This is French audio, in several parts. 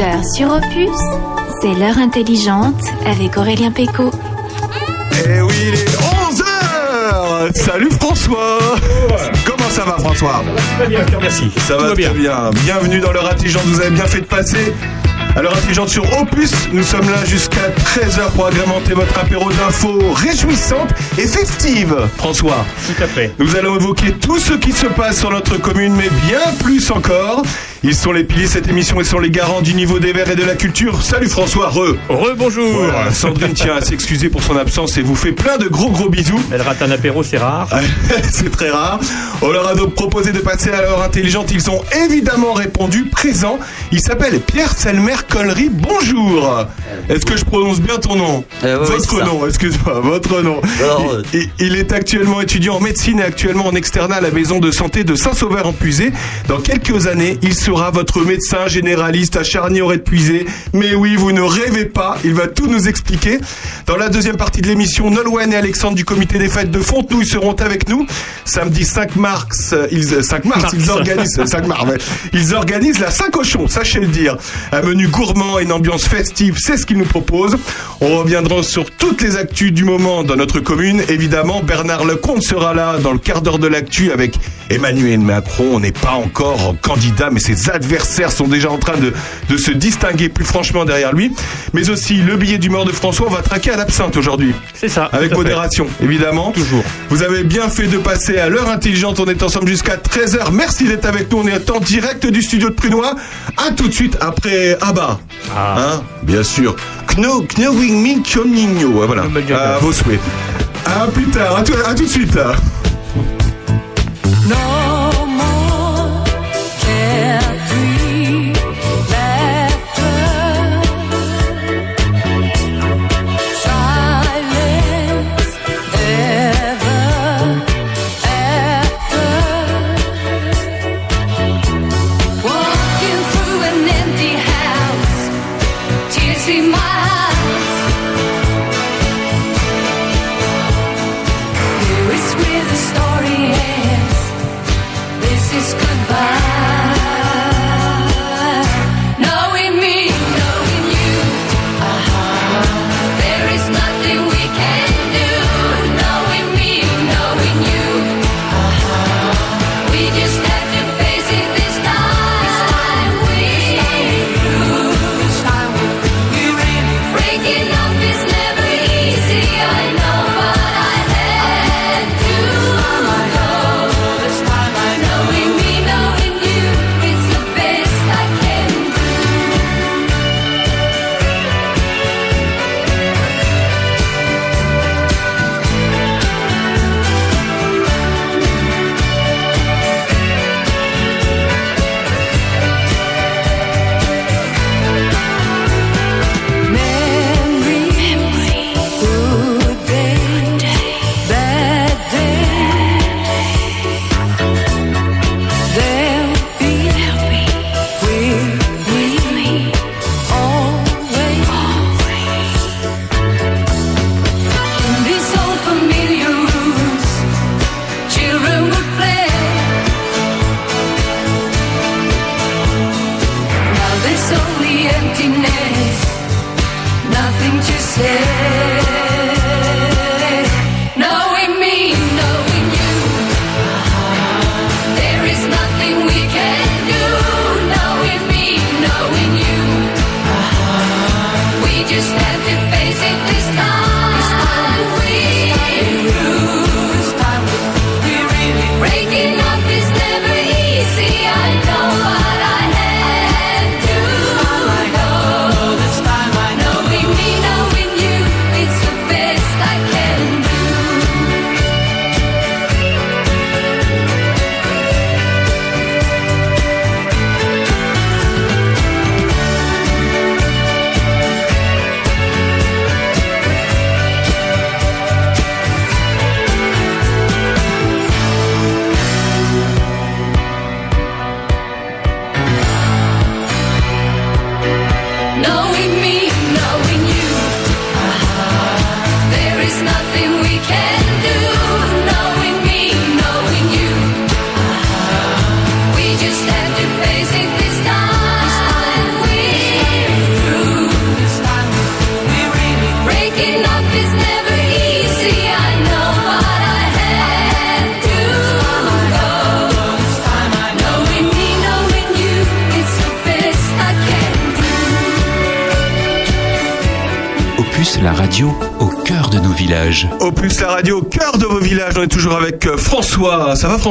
11h sur Opus, c'est l'heure intelligente avec Aurélien Péco. Eh oui, il est 11h Salut François Comment ça va François? Très bien, merci. Ça va très bien. Bienvenue dans l'heure intelligente, vous avez bien fait de passer. À l'heure intelligente sur Opus, nous sommes là jusqu'à 13h pour agrémenter votre apéro d'infos réjouissantes et festives. François, Tout à fait. nous allons évoquer tout ce qui se passe sur notre commune, mais bien plus encore. Ils sont les piliers de cette émission et sont les garants du niveau des verts et de la culture. Salut François, re Rebonjour. Voilà, Sandrine tient à s'excuser pour son absence et vous fait plein de gros gros bisous. Elle rate un apéro, c'est rare. C'est très rare. On leur a donc proposé de passer à l'heure intelligente. Ils ont évidemment répondu présent. Il s'appelle Pierre Selmer Collery. Bonjour. Est-ce que je prononce bien ton nom Euh, ouais, Votre nom, excuse-moi, votre nom. Alors, euh, il, est actuellement étudiant en médecine et actuellement en externat à la maison de santé de Saint-Sauveur-en-Puisé. Dans quelques années, il sera votre médecin généraliste à Charny-Auray-de-Puisé. Mais oui, vous ne rêvez pas, il va tout nous expliquer. Dans la deuxième partie de l'émission, Nolwenn et Alexandre du comité des fêtes de Fontenouille seront avec nous. Samedi 5 mars, euh, ils, euh, 5 mars, Mars. ils organisent, 5 mars, ouais. ils organisent la Saint-Cochon, sachez le dire. Un menu gourmand et une ambiance festive, c'est ce qu'ils nous proposent. On reviendra sur toutes les actus du moment dans notre commune. Évidemment, Bernard Lecomte sera là dans le quart d'heure de l'actu avec Emmanuel Macron. On n'est pas encore candidat, mais ses adversaires sont déjà en train de, de se distinguer plus franchement derrière lui. Mais aussi le billet du mort de François, on va traquer à l'absinthe aujourd'hui. C'est ça. Avec fait. modération, évidemment. Toujours. Vous avez bien fait de passer à l'heure intelligente. On est ensemble jusqu'à 13h. Merci d'être avec nous. On est en direct du studio de Prunois. À tout de suite après Abba. Ah. Hein Bien sûr. Kno, Knowing Me. Ouais, Voilà. À vos souhaits. À plus tard. À tout, à tout de suite. No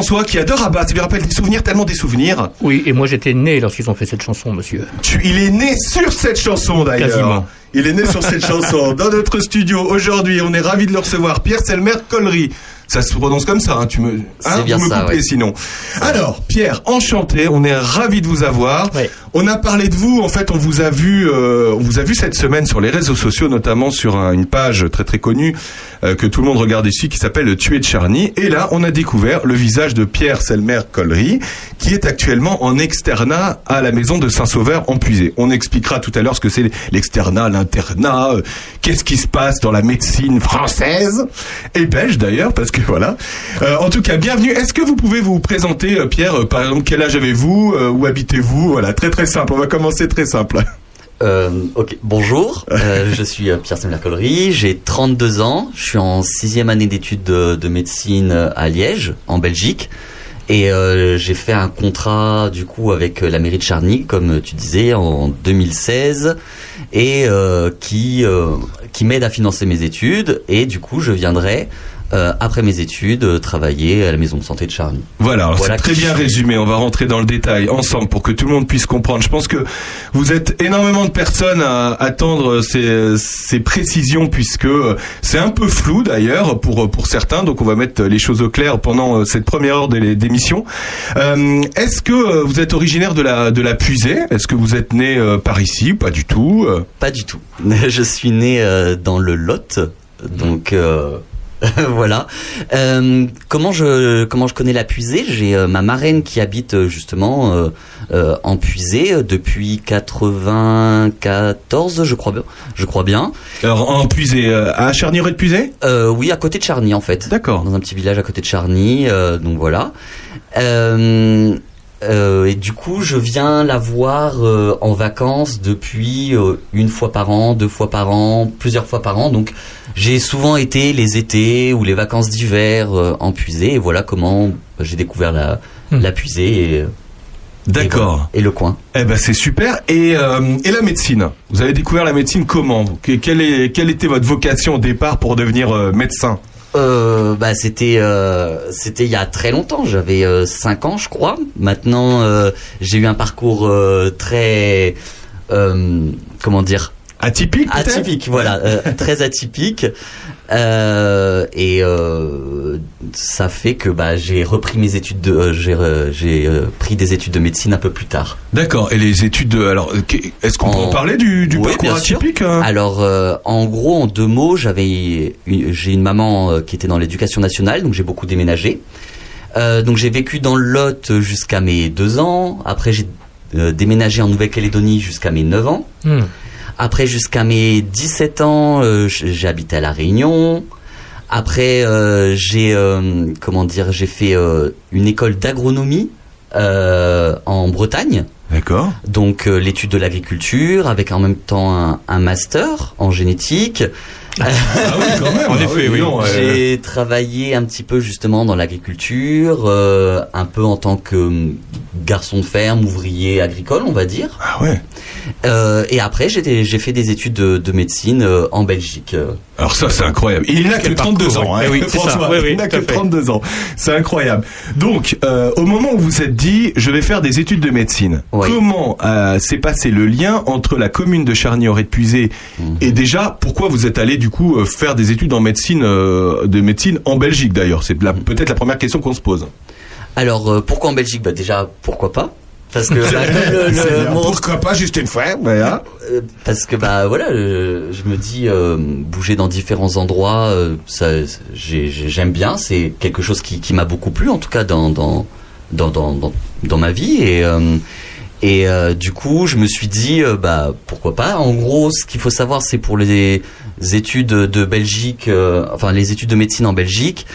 François. Qui adore Rabat. Ça lui rappelle des souvenirs, tellement des souvenirs. Oui, et moi j'étais né lorsqu'ils ont fait cette chanson, monsieur. Tu- il est né sur cette chanson d'ailleurs. Quasiment. Il est né sur cette chanson. Dans notre studio aujourd'hui, on est ravi de le recevoir. Pierre Selmer Collery. Ça se prononce comme ça, hein, tu me, hein, bien vous me ça, coupez ouais. sinon. Alors, Pierre, enchanté, on est ravi de vous avoir. Ouais. On a parlé de vous, en fait, on vous a vu, euh, on vous a vu cette semaine sur les réseaux sociaux, notamment sur un- une page très très connue euh, que tout le monde regarde ici, qui s'appelle Tuer de Charny. Et là, on a découvert le visage de Pierre Selmer Collery, qui est actuellement en externat à la maison de Saint-Sauveur en Puisée. On expliquera tout à l'heure ce que c'est l'externat, l'internat, euh, qu'est-ce qui se passe dans la médecine française et belge d'ailleurs, parce que voilà. Euh, en tout cas, bienvenue. Est-ce que vous pouvez vous présenter, euh, Pierre, euh, par exemple, quel âge avez-vous, où habitez-vous Voilà, très très simple. On va commencer très simple. Euh, ok, bonjour, euh, je suis euh, Pierre Semler-Collery, j'ai 32 ans, je suis en sixième année d'études de, de médecine à Liège, en Belgique, et euh, j'ai fait un contrat du coup avec la mairie de Charny, comme tu disais, en 2016, et qui qui m'aide à financer mes études, et du coup je viendrai euh, après mes études euh, travailler à la maison de santé de Charny. Voilà, Voilà c'est très bien je résumé. On va rentrer dans le détail ensemble pour que tout le monde puisse comprendre. Je pense que vous êtes énormément de personnes à attendre ces, ces précisions puisque c'est un peu flou d'ailleurs pour pour certains. Donc on va mettre les choses au clair pendant euh, cette première heure d'émission. Euh, Est-ce que euh, vous êtes originaire de la de la Puisée Est-ce que vous êtes né euh, par ici? Pas du tout. Euh, Pas du tout. Je suis né euh, dans le Lot, donc euh, voilà. Euh, comment je comment je connais la puisée? J'ai euh, ma marraine qui habite euh, justement euh, en puisée depuis 94, je crois bien. Je crois bien. Alors en Puisée, à Charnieret de Puisée? Oui, à côté de Charny en fait. D'accord. Dans un petit village à côté de Charny, donc voilà. Euh, euh, et du coup, je viens la voir euh, en vacances depuis euh, une fois par an, deux fois par an, plusieurs fois par an. Donc, j'ai souvent été les étés ou les vacances d'hiver en puisée. Et voilà comment j'ai découvert la, Hmm. la puisée et, D'accord. et le coin. Eh ben c'est super. Et, euh, et la médecine? Vous avez découvert la médecine comment? Quelle, est, quelle était votre vocation au départ pour devenir euh, médecin? Euh, bah c'était euh, c'était il y a très longtemps. J'avais 5 ans, je crois. Maintenant, euh, j'ai eu un parcours euh, très euh, comment dire Atypique atypique. Voilà, euh, très atypique. Euh, et euh, ça fait que bah j'ai repris mes études de euh, j'ai euh, j'ai euh, pris des études de médecine un peu plus tard. D'accord. Et les études de... Alors, est-ce qu'on peut En- parler du, parcours atypique hein? Alors, euh, en gros, en deux mots, j'avais une- j'ai une maman euh, qui était dans l'éducation nationale, donc j'ai beaucoup déménagé. Euh, donc j'ai vécu dans le Lot jusqu'à mes deux ans. Après, j'ai euh, déménagé en Nouvelle-Calédonie jusqu'à mes 9 ans. Hmm. Après, jusqu'à mes 17 ans, euh, j- j'ai habité à La Réunion. Après, euh, j'ai euh, comment dire, j'ai fait euh, une école d'agronomie euh, en Bretagne D'accord. donc l'étude de l'agriculture avec en même temps un, un master en génétique. Ah oui, quand même. En Ah effet, oui. donc, euh, J'ai travaillé un petit peu justement dans l'agriculture, euh, un peu en tant que hum, garçon de ferme, ouvrier agricole, on va dire. Ah ouais. Euh, et après, j'ai j'ai fait des études de, de médecine en Belgique. Alors ça, c'est incroyable. Il n'a que Quel 32 parcours, ans, hein, oui. Eh oui. Oui, il n'a que à fait. 32 ans. C'est incroyable. Donc, euh, au moment où vous vous êtes dit, je vais faire des études de médecine, Oui. comment euh, s'est passé le lien entre la commune de Puisée Mhm. et déjà, pourquoi vous êtes allé du coup euh, faire des études en médecine, euh, de médecine en Belgique d'ailleurs? C'est la- peut-être la première question qu'on se pose. Alors, euh, pourquoi en Belgique? Bah déjà, pourquoi pas? Parce que bah, comme le- le- mon- Pourquoi pas juste une fois mais, hein Euh, parce que bah voilà, euh, je me dis euh, bouger dans différents endroits, euh, ça, j'ai- j'ai- j'aime bien. C'est quelque chose qui, qui m'a beaucoup plu, en tout cas dans dans dans dans dans, dans ma vie et euh, et euh, du coup, je me suis dit euh, bah pourquoi pas. En gros, ce qu'il faut savoir, c'est pour les études de Belgique, euh, enfin les études de médecine en Belgique,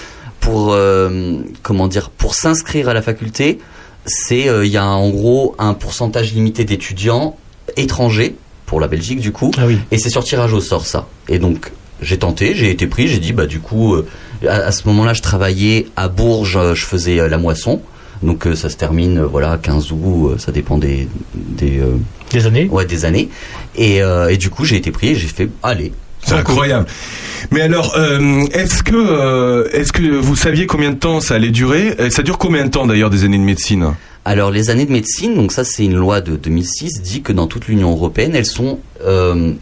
pour euh, comment dire, pour s'inscrire à la faculté, c'est euh, il y a en gros un pourcentage limité d'étudiants étrangers pour la Belgique du coup, Ah oui. et c'est sur tirage au sort ça. Et donc j'ai tenté, j'ai été pris, j'ai dit bah du coup euh, à, à ce moment-là je travaillais à Bourges, euh, je faisais euh, la moisson. Donc euh, ça se termine euh, voilà 15 août, euh, ça dépend des des euh, Des années ouais des années. Et, euh, et du coup j'ai été pris et j'ai fait allez C'est incroyable. Mais alors, euh, est-ce que euh, est-ce que vous saviez combien de temps ça allait durer Et Ça dure combien de temps d'ailleurs des années de médecine Alors les années de médecine, donc ça c'est une loi de 2006, dit que dans toute l'Union européenne, elles sont euh,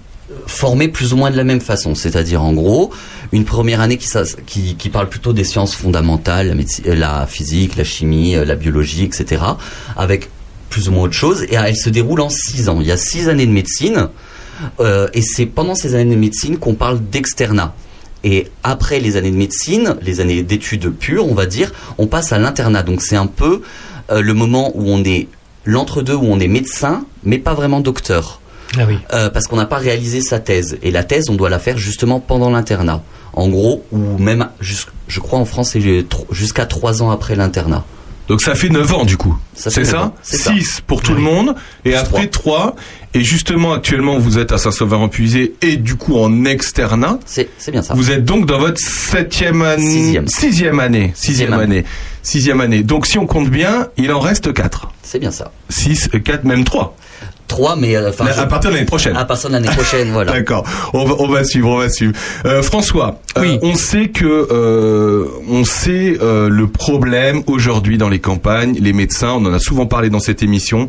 formées plus ou moins de la même façon. C'est-à-dire en gros, une première année qui, qui, qui parle plutôt des sciences fondamentales, la, euh, la physique, la chimie, euh, la biologie, etc. Avec plus ou moins autre chose. Et elle se déroule en six ans. Il y a six années de médecine. Euh, et c'est pendant ces années de médecine qu'on parle d'externat. Et après les années de médecine, les années d'études pures, on va dire, on passe à l'internat. Donc c'est un peu euh, le moment où on est l'entre-deux, où on est médecin, mais pas vraiment docteur. Ah oui. Euh, parce qu'on n'a pas réalisé sa thèse. Et la thèse, on doit la faire justement pendant l'internat. En gros, ou même, je crois en France, c'est jusqu'à trois ans après l'internat. Donc ça fait 9 ans du coup. C'est ça ans, c'est ça. 6 pour tout le monde et Plus après 3 et justement actuellement vous êtes à Saint-Sauveur-en-Puisé et du coup en externat. C'est bien ça. Vous êtes donc dans votre septième année, Sixième. sixième année, sixième Sixième année, sixième année. Donc si on compte bien, il en reste 4. C'est bien ça. 6, 4, même 3. Trois, mais euh, enfin, à partir de l'année prochaine. à partir de l'année prochaine, voilà. D'accord. On va, on va suivre, on va suivre. Euh, François, euh, Oui. on sait que euh, on sait euh, le problème aujourd'hui dans les campagnes. Les médecins, on en a souvent parlé dans cette émission.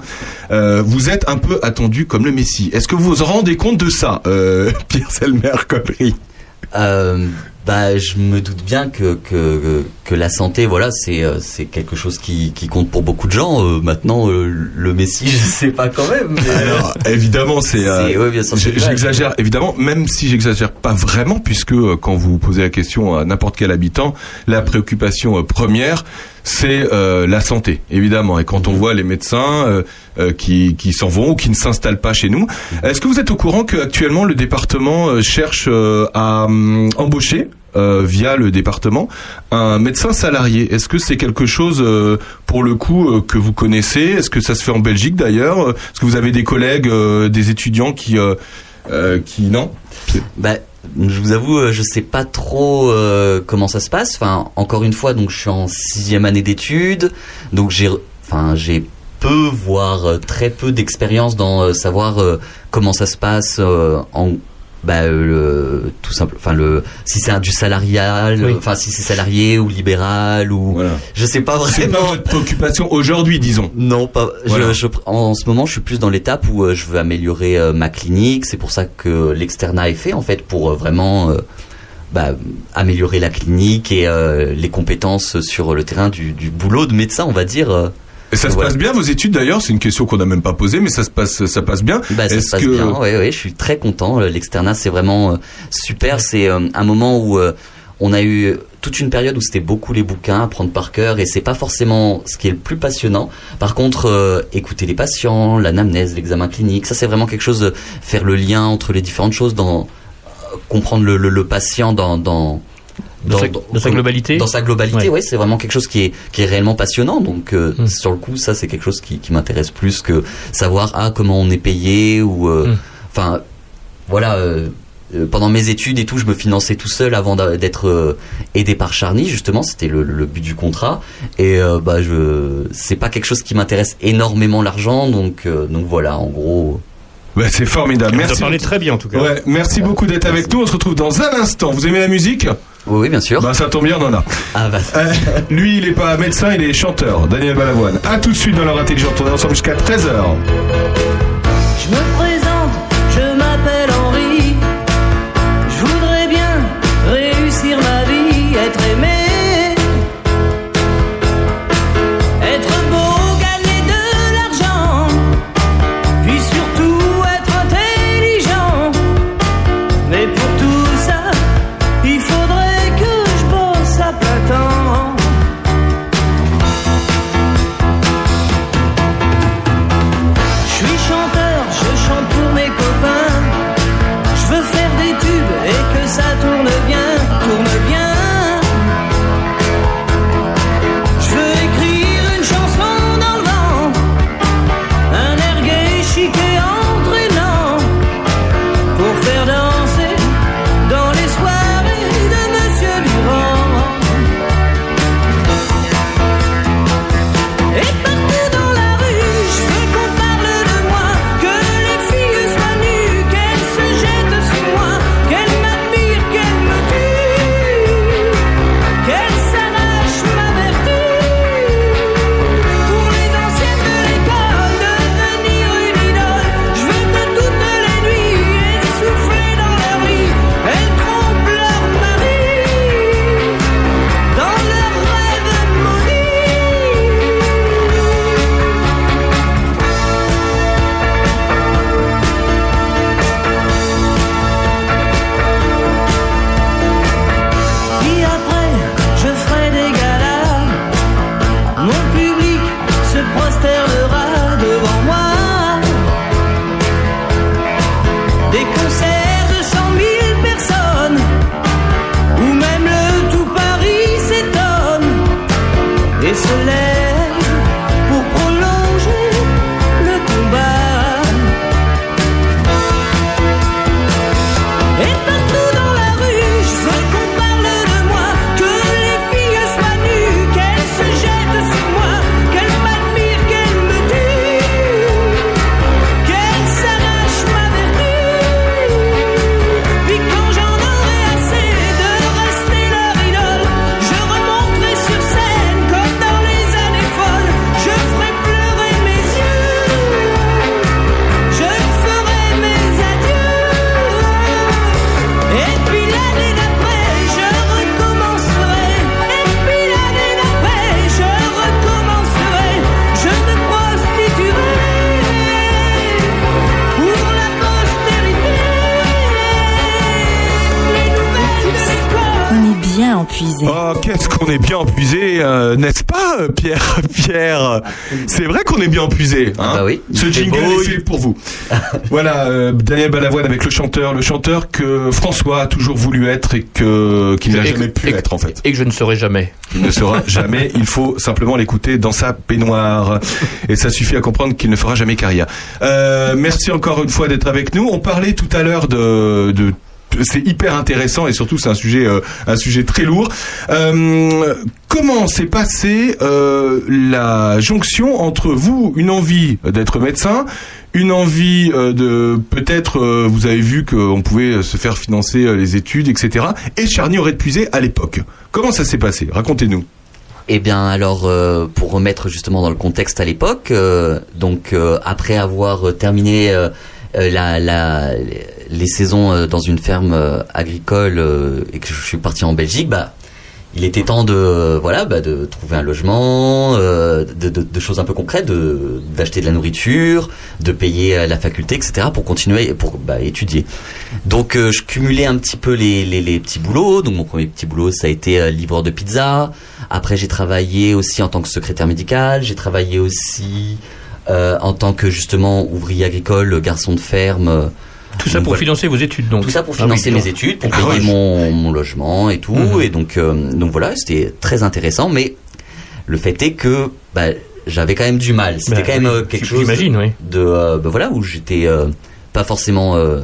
Euh, vous êtes un peu attendu comme le Messie. Est-ce que vous vous rendez compte de ça, euh, Pierre Selmer Copry Euh, bah, je me doute bien que que, que la santé, voilà, c'est euh, c'est quelque chose qui, qui compte pour beaucoup de gens. Euh, maintenant, euh, le Messie, je sais pas quand même. mais- Alors, évidemment, c'est. C'est- ouais, bien sûr, c'est j'ai- vrai. J'exagère, évidemment, même si j'exagère pas vraiment, puisque quand vous posez la question à n'importe quel habitant, la préoccupation première, c'est euh, la santé, évidemment. Et quand on voit les médecins euh, euh, qui, qui s'en vont ou qui ne s'installent pas chez nous, est-ce que vous êtes au courant qu'actuellement le département euh, cherche euh, à hum, embaucher euh, via le département un médecin salarié? Est-ce que c'est quelque chose euh, pour le coup que vous connaissez? Est-ce que ça se fait en Belgique d'ailleurs? Est-ce que vous avez des collègues, euh, des étudiants qui euh, euh, qui non? Bah, je vous avoue, euh, je sais pas trop euh, comment ça se passe. Encore une fois, donc je suis en sixième année d'études, donc j'ai, enfin, j'ai peu, voire euh, très peu d'expérience dans savoir comment ça se passe en bah, euh, le, tout simple, enfin le, si c'est un du salarial, Oui. enfin si c'est salarié ou libéral ou, Voilà. je sais pas C'est pas vraiment. votre préoccupation aujourd'hui, disons. Non, pas. je- Voilà. Je, en ce moment, je suis plus dans l'étape où euh, je veux améliorer euh, ma clinique. C'est pour ça que l'externat est fait, en fait, pour vraiment bah, améliorer la clinique et euh, les compétences sur le terrain du, du boulot de médecin, on va dire. Et ça se Voilà. passe bien vos études d'ailleurs C'est une question qu'on n'a même pas posée, mais ça se passe, ça passe bien. Bah, ça se passe que- bien. Ouais, ouais, je suis très content. Euh, L'externat, c'est vraiment euh, super. C'est euh, un moment où on a eu toute une période où c'était beaucoup les bouquins, apprendre par cœur, et c'est pas forcément ce qui est le plus passionnant. Par contre, euh, écouter les patients, l'anamnèse, l'examen clinique, ça c'est vraiment quelque chose de faire le lien entre les différentes choses, dans euh, comprendre le, le, le patient dans dans Dans sa- dans sa globalité Dans sa globalité, ouais, c'est vraiment quelque chose qui est qui est réellement passionnant. Donc euh, Mm. sur le coup, ça c'est quelque chose qui, qui m'intéresse plus que savoir ah comment on est payé ou euh, Mm. enfin voilà. euh, pendant mes études et tout, je me finançais tout seul avant d'être aidé par Charny. Justement, c'était le, le but du contrat. Et euh, bah, je, c'est pas quelque chose qui m'intéresse énormément l'argent. Donc, euh, donc voilà, en gros. Bah, c'est formidable. Vous en Merci. parlez très bien en tout cas. Ouais, merci beaucoup d'être avec nous. On se retrouve dans un instant. Vous aimez la musique? Oui, oui, bien sûr. Bah ça tombe bien, on en a. Ah, bah, Euh, lui, il est pas médecin, il est chanteur. Daniel Balavoine. À tout de suite dans l'heure intelligente. On est ensemble jusqu'à 13h. Je me vrai qu'on est bien puisé. Hein bah oui. Ce jingle est fait pour vous. voilà, euh, Daniel Balavoine avec le chanteur, le chanteur que François a toujours voulu être et que qu'il n'a jamais pu et- être en fait. Et que je ne serai jamais. Il ne sera jamais. Il faut simplement l'écouter dans sa peignoir. Et ça suffit à comprendre qu'il ne fera jamais carrière. Euh, merci encore une fois d'être avec nous. On parlait tout à l'heure de, de c'est hyper intéressant et surtout c'est un sujet euh, un sujet très lourd. Euh, comment s'est passée euh, la jonction entre vous, une envie d'être médecin, une envie euh, de peut-être euh, vous avez vu qu'on pouvait se faire financer euh, les études, etc. Et Charny aurait puisé à l'époque. Comment ça s'est passé? Racontez-nous. Eh bien, alors, euh, pour remettre justement dans le contexte à l'époque, euh, donc euh, après avoir euh, terminé euh, euh, la, la, les saisons euh, dans une ferme euh, agricole euh, et que je suis parti en Belgique, bah, il était temps de euh, voilà bah, de trouver un logement, euh, de, de, de choses un peu concrètes, de d'acheter de la nourriture, de payer euh, la faculté, etc. pour continuer pour bah, étudier. Donc euh, je cumulais un petit peu les, les, les petits boulots. Donc mon premier petit boulot ça a été euh, livreur de pizza. Après j'ai travaillé aussi en tant que secrétaire médical. J'ai travaillé aussi euh, en tant que justement ouvrier agricole, garçon de ferme. Tout ça donc pour voilà. financer vos études, donc. Tout ça pour Ah oui, financer mes études, pour Ah payer ouais. mon, mon logement et tout. Mhm. Et donc, euh, donc voilà, c'était très intéressant. Mais le fait est que bah, j'avais quand même du mal. C'était Bah quand même euh, quelque chose J'imagine, oui. de euh, bah, voilà où j'étais euh, pas forcément. euh,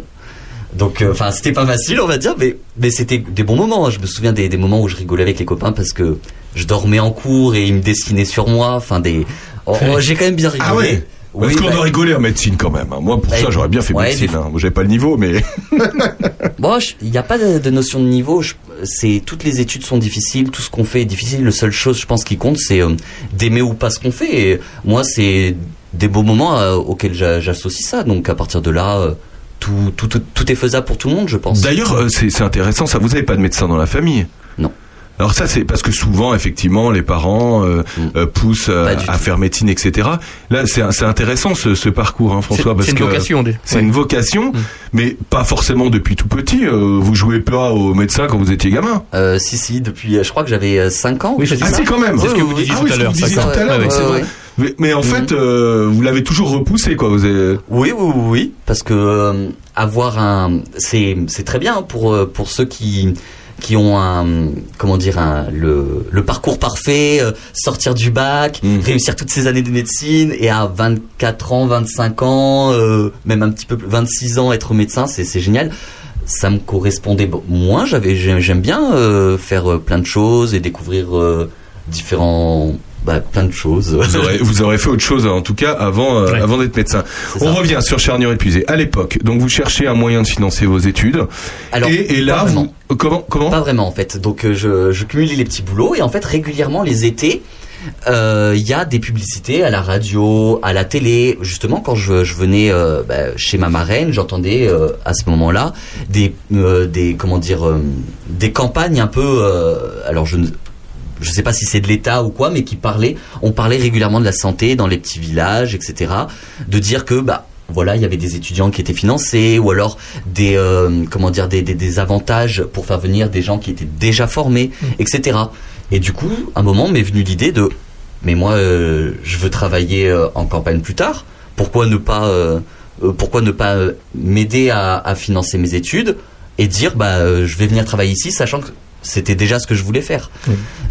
donc, euh, enfin, c'était pas facile, on va dire, mais mais c'était des bons moments. hein. Je me souviens des, des moments où je rigolais avec les copains parce que je dormais en cours et ils me dessinaient sur moi. Enfin, des. oh, oh, j'ai quand même bien rigolé. Ah ouais Parce qu'on bah, doit rigoler en médecine quand même. hein. Moi, pour ça, j'aurais bien fait Ouais, médecine. Hein. Moi, J'avais pas le niveau, mais Bon, il n'y a pas de, de notion de niveau. C'est toutes les études sont difficiles, tout ce qu'on fait est difficile. La seule chose, je pense, qui compte, c'est euh, d'aimer ou pas ce qu'on fait. Et moi, c'est des beaux moments euh, auxquels j'a- j'associe ça. Donc, à partir de là, euh, tout, tout, tout, tout est faisable pour tout le monde, je pense. D'ailleurs, c'est intéressant, ça. Vous avez pas de médecin dans la famille? Alors ça, c'est parce que souvent, effectivement, les parents euh, Mm. euh, poussent euh, à tout. faire médecine, etc. Là, c'est c'est intéressant ce, ce parcours, hein, François, C'est parce c'est une que vocation. c'est ouais. une vocation, Mm. mais pas forcément depuis tout petit. Euh, vous jouez pas au médecin quand vous étiez gamin. Euh, si, si, depuis, je crois que j'avais 5 ans. Oui, c'est Ah, si, quand même. C'est ce que vous disiez ah tout oui, à ce que l'heure. tout à l'heure. Mais, mais en Mhm. fait, euh, vous l'avez toujours repoussé, quoi. Vous avez... Oui, oui, oui, parce que euh, avoir un, c'est c'est très bien pour pour ceux qui qui ont un comment dire un le le parcours parfait, euh, sortir du bac, Mhm. réussir toutes ces années de médecine et à 24 ans, 25 ans, euh, même un petit peu plus, 26 ans être médecin, c'est génial. Ça me correspondait moins. J'avais j'ai- j'aime bien euh, faire plein de choses et découvrir différents bah, plein de choses. Vous aurez, vous aurez fait autre chose, en tout cas, avant, euh, Ouais. avant d'être médecin. On ça. revient sur Charnier épuisé. À l'époque, donc vous cherchez un moyen de financer vos études. Alors, et, et là, pas vraiment. vous, comment, comment Pas vraiment en fait. Donc euh, je, je cumulais les petits boulots et en fait régulièrement les étés, euh, il y a des publicités à la radio, à la télé. Justement quand je, je venais euh, bah, chez ma marraine, j'entendais euh, à ce moment-là des euh, des comment dire euh, des campagnes un peu. euh, alors je ne je sais pas si c'est de l'État ou quoi, mais qui parlait, on parlait régulièrement de la santé dans les petits villages, etc. De dire que bah voilà, il y avait des étudiants qui étaient financés, ou alors des euh, comment dire des, des, des avantages pour faire venir des gens qui étaient déjà formés, etc. Et du coup, un moment m'est venue l'idée de mais moi euh, je veux travailler euh, en campagne plus tard. Pourquoi ne pas pourquoi ne pas m'aider à, à financer mes études et dire bah je vais venir travailler ici, sachant que c'était déjà ce que je voulais faire.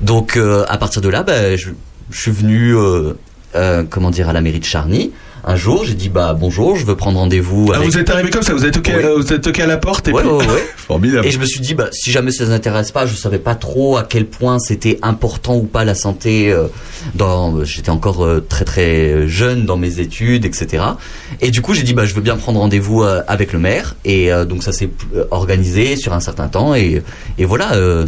Donc euh, à partir de là, bah, je, je suis venu, euh, euh, comment dire, à la mairie de Charny. Un jour, j'ai dit bah bonjour, je veux prendre rendez-vous. Ah, avec- vous êtes arrivé comme ça, vous êtes toqué, Oui. vous êtes toqué à la porte et Ouais, puis... ouais, ouais. Formidable. Et je me suis dit, bah, si jamais ça ne les intéresse pas, je savais pas trop à quel point c'était important ou pas la santé. euh, dans, j'étais encore euh, très très jeune dans mes études, etc. Et du coup, j'ai dit, bah, je veux bien prendre rendez-vous euh, avec le maire. Et euh, donc ça s'est organisé sur un certain temps. Et, et voilà. euh,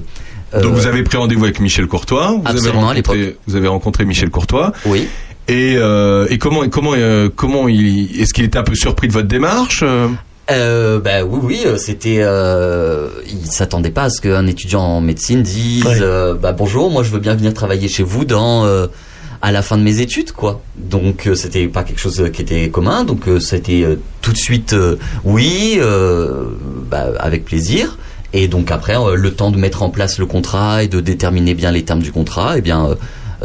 Donc vous avez pris rendez-vous avec Michel Courtois. Vous avez Absolument, à rencontré, vous avez rencontré Michel Courtois. Oui. Et, euh, et comment, comment, euh, comment il, est-ce qu'il était un peu surpris de votre démarche euh? Euh, bah oui, oui, euh, c'était. Euh, il s'attendait pas à ce qu'un étudiant en médecine dise Ouais. euh, bah bonjour, moi je veux bien venir travailler chez vous dans à la fin de mes études, quoi. Donc c'était pas quelque chose qui était commun, donc c'était tout de suite oui, bah, avec plaisir. Et donc après, le temps de mettre en place le contrat et de déterminer bien les termes du contrat, eh bien,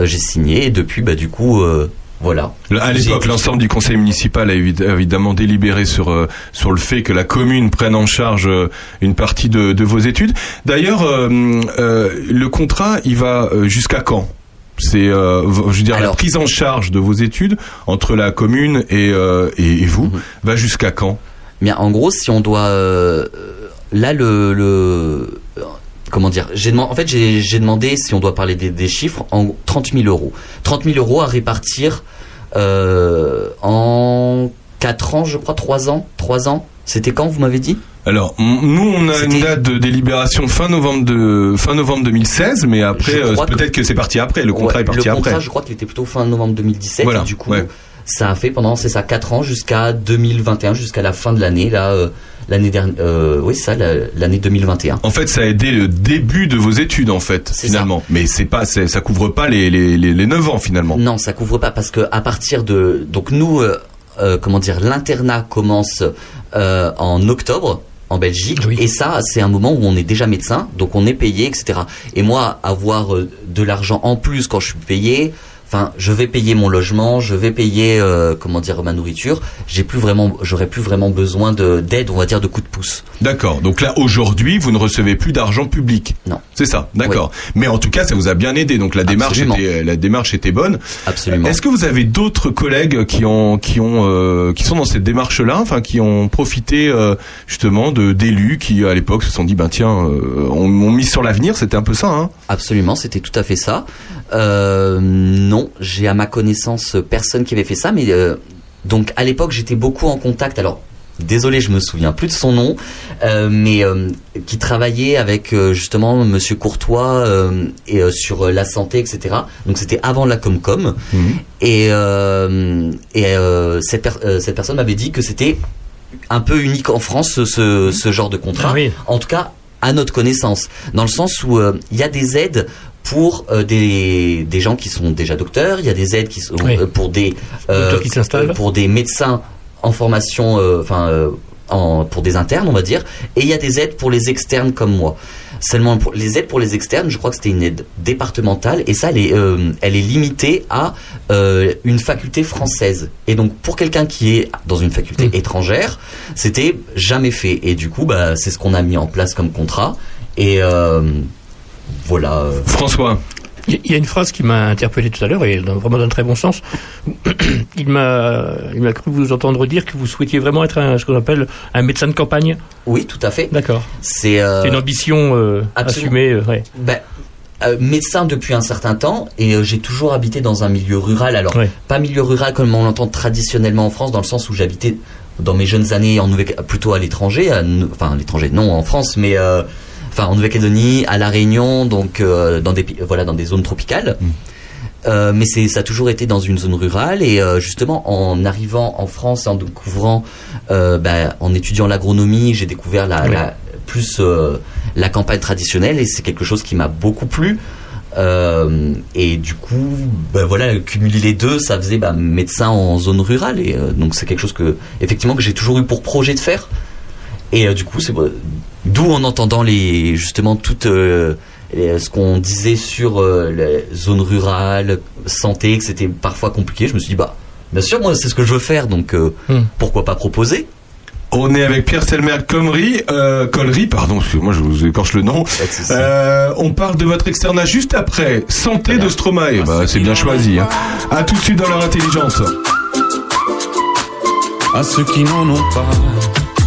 j'ai signé. Et depuis, bah, du coup, euh, voilà. À l'époque, l'ensemble du conseil municipal a évi- évidemment délibéré sur euh, sur le fait que la commune prenne en charge euh, une partie de, de vos études. D'ailleurs, euh, euh, le contrat, il va euh, jusqu'à quand? C'est, euh, je veux dire, la prise en charge de vos études entre la commune et euh, et, et vous Mhm. va jusqu'à quand? Bien, en gros, si on doit, euh, là, le, le euh, comment dire, j'ai demandé, en fait, j'ai demandé si on doit parler des, des chiffres en 30 000 euros. 30 000 euros à répartir euh, en 4 ans, je crois, 3 ans, 3 ans. C'était quand vous m'avez dit? Alors, nous, on a une date de délibération fin novembre de fin novembre 2016, mais après, euh, peut-être que, c'est parti après. Le contrat Ouais, est parti Le contrat, après. je crois qu'il était plutôt fin novembre 2017. Voilà, et du coup, ouais. ça a fait pendant, c'est ça, 4 ans jusqu'à 2021, jusqu'à la fin de l'année, là, euh, l'année dernière, euh, oui, ça, la- l'année 2021. En fait, ça a aidé le début de vos études, en fait, finalement. Mais c'est pas, ça couvre pas les les les, les 9 ans finalement. Non, ça couvre pas parce que à partir de donc nous euh, euh, comment dire l'internat commence euh, en octobre en Belgique Oui. et ça c'est un moment où on est déjà médecin donc on est payé etc et moi avoir de l'argent en plus quand je suis payé enfin je vais payer mon logement je vais payer euh, comment dire ma nourriture j'ai plus vraiment j'aurais plus vraiment besoin de d'aide on va dire de coup de pouce D'accord. Donc là, aujourd'hui, vous ne recevez plus d'argent public. Non. C'est ça. D'accord. Mais en tout cas, ça vous a bien aidé. Donc la démarche Absolument. était, la démarche était bonne. absolument Est-ce que vous avez d'autres collègues qui ont, qui ont, euh, qui sont dans cette démarche-là, enfin, qui ont profité euh, justement de d'élus qui à l'époque se sont dit, ben tiens, euh, on, on mise sur l'avenir. C'était un peu ça, hein. Absolument, c'était tout à fait ça. Euh, non, j'ai à ma connaissance personne qui avait fait ça, mais euh, donc à l'époque j'étais beaucoup en contact. Alors désolé, je me souviens plus de son nom, euh, mais euh, qui travaillait avec euh, justement Monsieur Courtois euh, et euh, sur euh, la santé, etc. Donc c'était avant la Comcom et euh, et euh, cette, per- euh, cette personne m'avait dit que c'était un peu unique en France ce, ce, ce genre de contrat Ah oui. en tout cas à notre connaissance, dans le sens où euh, il y a des aides pour euh, des, des gens qui sont déjà docteurs, il y a des aides qui sont Oui. euh, pour des qui euh, pour des médecins en formation, enfin en, pour des internes on va dire, et il y a des aides pour les externes comme moi. Seulement pour les aides pour les externes, je crois que c'était une aide départementale et ça elle est, euh, elle est limitée à euh, une faculté française. Et donc pour quelqu'un qui est dans une faculté Mm. étrangère, c'était jamais fait. Et du coup, bah, c'est ce qu'on a mis en place comme contrat. Et euh, voilà. François. Il y a une phrase qui m'a interpellé tout à l'heure et dans, vraiment dans un très bon sens. Il m'a, il m'a cru vous entendre dire que vous souhaitiez vraiment être un, ce qu'on appelle un médecin de campagne. oui, tout à fait. D'accord. C'est euh, C'est une ambition euh, assumée. euh, ouais. ben, euh, médecin depuis un certain temps et euh, j'ai toujours habité dans un milieu rural. Alors, Ouais. pas milieu rural comme on l'entend traditionnellement en France, dans le sens où j'habitais dans mes jeunes années en plutôt à l'étranger, enfin à l'étranger, non en France, mais euh, enfin en Nouvelle-Calédonie, à la Réunion, donc euh, dans des voilà dans des zones tropicales. Euh, mais c'est ça a toujours été dans une zone rurale et euh, justement en arrivant en France en découvrant euh, ben, en étudiant l'agronomie j'ai découvert la, plus la campagne traditionnelle et c'est quelque chose qui m'a beaucoup plu. Et du coup ben voilà cumuler les deux ça faisait ben, médecin en zone rurale et donc c'est quelque chose que effectivement que j'ai toujours eu pour projet de faire et euh, du coup c'est d'où en entendant les justement toutes euh, les- ce qu'on disait sur euh, les zones rurales, santé, que c'était parfois compliqué, je me suis dit bah bien sûr moi c'est ce que je veux faire donc euh, Hmm. pourquoi pas proposer? On est avec Pierre Selmer Collery, euh, Collery, pardon, excusez-moi, je vous écorche le nom. Euh, on parle de votre externat juste après. Santé de Stromae. Bah, c'est bien choisi. Hein. À tout de suite dans leur intelligence. à ceux qui n'en ont pas.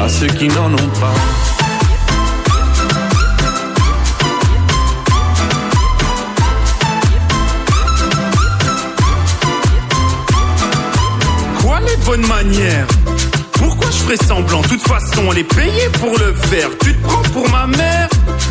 À ceux qui n'en ont pas. Quoi les bonnes manières? Pourquoi je ferais semblant? De toute façon, on est payé pour le faire. Tu te prends pour ma mère?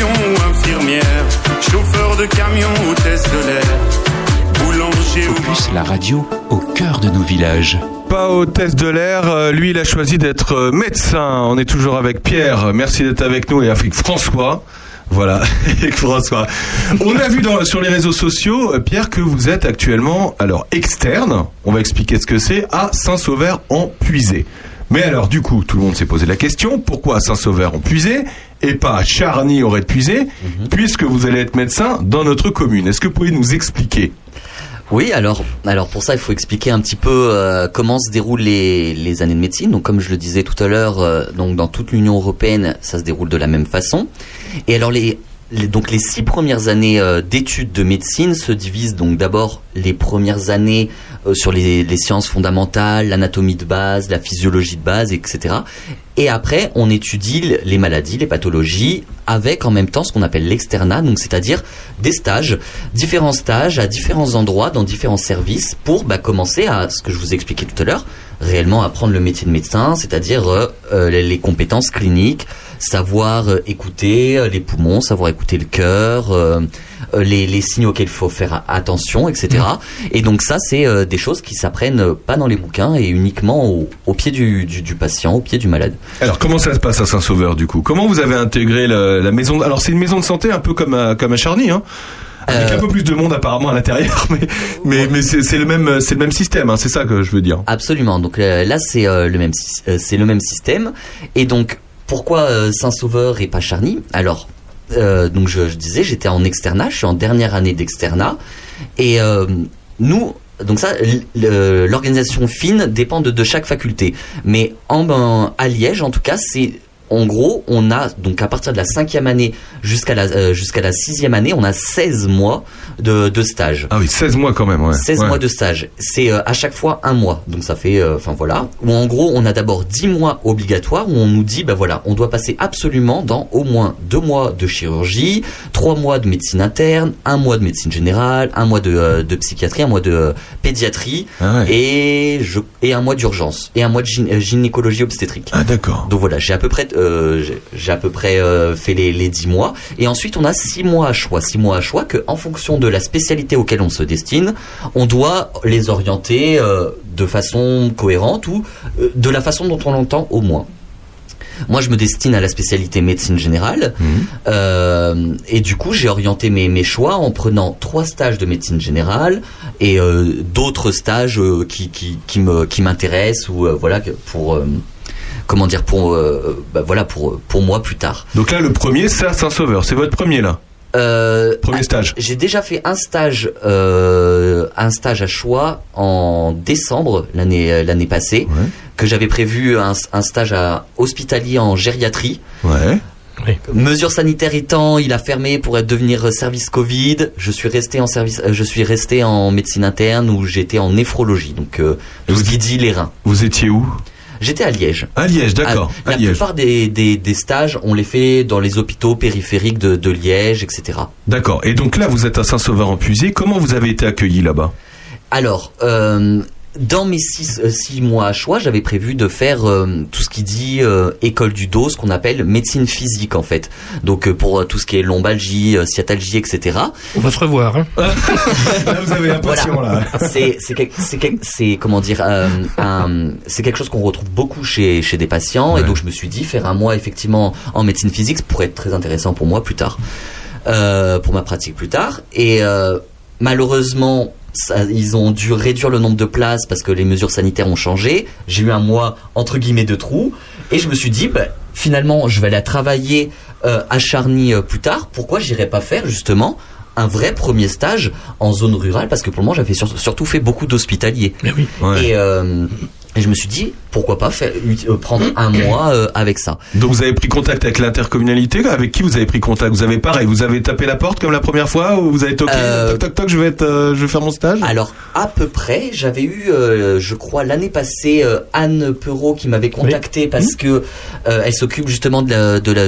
Ou infirmière, chauffeur de camion, hôtesse de l'air, boulanger ou Opus, la radio au cœur de nos villages. Pas au test de l'air, euh, lui il a choisi d'être euh, médecin. On est toujours avec Pierre, merci d'être avec nous et avec François. Voilà, avec François. On a vu dans- sur les réseaux sociaux, euh, Pierre, que vous êtes actuellement, alors externe, on va expliquer ce que c'est, à Saint-Sauveur en Puisé. Mais alors du coup, tout le monde s'est posé la question, pourquoi à Saint-Sauveur en Puisé et pas Charny aurait Puisé, puisque vous allez être médecin dans notre commune. Est-ce que vous pouvez nous expliquer Oui, alors, alors pour ça, il faut expliquer un petit peu euh, comment se déroulent les, les années de médecine. Donc, comme je le disais tout à l'heure, euh, donc dans toute l'Union européenne, ça se déroule de la même façon. Et alors, les- donc les six premières années euh, d'études de médecine se divisent donc d'abord les premières années euh, sur les, sciences fondamentales, l'anatomie de base, la physiologie de base, etc. Et après, on étudie les maladies, les pathologies, avec en même temps ce qu'on appelle l'externat, donc c'est-à-dire des stages, différents stages à différents endroits, dans différents services, pour bah, commencer à, ce que je vous expliquais tout à l'heure, réellement apprendre le métier de médecin, c'est-à-dire euh, les compétences cliniques, savoir euh, écouter euh, les poumons, savoir écouter le cœur, euh, les, les signes auxquels il faut faire attention, etc. Et donc ça, c'est euh, des choses qui s'apprennent pas dans les bouquins et uniquement au, au pied du, du, du patient, au pied du malade. Alors comment ça se passe à Saint-Sauveur du coup? Comment vous avez intégré la, la maison Alors c'est une maison de santé un peu comme à, comme à Charny, hein? Avec un peu plus de monde apparemment à l'intérieur, mais mais, mais c'est le même c'est le même système, hein, c'est ça que je veux dire. Absolument. Donc là, c'est euh, le même, c'est le même système. Et donc, pourquoi euh, Saint-Sauveur et pas Charny? Alors, euh, donc je, disais, j'étais en externat, je suis en dernière année d'externat, et euh, nous. Donc ça, l'organisation fine dépend de, de chaque faculté. Mais en, ben, à Liège, en tout cas, c'est en gros, on a donc à partir de la cinquième année jusqu'à la euh, jusqu'à la sixième année, on a 16 mois de, de stage. Ah oui, 16 mois quand même, ouais. 16 Ouais. mois de stage. C'est euh, à chaque fois un mois. Donc ça fait, euh, enfin voilà. Où en gros, on a d'abord 10 mois obligatoires où on nous dit, bah voilà, on doit passer absolument dans au moins 2 mois de chirurgie, 3 mois de médecine interne, 1 mois de médecine générale, 1 mois de, de psychiatrie, 1 mois de pédiatrie Ah ouais. et, je, et 1 mois d'urgence et 1 mois de gyné- gynécologie obstétrique. Ah d'accord. Donc voilà, j'ai à peu près, euh, j'ai- à peu près euh, fait les, les 10 mois. Et ensuite, on a 6 mois à choix. 6 mois à choix que, en fonction de la spécialité auquel on se destine, on doit les orienter euh, de façon cohérente ou de la façon dont on l'entend au moins. Moi, je me destine à la spécialité médecine générale. Euh, et du coup, j'ai orienté mes, mes choix en prenant trois stages de médecine générale et euh, d'autres stages euh, qui, qui, qui m'intéressent ou voilà pour comment dire pour euh, bah, voilà pour pour moi plus tard. Donc là le premier c'est à Saint-Sauveur, c'est votre premier là. Euh, Premier stage. J'ai déjà fait un stage, euh, un stage à choix en décembre l'année l'année passée, Ouais. que j'avais prévu un, un stage à hospitalier en gériatrie. Ouais. Mesures sanitaires étant, il a fermé pour être- devenir service Covid. Je suis resté en service, je suis resté en médecine interne où j'étais en néphrologie, donc euh, tout ce qui dit les reins. Vous étiez où? J'étais à Liège. À Liège, d'accord. La Liège. plupart des, des, des stages, on les fait dans les hôpitaux périphériques de, de Liège, etc. D'accord. Et donc là, vous êtes à Saint-Sauveur-en-Puisé. Comment vous avez été accueilli là-bas? Alors, euh, dans mes six, euh, six mois à choix, j'avais prévu de faire euh, tout ce qui dit euh, école du dos, ce qu'on appelle médecine physique en fait. Donc euh, pour tout ce qui est lombalgie, euh, sciatalgie, etc. On va se revoir. Hein. Là, vous avez l'impression là. c'est c'est quel- c'est quel- c'est comment dire euh, un- c'est quelque chose qu'on retrouve beaucoup chez chez des patients et donc je me suis dit faire un mois effectivement en médecine physique pourrait être très intéressant pour moi plus tard euh, pour ma pratique plus tard et euh, malheureusement ça- ils ont dû réduire le nombre de places parce que les mesures sanitaires ont changé. J'ai eu un mois entre guillemets de trou et je me suis dit bah, finalement je vais aller travailler euh, à Charny euh, plus tard. Pourquoi j'irais pas faire justement un vrai premier stage en zone rurale? Parce que pour le moment j'avais sur- surtout fait beaucoup d'hospitaliers Mais oui. Ouais. et, euh, et je me suis dit pourquoi pas faire, euh, prendre un mois euh, avec ça. Donc vous avez pris contact avec l'intercommunalité. Avec qui vous avez pris contact? Vous avez pareil. Vous avez tapé la porte comme la première fois ou vous avez toqué Euh, Toc toc toc. Je vais être. euh, je vais faire mon stage? Alors à peu près, j'avais eu, euh, je crois l'année passée, euh, Anne Perrault qui m'avait contacté parce que euh, elle s'occupe justement de la, de la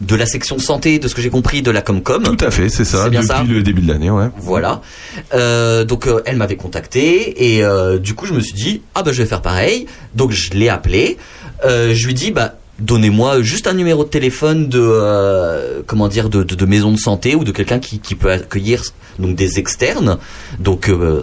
de la section santé, de ce que j'ai compris, de la Comcom. Tout à fait, c'est ça. Bien depuis ça. le début de l'année, ouais. Voilà. Euh, donc euh, elle m'avait contacté et euh, du coup je me suis dit ah bah je vais faire pareil. Donc je l'ai appelé. Euh, je lui dis bah donnez-moi juste un numéro de téléphone de euh, comment dire de, maison de santé ou de quelqu'un qui, qui peut accueillir donc des externes. Donc euh,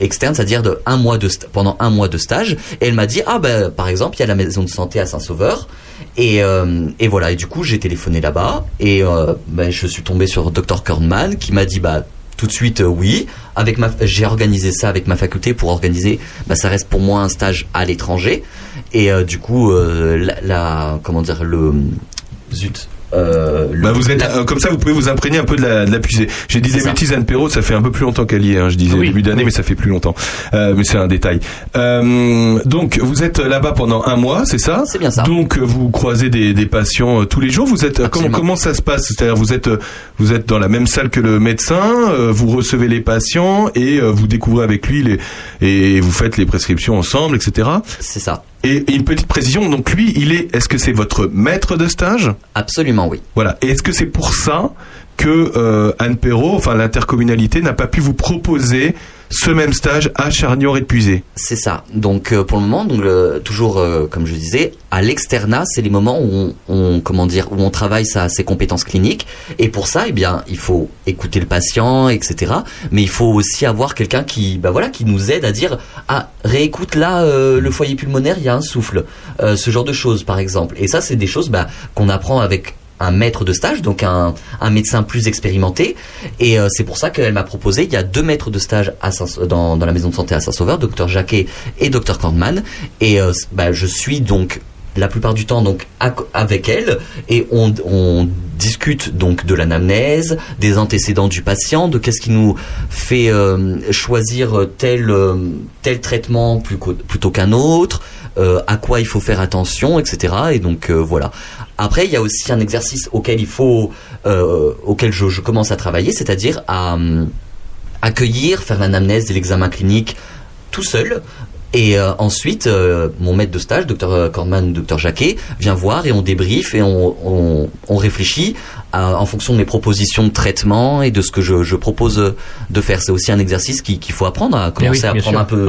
externe, c'est-à-dire de un mois de pendant un mois de stage. Et elle m'a dit ah bah par exemple il y a la maison de santé à Saint-Sauveur. Et, euh, voilà, du coup j'ai téléphoné là-bas et euh, ben, je suis tombé sur Dr Kornman qui m'a dit bah tout de suite euh, oui. Avec ma, j'ai organisé ça avec ma faculté pour organiser. Bah ça reste pour moi un stage à l'étranger et euh, du coup euh, la, la- comment dire le zut. Euh, Bah vous êtes la- euh, comme ça, vous pouvez vous imprégner un peu de la, de la. J'ai dit des ça. bêtises Anne Perrault, ça fait un peu plus longtemps qu'elle y est. Hein, je disais Oui, début d'année, oui. mais ça fait plus longtemps. Euh, mais c'est un détail. Euh, donc vous êtes là-bas pendant un mois, c'est ça? C'est bien ça. Donc euh, vous croisez des, des patients euh, tous les jours. Vous êtes comment, comment ça se passe? C'est-à-dire vous êtes vous êtes dans la même salle que le médecin, euh, vous recevez les patients et euh, vous découvrez avec lui les et vous faites les prescriptions ensemble, etc. c'est ça. Et, et une petite précision. Donc lui, il est. Est-ce que c'est votre maître de stage Absolument oui. voilà. Et est-ce que c'est pour ça que euh, Anne Perrault, enfin l'intercommunalité, n'a pas pu vous proposer ce même stage à Charnior et Puisé C'est ça. Donc euh, pour le moment, donc toujours euh, comme je disais, à l'externat, c'est les moments où on, on- comment dire où on travaille sa, ses compétences cliniques. Et pour ça, eh bien, il faut écouter le patient, etc. Mais il faut aussi avoir quelqu'un qui, bah voilà, qui nous aide à dire ah réécoute là euh, le foyer pulmonaire, il y a un souffle, Euh, ce genre de choses par exemple. Et ça, c'est des choses bah, qu'on apprend avec un maître de stage, donc un, un médecin plus expérimenté. Et euh, c'est pour ça qu'elle m'a proposé, il y a deux maîtres de stage à Saint- dans, dans la maison de santé à Saint-Sauveur, docteur Jacquet et docteur Kornman. Et euh, bah, je suis donc la plupart du temps donc avec elle et on, discute donc de l'anamnèse, des antécédents du patient, de qu'est-ce qui nous fait euh, choisir tel euh, traitement plutôt qu'un autre, euh, à quoi il faut faire attention, etc. Et donc voilà. Après, il y a aussi un exercice auquel je commence à travailler, c'est-à-dire à hum, accueillir, faire l'anamnèse et l'examen clinique tout seul. Et euh, ensuite, euh, mon maître de stage, docteur Kornman, docteur Jacquet, vient voir et on débriefe et on, on, on réfléchit à- en fonction de mes propositions de traitement et de ce que je, je propose de faire. C'est aussi un exercice qui- qu'il faut apprendre à commencer oui, à prendre sûr. un peu,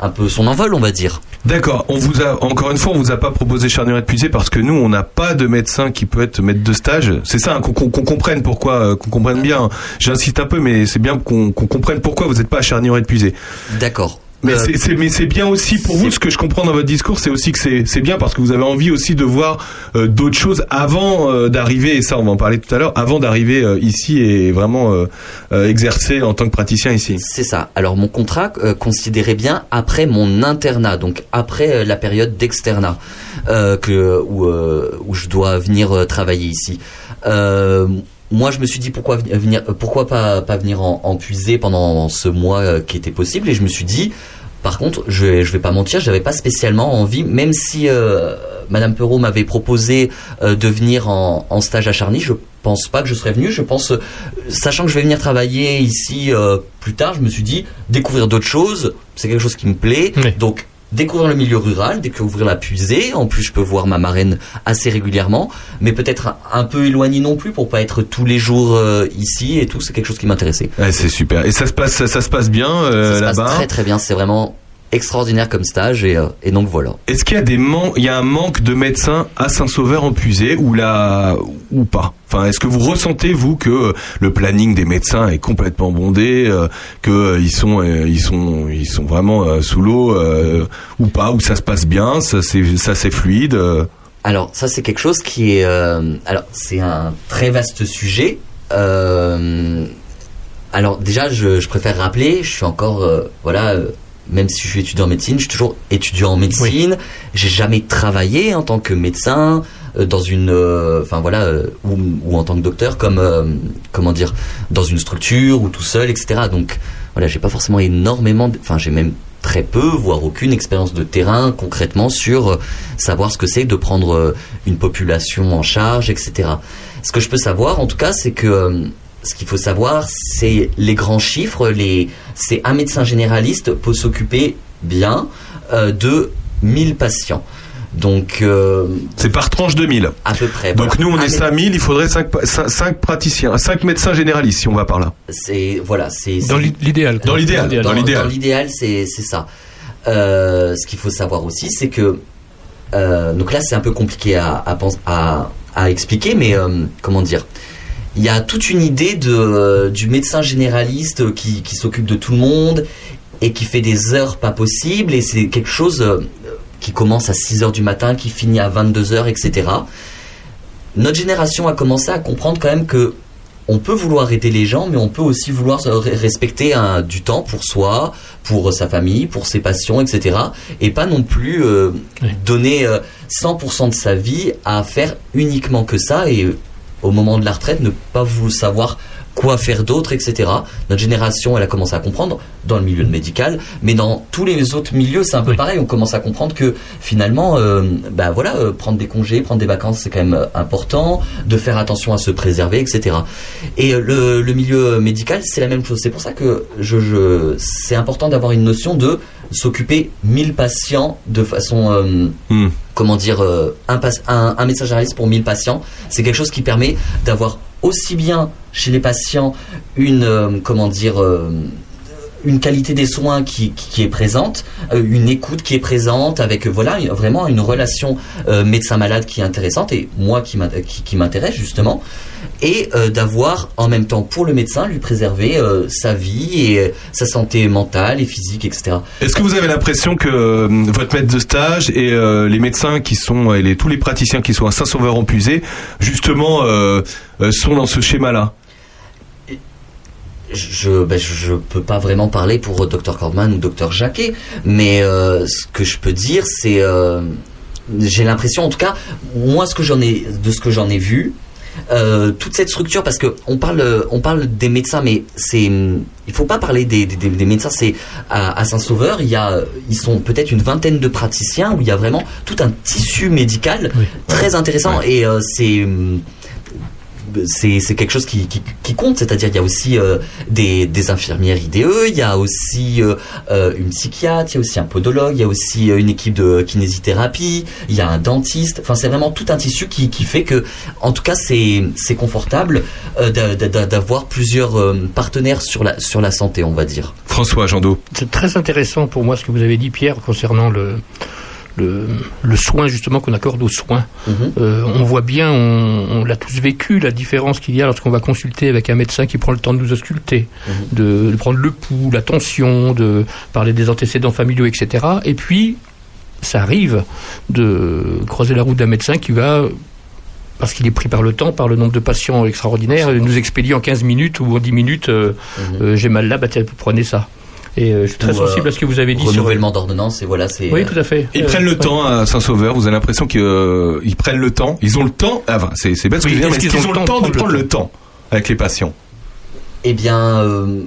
un peu son envol, on va dire. D'accord. On vous a encore une fois, on vous a pas proposé Charnier et Puisé parce que nous, on n'a pas de médecin qui peut être maître de stage. C'est ça, hein, qu'on comprenne pourquoi, euh, qu'on comprenne bien. J'insiste un peu, mais c'est bien qu'on qu'on comprenne pourquoi vous n'êtes pas à Charnier et Puisé. D'accord. Mais Euh, c'est- mais c'est bien aussi pour vous. Ce que je comprends dans votre discours, c'est aussi que c'est bien parce que vous avez envie aussi de voir euh, d'autres choses avant euh, d'arriver. Et ça, on va en parler tout à l'heure. Avant d'arriver euh, ici et vraiment euh, euh, exercer en tant que praticien ici. C'est ça. Alors mon contrat euh, considérait bien après mon internat, donc après la période d'externat euh, que où, euh, où je dois venir travailler ici. Moi, je me suis dit pourquoi veni- venir, euh, pourquoi pas pas venir en, en puiser pendant ce mois euh, qui était possible, et je me suis dit. Par contre, je vais, je vais pas mentir, j'avais pas spécialement envie, même si euh, Madame Perrault m'avait proposé euh, de venir en, en stage à Charny, je pense pas que je serais venu. Je pense, euh, sachant que je vais venir travailler ici euh, plus tard, je me suis dit découvrir d'autres choses, c'est quelque chose qui me plaît. Oui. Donc découvrir le milieu rural, découvrir la puisée. En plus, je peux voir ma marraine assez régulièrement, mais peut-être un, peu éloigné non plus pour pas être tous les jours euh, ici et tout. C'est quelque chose qui m'intéressait. Ouais, c'est super. Et ça se passe, ça, se passe bien euh, Ça se passe là-bas? très très bien. C'est vraiment extraordinaire comme stage et, euh, et donc voilà. Est-ce qu'il y a des man- il y a un manque de médecins à Saint-Sauveur en ou là ou pas? Enfin, est-ce que vous ressentez vous que euh, le planning des médecins est complètement bondé, euh, que euh, ils sont ils sont ils sont vraiment sous l'eau ou pas? Ou ça se passe bien, ça c'est ça c'est fluide Alors ça c'est quelque chose qui est alors c'est un très vaste sujet. Alors déjà je, je préfère rappeler, je suis encore voilà même si je suis étudiant en médecine, je suis toujours étudiant en médecine. J'ai jamais travaillé en tant que médecin euh, dans une euh, enfin voilà euh, ou, ou en tant que docteur comme comment dire dans une structure ou tout seul etc. Donc voilà j'ai pas forcément énormément enfin j'ai même très peu, voire aucune expérience de terrain concrètement sur savoir ce que c'est de prendre une population en charge, etc. Ce que je peux savoir, en tout cas, c'est que ce qu'il faut savoir, c'est les grands chiffres. Les, c'est un médecin généraliste peut s'occuper bien euh, de 1000 patients. Donc euh, C'est par tranche de 1000. à peu près. Donc voilà. nous on Un est mé- 5000, il faudrait 5 praticiens, 5 médecins généralistes si on va par là. C'est voilà, c'est Dans l'idéal. Dans l'idéal, dans, dans l'idéal. dans l'idéal, c'est c'est ça. Euh, ce qu'il faut savoir aussi, c'est que euh, donc là, c'est un peu compliqué à à, à, à expliquer, mais euh, comment dire Il y a toute une idée de euh, du médecin généraliste qui qui s'occupe de tout le monde et qui fait des heures pas possibles et c'est quelque chose euh, qui commence à 6 heures du matin, qui finit à 22 heures, etc. Notre génération a commencé à comprendre quand même que on peut vouloir aider les gens, mais on peut aussi vouloir respecter un, du temps pour soi, pour sa famille, pour ses passions, etc. Et pas non plus euh, Oui. donner euh, 100% de sa vie à faire uniquement que ça et au moment de la retraite ne pas vous savoir quoi faire d'autre, etc. Notre génération, elle a commencé à comprendre dans le milieu médical, mais dans tous les autres milieux, c'est un peu Oui. pareil. On commence à comprendre que finalement, euh, bah voilà, euh, prendre des congés, prendre des vacances, c'est quand même euh, important, de faire attention à se préserver, etc. Et euh, le, le milieu médical, c'est la même chose. C'est pour ça que je, je c'est important d'avoir une notion de s'occuper 1000 patients de façon euh, Hmm. comment dire, un, un, un médecin généraliste pour 1000 patients, c'est quelque chose qui permet d'avoir aussi bien chez les patients une, euh, comment dire, euh, une qualité des soins qui, est présente, euh, une écoute qui est présente, avec voilà vraiment une relation médecin-malade qui est intéressante et moi qui m'intéresse justement, et euh, d'avoir en même temps pour le médecin lui préserver euh, sa vie et euh, sa santé mentale et physique, etc. Est-ce que vous avez l'impression que votre maître de stage et les médecins qui sont et les, tous les praticiens qui sont à Saint-Sauveur en Puisée, justement, sont dans ce schéma-là? Je, ben, je, je peux pas vraiment parler pour Dr Cordman ou Dr Jacquet, mais euh, ce que je peux dire, c'est, euh, j'ai l'impression, en tout cas, moi, ce que j'en ai, de ce que j'en ai vu, euh, toute cette structure, parce que on parle, on parle des médecins, mais c'est, il faut pas parler des, des, des médecins. C'est à, à Saint-Sauveur, il y a, ils sont peut-être une vingtaine de praticiens où il y a vraiment tout un tissu médical Oui. très intéressant et euh, c'est hum, c'est c'est quelque chose qui, qui, qui compte, c'est-à-dire il y a aussi euh, des, des infirmières IDE, il y a aussi euh, euh, une psychiatre, il y a aussi un podologue, il y a aussi une équipe de kinésithérapie, il y a un dentiste, enfin c'est vraiment tout un tissu qui, qui fait que, en tout cas c'est c'est confortable euh, d'a- d'a- d'avoir plusieurs euh, partenaires sur la, sur la santé, on va dire. François Jandot. C'est très intéressant pour moi ce que vous avez dit, Pierre, concernant le, le, le soin justement qu'on accorde aux soins. Mhm. Euh, on voit bien, on, on l'a tous vécu, la différence qu'il y a lorsqu'on va consulter avec un médecin qui prend le temps de nous ausculter, de, de prendre le pouls, la tension, de parler des antécédents familiaux, etc. Et puis, ça arrive de croiser la route d'un médecin qui va parce qu'il est pris par le temps, par le nombre de patients extraordinaires, nous expédie en 15 minutes ou en 10 minutes, euh, Mhm. euh, j'ai mal là, bah prenez ça. Et euh, je suis très Ou, euh, sensible à ce que vous avez dit sur... Renouvellement d'ordonnance et voilà c'est. Oui, tout à fait. Ils Euh, prennent le ouais. temps à Saint-Sauveur. Vous avez l'impression qu'ils euh, ils prennent le temps. Ils ont le temps. Ah, enfin, c'est c'est bête ce que je veux dire, mais qu'ils ont le temps de prendre le temps avec les patients Eh bien, euh,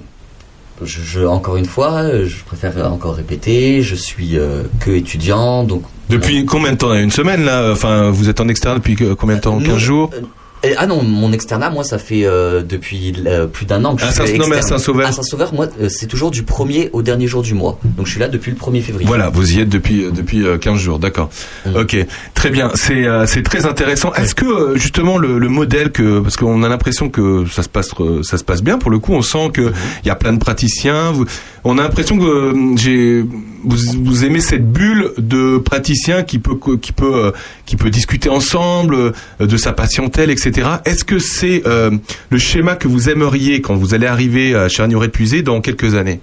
je, je- encore une fois, euh, je préfère encore répéter, je suis euh, que étudiant, donc Depuis combien de temps? Une semaine là Enfin, vous êtes en externe depuis combien de temps? Nous, 15 jours? euh, Et- ah non, mon externat, moi, ça fait euh, depuis euh, plus d'un an que je À suis Saint- non, mais à. Saint-Sauveur. À Saint-Sauveur, moi, euh, c'est toujours du premier au dernier jour du mois. Donc je suis là depuis le 1er février. Voilà, vous y êtes depuis depuis euh, 15 jours, d'accord. Mm. Ok, très bien. C'est euh, c'est très intéressant. Est-ce que euh, justement le, le modèle que parce qu'on a l'impression que ça se passe euh, ça se passe bien pour le coup, on sent que Mm-hmm. il y a plein de praticiens. Vous- on a l'impression que euh, j'ai vous, vous aimez cette bulle de praticiens qui peut qui peut euh, qui peut discuter ensemble euh, de sa patientèle, etc. Est-ce que c'est euh, le schéma que vous aimeriez quand vous allez arriver à Charnieret-Puisé dans quelques années?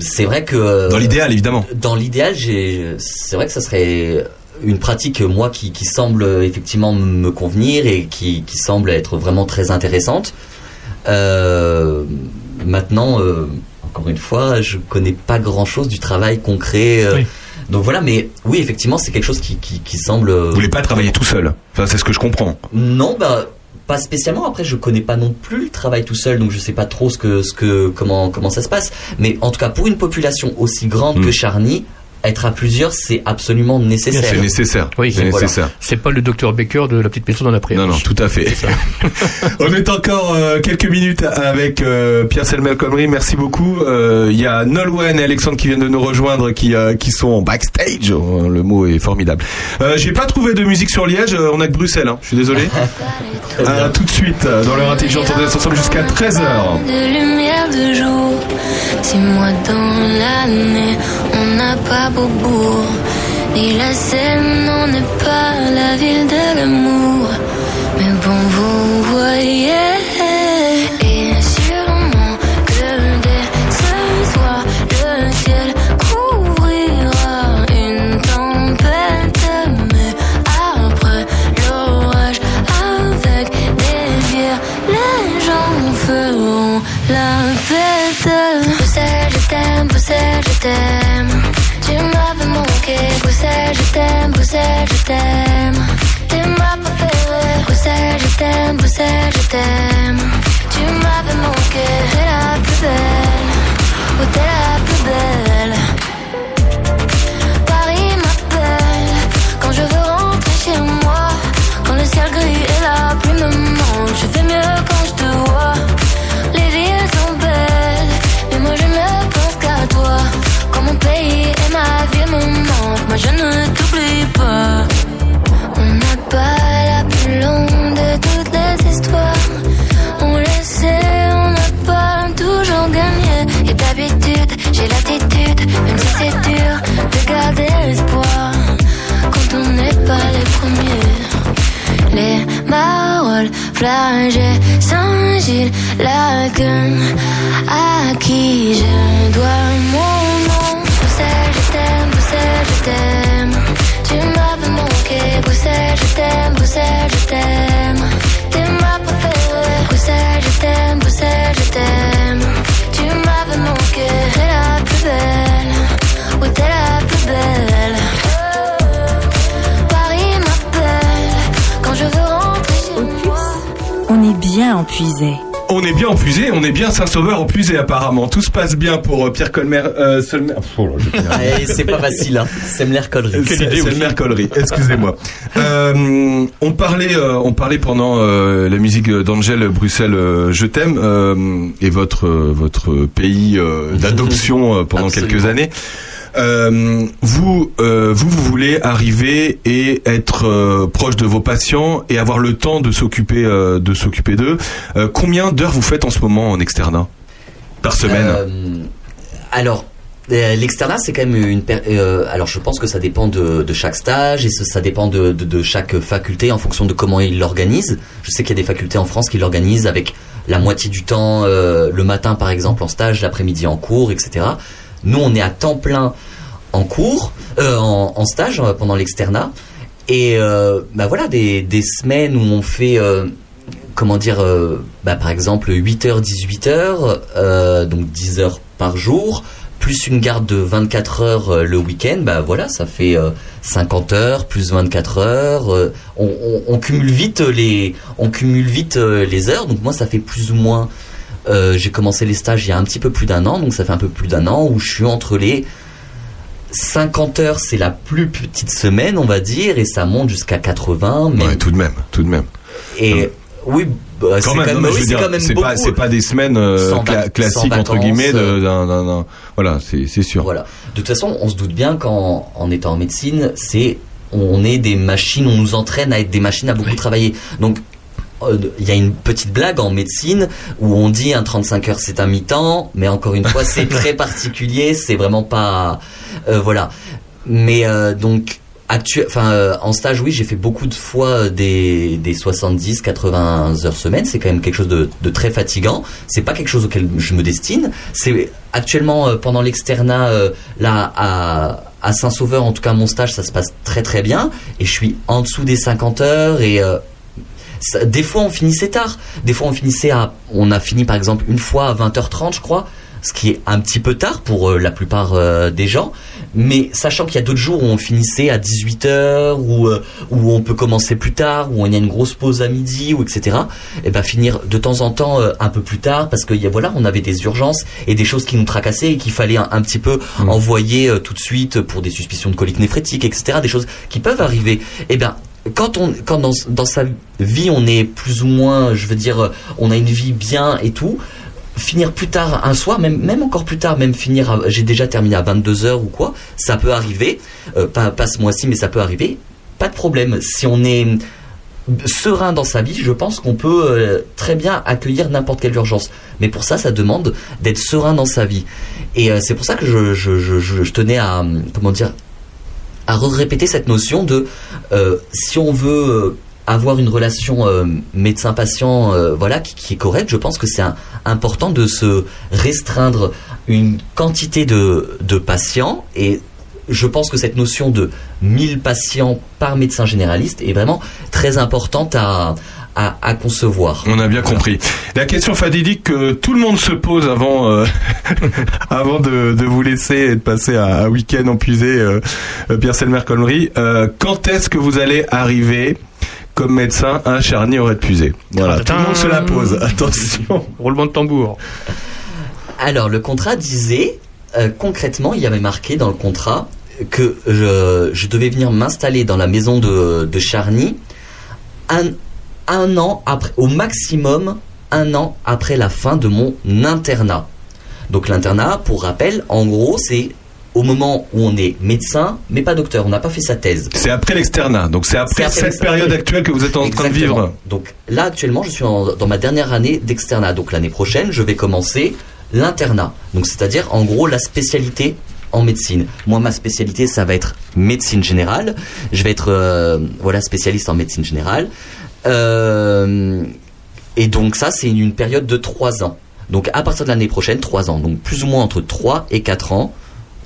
C'est vrai que Dans l'idéal, évidemment. Dans l'idéal, c'est vrai que ça serait une pratique moi qui, qui semble effectivement me convenir et qui, qui semble être vraiment très intéressante. Euh, maintenant, euh, encore une fois, je connais pas grand chose du travail concret. euh, Oui. Donc voilà, mais oui, effectivement, c'est quelque chose qui, qui, qui semble. Vous voulez pas travailler tout seul Enfin, c'est ce que je comprends. Non, bah pas spécialement. Après, je connais pas non plus le travail tout seul, donc je sais pas trop ce que, ce que, comment, comment ça se passe. Mais en tout cas, pour une population aussi grande Mm. que Charny, être à plusieurs, c'est absolument nécessaire. C'est nécessaire. Oui, c'est voilà. nécessaire. C'est pas le docteur Baker de la petite maison dans la prairie. Non, non, tout à fait. On est encore euh, quelques minutes avec euh, Pierre Selmel Connery. Merci beaucoup. Euh, Il y a Nolwenn et Alexandre qui viennent de nous rejoindre, qui euh, qui sont en backstage. Oh, Le mot est formidable. Euh, J'ai pas trouvé de musique sur Liège. On a que Bruxelles. Hein. Je suis désolé. À tout de suite euh, dans leur intelligence. On reste ensemble jusqu'à 13 h de lumière de jour. Six mois dans l'année, on n'a pas Ni la Seine, on n'est pas la ville de l'amour. Mais bon, vous voyez. Et sûrement que dès ce soir, le ciel couvrira une tempête. Mais après l'orage, avec des bières, les gens feront la fête. Bruxelles, je t'aime, t'aime. Bruxelles, je t'aime, Bruxelles, je t'aime. T'es ma préférée, Bruxelles, je t'aime, Bruxelles, je t'aime. Tu m'avais manqué, t'es la plus belle, oh t'es la plus belle. Je ne t'oublie pas. On n'a pas la plus longue de toutes les histoires. On le sait, on n'a pas toujours gagné. Et d'habitude, j'ai l'attitude, même si c'est dur, de garder l'espoir. Quand on n'est pas les premiers. Les Marolles, Flagey, Saint-Gilles, Laken, à qui je dois mon t'aime. Tu m'avais manqué, Bruxelles, je t'aime, Bruxelles, je t'aime. T'es ma préférée, Bruxelles, je t'aime, Bruxelles, je t'aime. Tu m'avais manqué, t'es la plus belle, oui t'es la plus belle. Paris m'appelle quand je veux rentrer chez moi. On est bien en puisé. On est bien en fusée, on est bien Saint-Sauveur en fusée apparemment. Tout se passe bien pour euh, Pierre Colmer. Euh, Oh. Eh, c'est pas facile, hein. C'est c'est le mercolerie, excusez-moi. Euh, on parlait, euh, on parlait pendant euh, la musique d'Angèle Bruxelles, euh, je t'aime, euh, et votre euh, votre pays euh, d'adoption euh, pendant Absolument. quelques années. Euh, vous, euh, vous, vous voulez arriver et être euh, proche de vos patients et avoir le temps de s'occuper de s'occuper d'eux. Combien d'heures vous faites en ce moment en externat par semaine alors, l'externat, c'est quand même une. alors, je pense que ça dépend de, chaque stage et ça, dépend de, chaque faculté en fonction de comment ils l'organisent. Je sais qu'il y a des facultés en France qui l'organisent avec la moitié du temps le matin, par exemple, en stage, l'après-midi en cours, etc. Nous, on est à temps plein en cours, euh, en, stage euh, pendant l'externat. Et euh, bah voilà, des, des semaines où on fait, comment dire, bah par exemple 8h, 18h, euh, donc 10 heures par jour, plus une garde de 24 heures le week-end, bah voilà, ça fait euh, 50 heures, plus 24 heures. on, on- on cumule vite les, on cumule vite les heures. Donc moi, ça fait plus ou moins. Euh, J'ai commencé les stages il y a un petit peu plus d'un an, donc ça fait un peu plus d'un an où je suis entre les 50 heures, c'est la plus petite semaine, on va dire, et ça monte jusqu'à 80. Mais Ouais, tout de même, tout de même. Et oui, bah, c'est Quand quand même, oui, dire, quand même beaucoup. pas, c'est pas des semaines euh, cla- classiques entre guillemets. De, euh, d'un- d'un- d'un- voilà, c'est c'est sûr. Voilà. De toute façon, on se doute bien qu'en en étant en médecine, c'est on est des machines, on nous entraîne à être des machines à beaucoup travailler. Donc il y a une petite blague en médecine où on dit un 35 heures c'est un mi-temps, mais encore une fois c'est très particulier, c'est vraiment pas euh, voilà. Mais euh, donc actu- enfin euh, en stage oui j'ai fait beaucoup de fois euh, des, des 70 80 heures semaine. C'est quand même quelque chose de, de très fatigant. C'est pas quelque chose auquel je me destine. C'est actuellement euh, pendant l'externat euh, là à à Saint-Sauveur en tout cas mon stage ça se passe très très bien. Et je suis en dessous des 50 heures et euh, des fois on finissait tard. Des fois on finissait à on a fini par exemple une fois à 20h30 je crois ce qui est un petit peu tard pour euh, la plupart euh, des gens. Mais sachant qu'il y a d'autres jours où on finissait à 18h ou euh, où on peut commencer plus tard où on y a une grosse pause à midi ou etc et ben finir de temps en temps un peu plus tard parce que y a, voilà on avait des urgences et des choses qui nous tracassaient et qu'il fallait un, un petit peu envoyer euh, tout de suite pour des suspicions de colique néphrétique etc des choses qui peuvent arriver. Et ben quand on quand dans, dans sa vie on est plus ou moins je veux dire on a une vie bien et tout finir plus tard un soir, même, encore plus tard, même finir, j'ai déjà terminé à 22h ou quoi, ça peut arriver, euh, pas, pas ce mois-ci, mais ça peut arriver, pas de problème. Si on est serein dans sa vie, je pense qu'on peut euh, très bien accueillir n'importe quelle urgence. Mais pour ça, ça demande d'être serein dans sa vie. Et euh, c'est pour ça que je, tenais à, comment dire, à répéter cette notion de si on veut avoir une relation euh, médecin-patient euh, voilà qui, qui est correcte je pense que c'est important de se restreindre une quantité de, de patients et je pense que cette notion de 1000 patients par médecin généraliste est vraiment très importante à, à, à concevoir. On a bien compris. La question fatidique que tout le monde se pose avant, euh, avant de, de vous laisser et de passer un, un week-end épuisé, euh, Pierre Selmer Connery. Euh, quand est-ce que vous allez arriver comme médecin à Charny aurait puisé Voilà, tout le monde se la pose. Attention. Roulement de tambour. Alors, le contrat disait, euh, concrètement, il y avait marqué dans le contrat que je, je devais venir m'installer dans la maison de, de Charny un, un an après, au maximum un an après la fin de mon internat. Donc l'internat, pour rappel, en gros, c'est au moment où on est médecin, mais pas docteur, on n'a pas fait sa thèse. C'est après l'externat, donc c'est après, cette période actuelle que vous êtes en train de vivre. Donc là actuellement, je suis en- dans ma dernière année d'externat. Donc l'année prochaine, je vais commencer l'internat. Donc c'est-à-dire en gros la spécialité en médecine. Moi, ma spécialité, ça va être médecine générale. Je vais être euh, voilà spécialiste en médecine générale. Euh, et donc ça, c'est une, une période de trois ans. Donc à partir de l'année prochaine, trois ans. Donc plus ou moins entre 3 et 4 ans,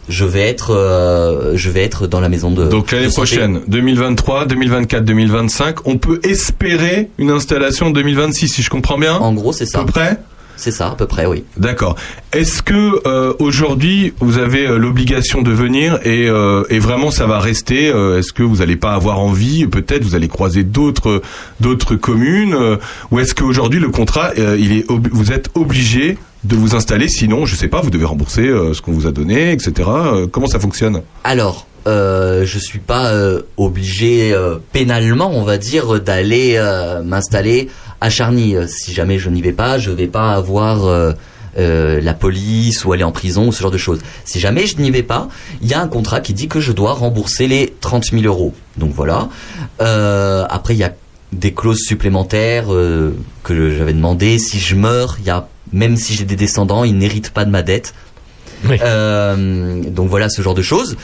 je vais être, euh, je vais être dans la maison de. Donc l'année prochaine, 2023, 2024, 2025, on peut espérer une installation en 2026, si je comprends bien. En gros, c'est ça. À peu près? C'est ça, à peu près, oui. D'accord. Est-ce que euh, aujourd'hui vous avez euh, l'obligation de venir et, euh, et vraiment ça va rester euh, Est-ce que vous n'allez pas avoir envie Peut-être vous allez croiser d'autres d'autres communes euh, Ou est-ce qu'aujourd'hui le contrat euh, il est vous êtes obligé de vous installer Sinon, je sais pas, vous devez rembourser euh, ce qu'on vous a donné, etc. Euh, comment ça fonctionne? Alors, euh, je suis pas euh, obligé pénalement, on va dire, d'aller m'installer à Charny. Si jamais je n'y vais pas, je vais pas avoir la police ou aller en prison ou ce genre de choses. Si jamais je n'y vais pas, il y a un contrat qui dit que je dois rembourser les 30 000 euros. Donc voilà. Après, il y a des clauses supplémentaires que j'avais demandé. Si je meurs, il y a même si j'ai des descendants, ils n'héritent pas de ma dette. Euh, donc voilà ce genre de choses.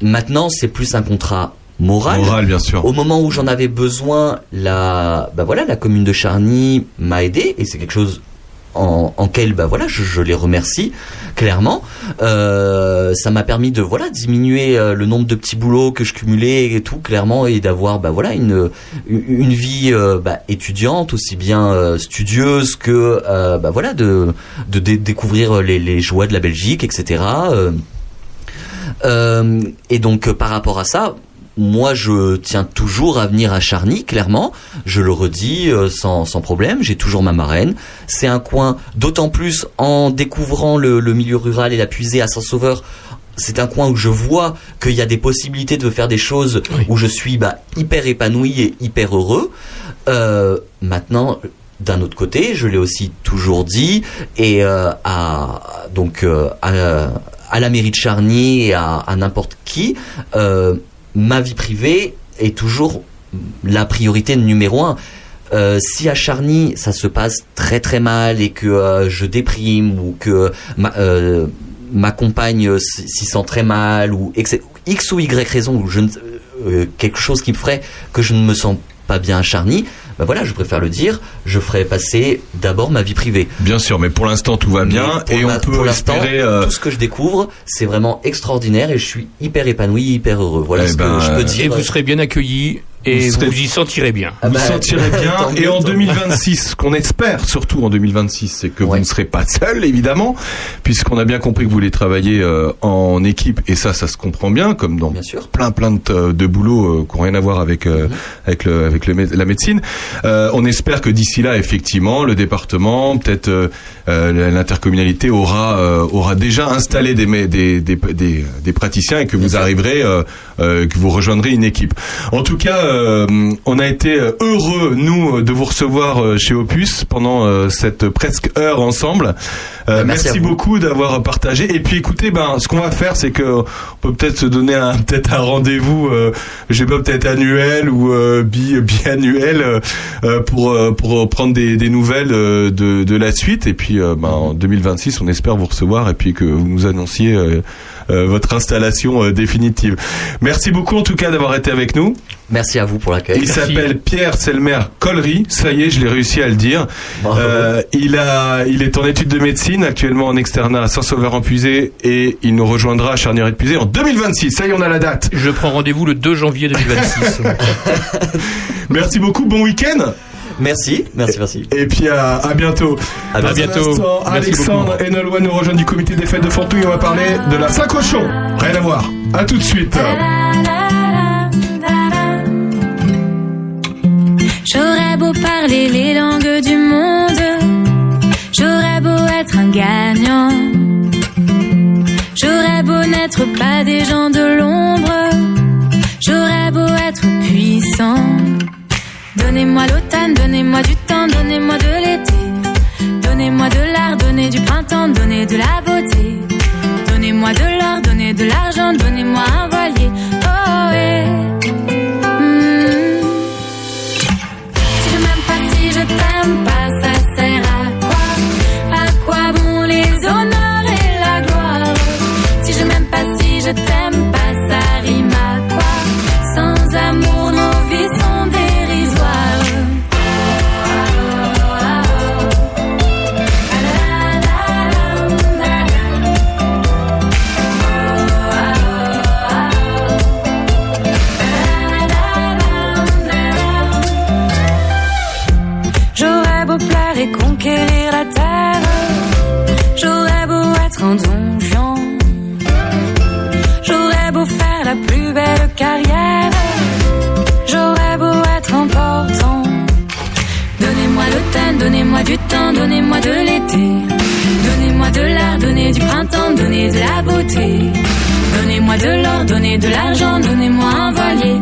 Maintenant, c'est plus un contrat moral. Moral, bien sûr. Au moment où j'en avais besoin, la, bah voilà, la commune de Charny m'a aidé et c'est quelque chose en, en quel, bah voilà, je, les remercie clairement. Euh, ça m'a permis de voilà diminuer euh, le nombre de petits boulots que je cumulais et tout clairement et d'avoir bah voilà une une vie euh, bah, étudiante aussi bien studieuse que bah voilà de de dé- découvrir les, les joies de la Belgique etc. Et donc par rapport à ça, moi je tiens toujours à venir à Charny, clairement. Je le redis euh, sans, sans problème. J'ai toujours ma marraine. C'est un coin, d'autant plus en découvrant le, le milieu rural et la puisée à Saint-Sauveur. c'est un coin où je vois qu'il y a des possibilités de faire des choses où je suis bah, hyper épanoui et hyper heureux. Euh, maintenant, d'un autre côté, je l'ai aussi toujours dit, et euh, à donc à, à la mairie de Charny et à, à n'importe qui, euh, ma vie privée est toujours la priorité numéro un. Euh, si à Charny ça se passe très très mal et que euh, je déprime ou que ma, euh, compagne s'y sent très mal ou X ou Y raison ou quelque chose qui me ferait que je ne me sens pas bien à Charny, ben voilà, je préfère le dire, je ferai passer d'abord ma vie privée. Bien sûr, mais pour l'instant tout va bien et on peut pour espérer. euh, tout ce que je découvre, c'est vraiment extraordinaire et je suis hyper épanoui, hyper heureux. Voilà Eh ce ben, que je peux euh, dire. Et vous serez bien accueillis et Vous vous, y sentirez bien. Ah vous bah, sentirez bien. Et en tant mieux. 2026, ce qu'on espère surtout en 2026, c'est que vous ne serez pas seul, évidemment, puisqu'on a bien compris que vous voulez travailler euh, en équipe. Et ça, ça se comprend bien, comme dans Bien sûr. plein plein de, de boulots euh, qui n'ont rien à voir avec euh, avec le avec le, mé- la médecine. Euh, on espère que d'ici là, effectivement, le département, peut-être euh, euh, l'intercommunalité aura euh, aura déjà installé des, des, des des des praticiens et que vous arriverez euh, euh, que vous rejoindrez une équipe. En tout cas, euh, on a été heureux nous de vous recevoir chez Opus pendant cette presque heure ensemble. Merci beaucoup d'avoir partagé. Et puis écoutez, ben ce qu'on va faire, c'est que on peut peut-être se donner un peut-être un rendez-vous, euh, je sais pas peut-être annuel ou euh, bi biannuel pour euh, pour prendre des, nouvelles euh, de la suite. Et puis euh, ben, en 2026, on espère vous recevoir et puis que vous nous annonciez. Euh, votre installation euh, définitive. Merci beaucoup en tout cas d'avoir été avec nous. Merci à vous pour l'accueil. Il s'appelle Pierre Selmer Collery. Ça y est, je l'ai réussi à le dire. Euh, il a, il est en études de médecine, actuellement en externat à Saint-Sauveur-en-Puisé et il nous rejoindra à Charnières-et-Puisé en 2026. Ça y est, on a la date. Je prends rendez-vous le 2 janvier 2026. Merci beaucoup, bon week-end. Merci, merci, merci. Et puis à, à bientôt. À Dans un bientôt. instant, Merci Alexandre et Nolwenn nous rejoignent du comité des fêtes de Fontouille. On va parler de la Saint-Cochon. Rien à voir. À tout de suite. J'aurais beau parler les langues du monde, j'aurais beau être un gagnant. J'aurais beau n'être pas des gens de l'ombre, j'aurais beau être puissant. Donnez-moi l'automne, donnez-moi du temps, donnez-moi de l'été. Donnez-moi de l'art, donnez du printemps, donnez de la beauté. Donnez-moi de l'or, donnez de l'argent, donnez-moi un voilier. Oh, eh. Hmm. Si je m'aime pas, si je t'aime pas, donnez-moi du temps, donnez-moi de l'été. Donnez-moi de l'art, donnez du printemps, donnez de la beauté. Donnez-moi de l'or, donnez de l'argent, donnez-moi un voilier.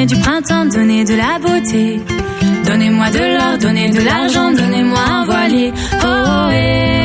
Donnez du printemps, donnez de la beauté. Donnez-moi de l'or, donnez de l'argent, donnez-moi un voilier. Oh, eh, eh.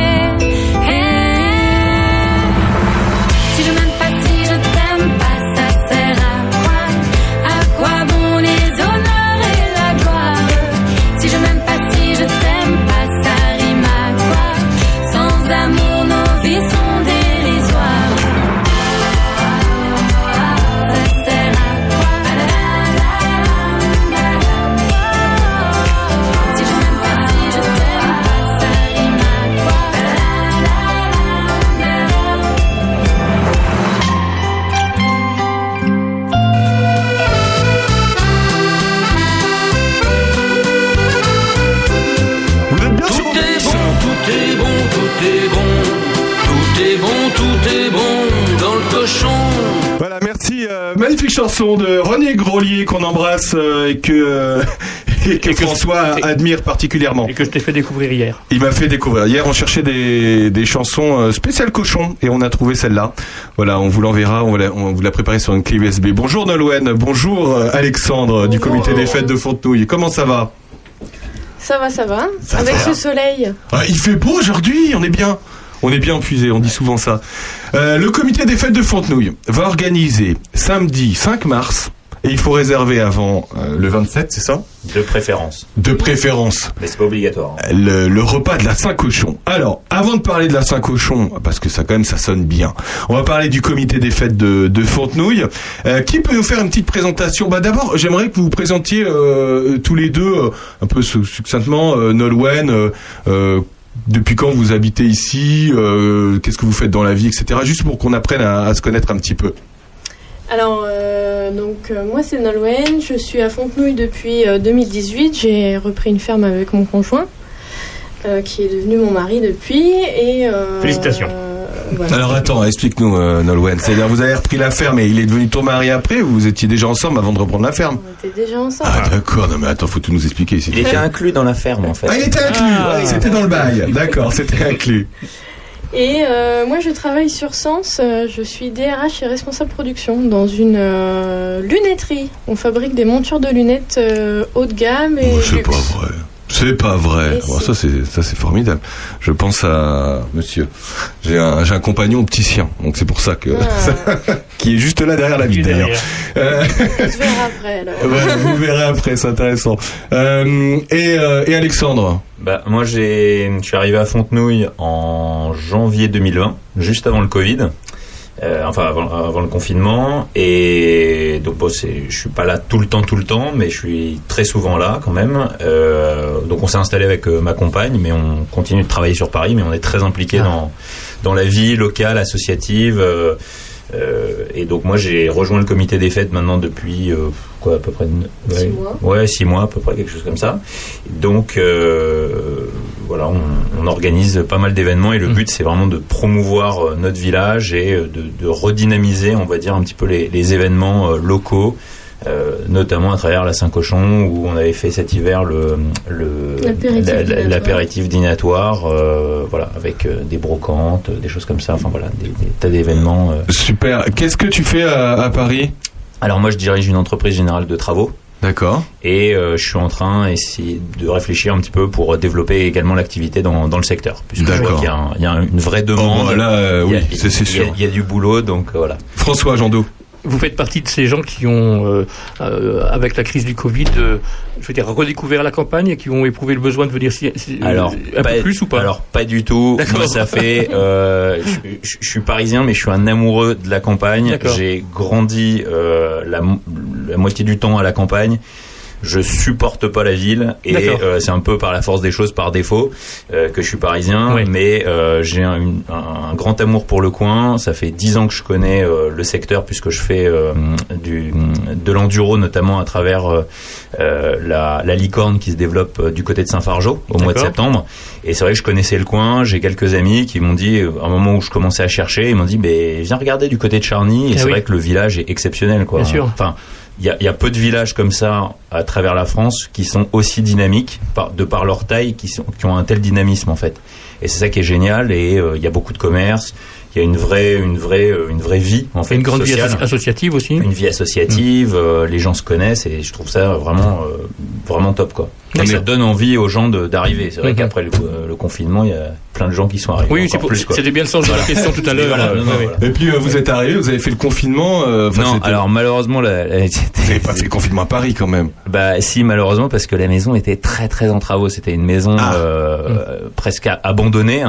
Chanson de René Grolier qu'on embrasse euh, et que, euh, et que Et que- François admire particulièrement. Et que je t'ai fait découvrir hier. Il m'a fait découvrir. Hier, on cherchait des, des chansons euh, spéciales cochon et on a trouvé celle-là. Voilà, on vous l'enverra, on, vous l'a préparée sur une clé USB. Bonjour Nolwenn, bonjour Alexandre du comité des fêtes de Fontenoy. Comment ça va? Ça va, ça va. Ça Avec va. ce soleil. Ah, Il fait beau aujourd'hui, on est bien. On est bien puisé, on dit souvent ça. Euh, le comité des fêtes de Fontenoy va organiser samedi 5 mars, et il faut réserver avant euh, le 27, c'est ça? De préférence. De préférence. Mais c'est pas obligatoire. hein. le, le repas de la Saint-Cochon. Alors, avant de parler de la Saint-Cochon, parce que ça quand même ça sonne bien, on va parler du comité des fêtes de, de Fontenouille. Euh, qui peut nous faire une petite présentation? Bah d'abord, j'aimerais que vous vous présentiez euh, tous les deux un peu su- succinctement Nolwenn. Depuis quand vous habitez ici euh, Qu'est-ce que vous faites dans la vie, etc. Juste pour qu'on apprenne à, à se connaître un petit peu. Alors, euh, donc, euh, moi, c'est Nolwenn. Je suis à Fontenouille depuis euh, 2018. J'ai repris une ferme avec mon conjoint, euh, qui est devenu mon mari depuis. Et, euh, Félicitations. Alors attends, explique-nous euh, Nolwenn. C'est-à-dire vous avez repris la ferme et il est devenu ton mari après ou vous étiez déjà ensemble avant de reprendre la ferme? On était déjà ensemble. Ah d'accord, non mais attends, faut tout nous expliquer ici. Il était inclus dans la ferme en fait. Ah, il était inclus, Ah. ouais, c'était dans le bail. D'accord, c'était inclus. Et euh, moi, je travaille sur Sens. euh, je suis DRH et responsable production dans une euh, lunetterie. On fabrique des montures de lunettes euh, haut de gamme et Oh, c'est pas vrai. C'est pas vrai. Ça c'est ça c'est formidable. Je pense à monsieur. J'ai un j'ai un compagnon opticien, donc c'est pour ça que Ah. qui est juste là derrière la vitre d'ailleurs. Euh, verra après. ouais, vous verrez après, c'est intéressant. Euh, et euh, et Alexandre. Bah, moi, j'ai, je suis arrivé à Fontenouille en janvier 2020, juste avant le Covid. Euh, enfin, avant, avant le confinement. Et donc, bon, je suis pas là tout le temps, tout le temps, mais je suis très souvent là quand même. Euh, donc, on s'est installé avec euh, ma compagne, mais on continue de travailler sur Paris, mais on est très impliqué dans, dans la vie locale, associative. euh, euh, et donc moi j'ai rejoint le comité des fêtes maintenant depuis euh, quoi à peu près ouais, Six mois. ouais six mois à peu près quelque chose comme ça donc euh, voilà on, on organise pas mal d'événements et le but c'est vraiment de promouvoir euh, notre village et euh, de, de redynamiser on va dire un petit peu les, les événements euh, locaux euh, notamment à travers la Saint-Cochon où on avait fait cet hiver le le- L'apéritif la- la- dînatoire. l'apéritif dînatoire euh, voilà avec euh, des brocantes des choses comme ça enfin voilà des, des tas d'événements euh. Super. Qu'est-ce que tu fais à, à Paris? Alors moi je dirige une entreprise générale de travaux D'accord. et euh, je suis en train essayer de réfléchir un petit peu pour développer également l'activité dans, dans le secteur puisque je vois D'accord. qu'il y a, un- il y a une vraie Oh, demande voilà, euh, Il y a- oui, c'est c'est il y a- sûr. il y a du boulot donc euh, voilà François Jandot. Vous faites partie de ces gens qui ont, euh, euh, avec la crise du Covid, euh, je veux dire, redécouvert la campagne et qui ont éprouvé le besoin de venir si, si- Alors, un pas, peu plus ou pas? Alors, pas du tout. Moi, ça fait. euh, je, suis parisien, mais je suis un amoureux de la campagne. J'ai grandi euh, la, la moitié du temps à la campagne. Je supporte pas la ville et euh, c'est un peu par la force des choses, par défaut, euh, que je suis parisien. Oui. Mais euh, j'ai un, un grand amour pour le coin. Ça fait dix ans que je connais euh, le secteur puisque je fais euh, du, de l'enduro notamment à travers la, la licorne qui se développe du côté de Saint-Fargeau au mois de septembre. Et c'est vrai que je connaissais le coin. J'ai quelques amis qui m'ont dit, à un moment où je commençais à chercher, ils m'ont dit, ben viens regarder du côté de Charny. Et Ah c'est oui. vrai que le village est exceptionnel, quoi. Bien sûr. Enfin, il y a, il y a peu de villages comme ça à travers la France qui sont aussi dynamiques par, de par leur taille, qui, sont, qui ont un tel dynamisme en fait. Et c'est ça qui est génial. Et euh, il y a beaucoup de commerce. Il y a une vraie, une vraie, euh, une vraie vie en fait. Une grande vie sociale. associative aussi. Une vie associative. euh, les gens se connaissent et je trouve ça vraiment, euh, vraiment top quoi. Mais- ça donne envie aux gens de- d'arriver. C'est vrai Mhm. qu'après le, euh, le confinement, il y a plein de gens qui sont arrivés. Oui, c'était bien le sens de la question tout à l'heure. Voilà, Euh, voilà. Et puis euh, vous êtes arrivé, vous avez fait le confinement. euh, non, alors malheureusement, la, la- vous n'avez pas fait le confinement à Paris quand même. bah si malheureusement parce que la maison était très très en travaux. C'était une maison Ah. euh, euh, presque a- abandonnée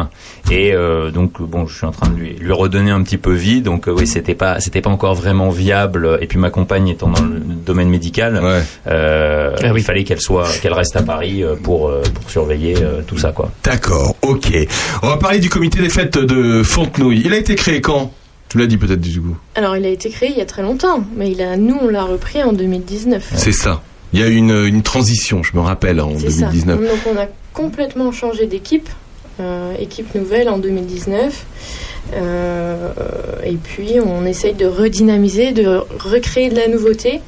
et euh, donc bon, je suis en train de lui, lui redonner un petit peu vie. Donc euh, oui, c'était pas c'était pas encore vraiment viable. Et puis ma compagne étant dans le domaine médical, Ouais. euh, Ah oui. il fallait qu'elle soit qu'elle reste à Paris euh, pour euh, pour surveiller euh, tout ça quoi. D'accord, ok. On va parler du comité des fêtes de Fontenouille. Il a été créé quand? Tu l'as dit peut-être du coup. Alors, il a été créé il y a très longtemps, mais il a, nous, on l'a repris en 2019. C'est ça. Il y a eu une, une transition, je me rappelle, en C'est ça. 2019. Donc, on a complètement changé d'équipe. euh, équipe nouvelle en 2019. Euh, et puis on essaye de redynamiser, de recréer de la nouveauté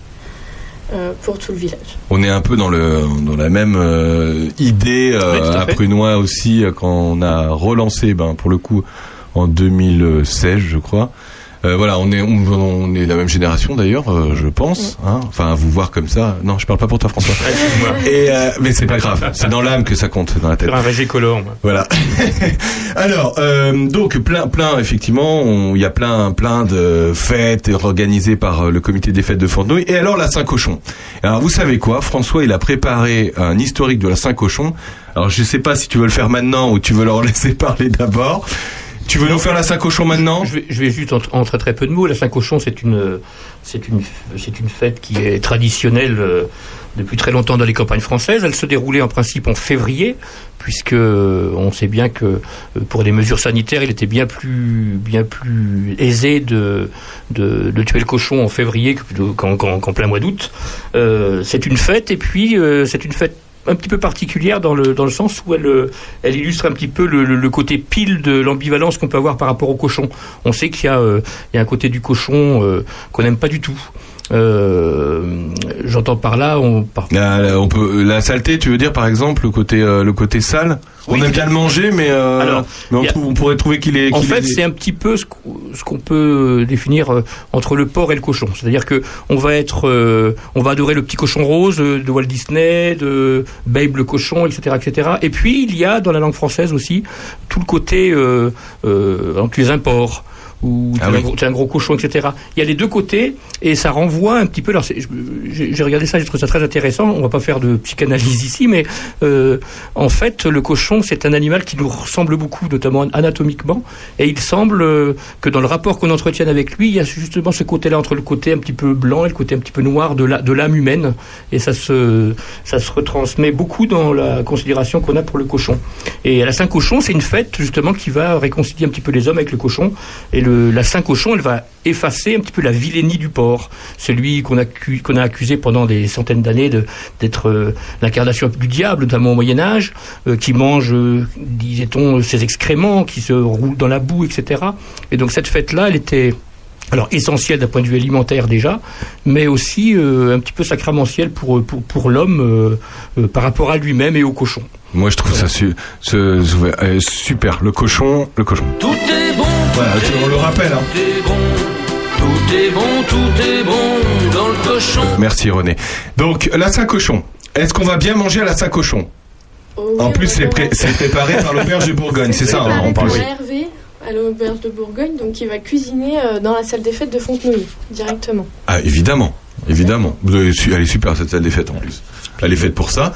pour tout le village. On est un peu dans le dans la même euh, idée euh, Oui, à. Prunois aussi euh, quand on a relancé ben pour le coup en 2016 je crois. Euh, voilà, on est on, on est la même génération d'ailleurs, euh, je pense. Hein enfin, à vous voir comme ça. Non, je parle pas pour toi, François. Et euh, mais c'est pas grave. C'est dans l'âme que ça compte, dans la tête. Un color. Voilà. Alors, euh, donc plein, plein, effectivement, il y a plein, plein de fêtes organisées par euh, le comité des fêtes de Fontenoy. Et alors la Saint-Cochon. Alors vous savez quoi, François, il a préparé un historique de la Saint-Cochon. Alors je sais pas si tu veux le faire maintenant ou tu veux leur laisser parler d'abord. Tu veux nous faire la Saint-Cochon maintenant Je vais, je vais juste en, en très très peu de mots. La Saint-Cochon, c'est une, c'est une, c'est une fête qui est traditionnelle euh, depuis très longtemps dans les campagnes françaises. Elle se déroulait en principe en février, puisque euh, on sait bien que euh, pour des mesures sanitaires, il était bien plus, bien plus aisé de, de, de tuer le cochon en février qu'en, plein mois d'août. C'est une fête, et puis c'est une fête un petit peu particulière dans le, dans le sens où elle, euh, elle illustre un petit peu le, côté pile de l'ambivalence qu'on peut avoir par rapport au cochon. On sait qu'il y, a, euh, un côté du cochon euh, qu'on n'aime pas du tout. Euh, J'entends par là, on, par- la- on peut, la saleté, tu veux dire par exemple le côté, euh, le côté sale. on aime bien le manger, mais, euh, Alors, mais on, a- trouve- on pourrait trouver qu'il est. En qu'il fait, est- c'est un petit peu ce qu'on peut définir euh, entre le porc et le cochon. C'est-à-dire que on va être, euh, on va adorer le petit cochon rose de Walt Disney, de Babe le cochon, etc., etc. Et puis il y a dans la langue française aussi tout le côté, euh, euh, par exemple, ou tu, Ah es oui. un gros, tu es un gros cochon, etc. Il y a les deux côtés et ça renvoie un petit peu. Alors, j'ai regardé ça, j'ai trouvé ça très intéressant. On va pas faire de psychanalyse ici, mais euh, en fait, le cochon, c'est un animal qui nous ressemble beaucoup, notamment anatomiquement, et il semble euh, que dans le rapport qu'on entretienne avec lui, il y a justement ce côté-là entre le côté un petit peu blanc et le côté un petit peu noir de la- de l'âme humaine, et ça se ça se retransmet beaucoup dans la considération qu'on a pour le cochon. Et la Saint-Cochon, c'est une fête justement qui va réconcilier un petit peu les hommes avec le cochon. Et le, la Saint-Cochon, elle va effacer un petit peu la vilainie du porc. Celui qu'on a, accu- qu'on a accusé pendant des centaines d'années de- d'être euh, l'incarnation du diable, notamment au Moyen-Âge, euh, qui mange, euh, disait-on, ses excréments, qui se roule dans la boue, etc. Et donc cette fête-là, elle était alors essentielle d'un point de vue alimentaire déjà, mais aussi euh, un petit peu sacramentielle pour, pour, pour l'homme euh, euh, par rapport à lui-même et au cochon. Moi, je trouve ça su- super. Le cochon, le cochon. Tout est bon, Voilà, tu- on le rappelle. Hein. tout est bon, tout est bon, tout est bon dans le cochon. Merci René. Donc la Saint-Cochon. Est-ce qu'on va bien manger à la Saint-Cochon En plus, c'est pré- c'est préparé par l'auberge de Bourgogne, c'est ça hein, en Préparé plus. par Hervé à l'auberge de Bourgogne, donc qui va cuisiner euh, dans la salle des fêtes de Fontenouille directement. Ah évidemment, évidemment. Elle est super cette salle des fêtes en plus. Elle est faite pour ça.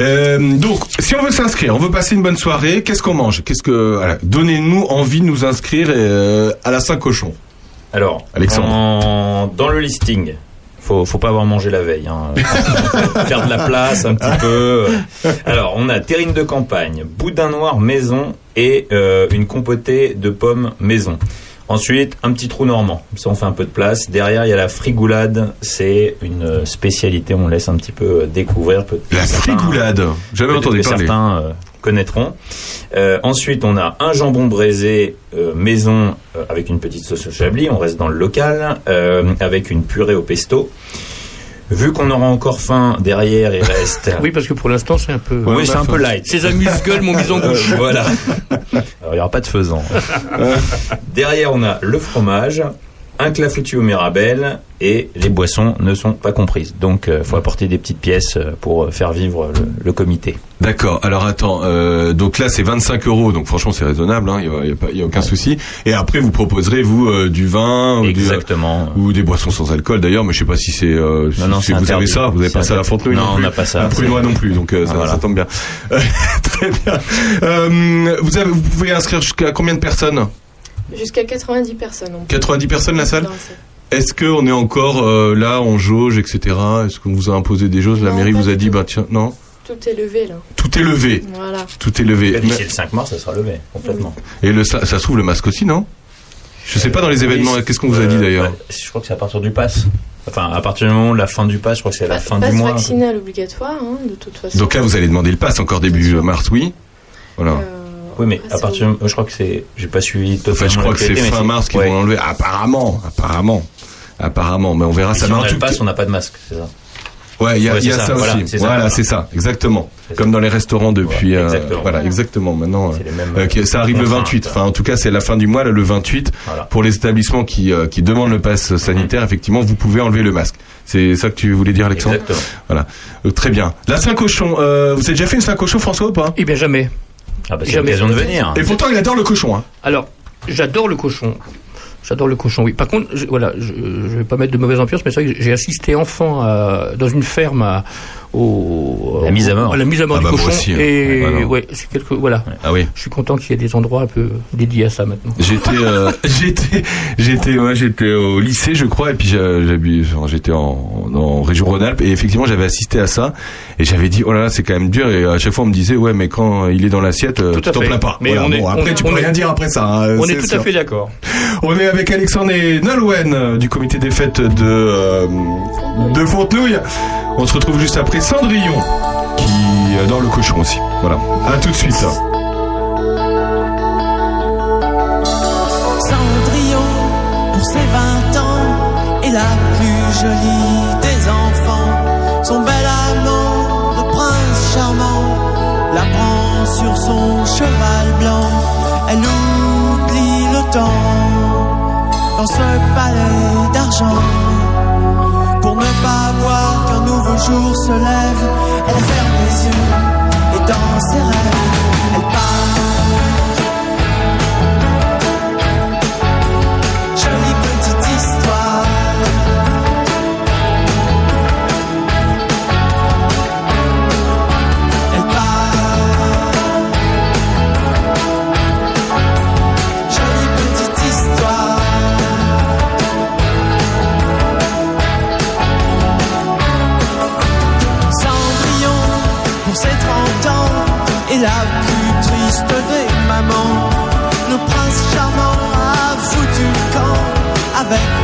Euh, donc, si on veut s'inscrire, on veut passer une bonne soirée, qu'est-ce qu'on mange? Qu'est-ce que voilà, Donnez-nous envie de nous inscrire euh, à la Saint-Cochon. Alors, Alexandre. en- dans le listing, faut, faut pas avoir mangé la veille. Hein. Faire de la place un petit peu. Alors, on a terrine de campagne, boudin noir maison et euh, une compotée de pommes maison. Ensuite, un petit trou normand. Ça, on fait un peu de place. Derrière, il y a la frigoulade. C'est une spécialité. On laisse un petit peu euh, découvrir. Peut- La certains- frigoulade. Peut-être entendu que parler. Certains euh, connaîtront. Euh, ensuite, on a un jambon braisé euh, maison euh, avec une petite sauce au chablis. On reste dans le local euh, avec une purée au pesto. Vu qu'on aura encore faim, derrière il reste. Oui, parce que pour l'instant, c'est un peu. oui, c'est un peu light. Ces amuse-gueules m'ont mis en bouche. Euh, voilà. Alors, il n'y aura pas de faisan. Derrière, on a le fromage, un clafoutis au mirabelle et les boissons ne sont pas comprises. Donc, il faut apporter des petites pièces euh, pour faire vivre le, le comité. D'accord. Alors attends. euh, donc là, c'est 25 euros. Donc franchement, c'est raisonnable. Il hein, n'y a, y a aucun souci. Et après, vous proposerez vous euh, du vin ou, du- Exactement. ou des boissons sans alcool. D'ailleurs, mais je sais pas si c'est. euh, si- Non, non, si vous avez ça. Vous avez pas ça à la. Fontenouille Non, on n'a pas ça. Prunois non plus. Donc euh, ça, Ah, voilà. ça tombe bien. Euh, Très bien. Euh, vous avez, vous pouvez inscrire jusqu'à combien de personnes? Jusqu'à 90 personnes. on peut- 90 personnes la salle. Est-ce que on est encore euh, là en jauge, etc. Est-ce qu'on vous a imposé des choses? La Non, mairie vous a dit bah tiens non? Tout est levé là. Tout est levé. Voilà. Tout est levé. D'ici le 5 mars, ça sera levé complètement. Et le ça, ça se trouve le masque aussi non? Je sais pas dans les Oui, événements. Qu'est-ce qu'on vous a dit euh, d'ailleurs? bah, Je crois que c'est à partir du pass. Enfin, à partir du moment de la fin du pass, je crois que c'est à la fin Passe du mois. vaccinal obligatoire, hein, de toute façon. Donc là vous allez demander le pass encore début mars, oui. Voilà. Euh, Oui, mais à partir, de- je crois que c'est, j'ai pas suivi Enfin, je crois que c'est fin mars qu'ils ouais. vont l'enlever. Apparemment, apparemment, apparemment. Mais on verra ça. si Mais on tout le pass, cas- on n'a pas de masque, c'est ça. Ouais, il y a, Ouais, il y a c'est ça, voilà, aussi. c'est ça, voilà, voilà. c'est ça, exactement. Comme dans les restaurants depuis. euh, exactement. voilà, exactement. Maintenant, euh, euh, ça arrive le contraintes. 28. Enfin, en tout cas, c'est la fin du mois, là, le 28. Pour les établissements qui euh, qui demandent le pass sanitaire, effectivement, vous pouvez enlever le masque. C'est ça que tu voulais dire, Alexandre Exactement. Voilà, Euh, très bien. La Saint-Cochon. Euh, vous avez déjà fait une Saint-Cochon, François, ou pas? Eh bien, jamais. Ah bah, c'est Jamais. l'occasion de venir. Et pourtant, il adore le cochon. Hein. Alors, j'adore le cochon. J'adore le cochon, oui. Par contre, je, voilà, je, je vais pas mettre de mauvaise ambiance, mais c'est vrai que j'ai assisté enfant à- dans une ferme à, au, La mise à mort. à la mise à mort Ah du bah, cochon. aussi, hein. Et Ouais, voilà. ouais, c'est quelque, voilà. Ah oui. Je suis content qu'il y ait des endroits un peu dédiés à ça maintenant. J'étais, euh, j'étais, j'étais, ouais, j'étais au lycée, je crois, et puis j'étais en, en région Rhône-Alpes, et effectivement, j'avais assisté à ça, et j'avais dit, oh là là, c'est quand même dur, et à chaque fois, on me disait, ouais, mais quand il est dans l'assiette, tu t'en plains pas. Mais Voilà, on est- bon, après, on- tu on peux est- rien dire après ça. hein, On est tout sûr. à fait d'accord. On est avec Alexandre et Nolwenn euh, du comité des fêtes de, euh, de Fontenouille. On se retrouve juste après Cendrillon, qui adore le cochon aussi. Voilà. À tout de suite. Cendrillon, pour ses 20 ans, est la plus jolie des enfants. Son bel amant de prince charmant la prend sur son cheval blanc. Elle oublie le temps dans ce palais d'argent. Pour ne pas voir nouveau jour se lève, elle ferme les yeux et dans ses rêves, elle part. Des mamans. Le prince charmant a foutu camp avec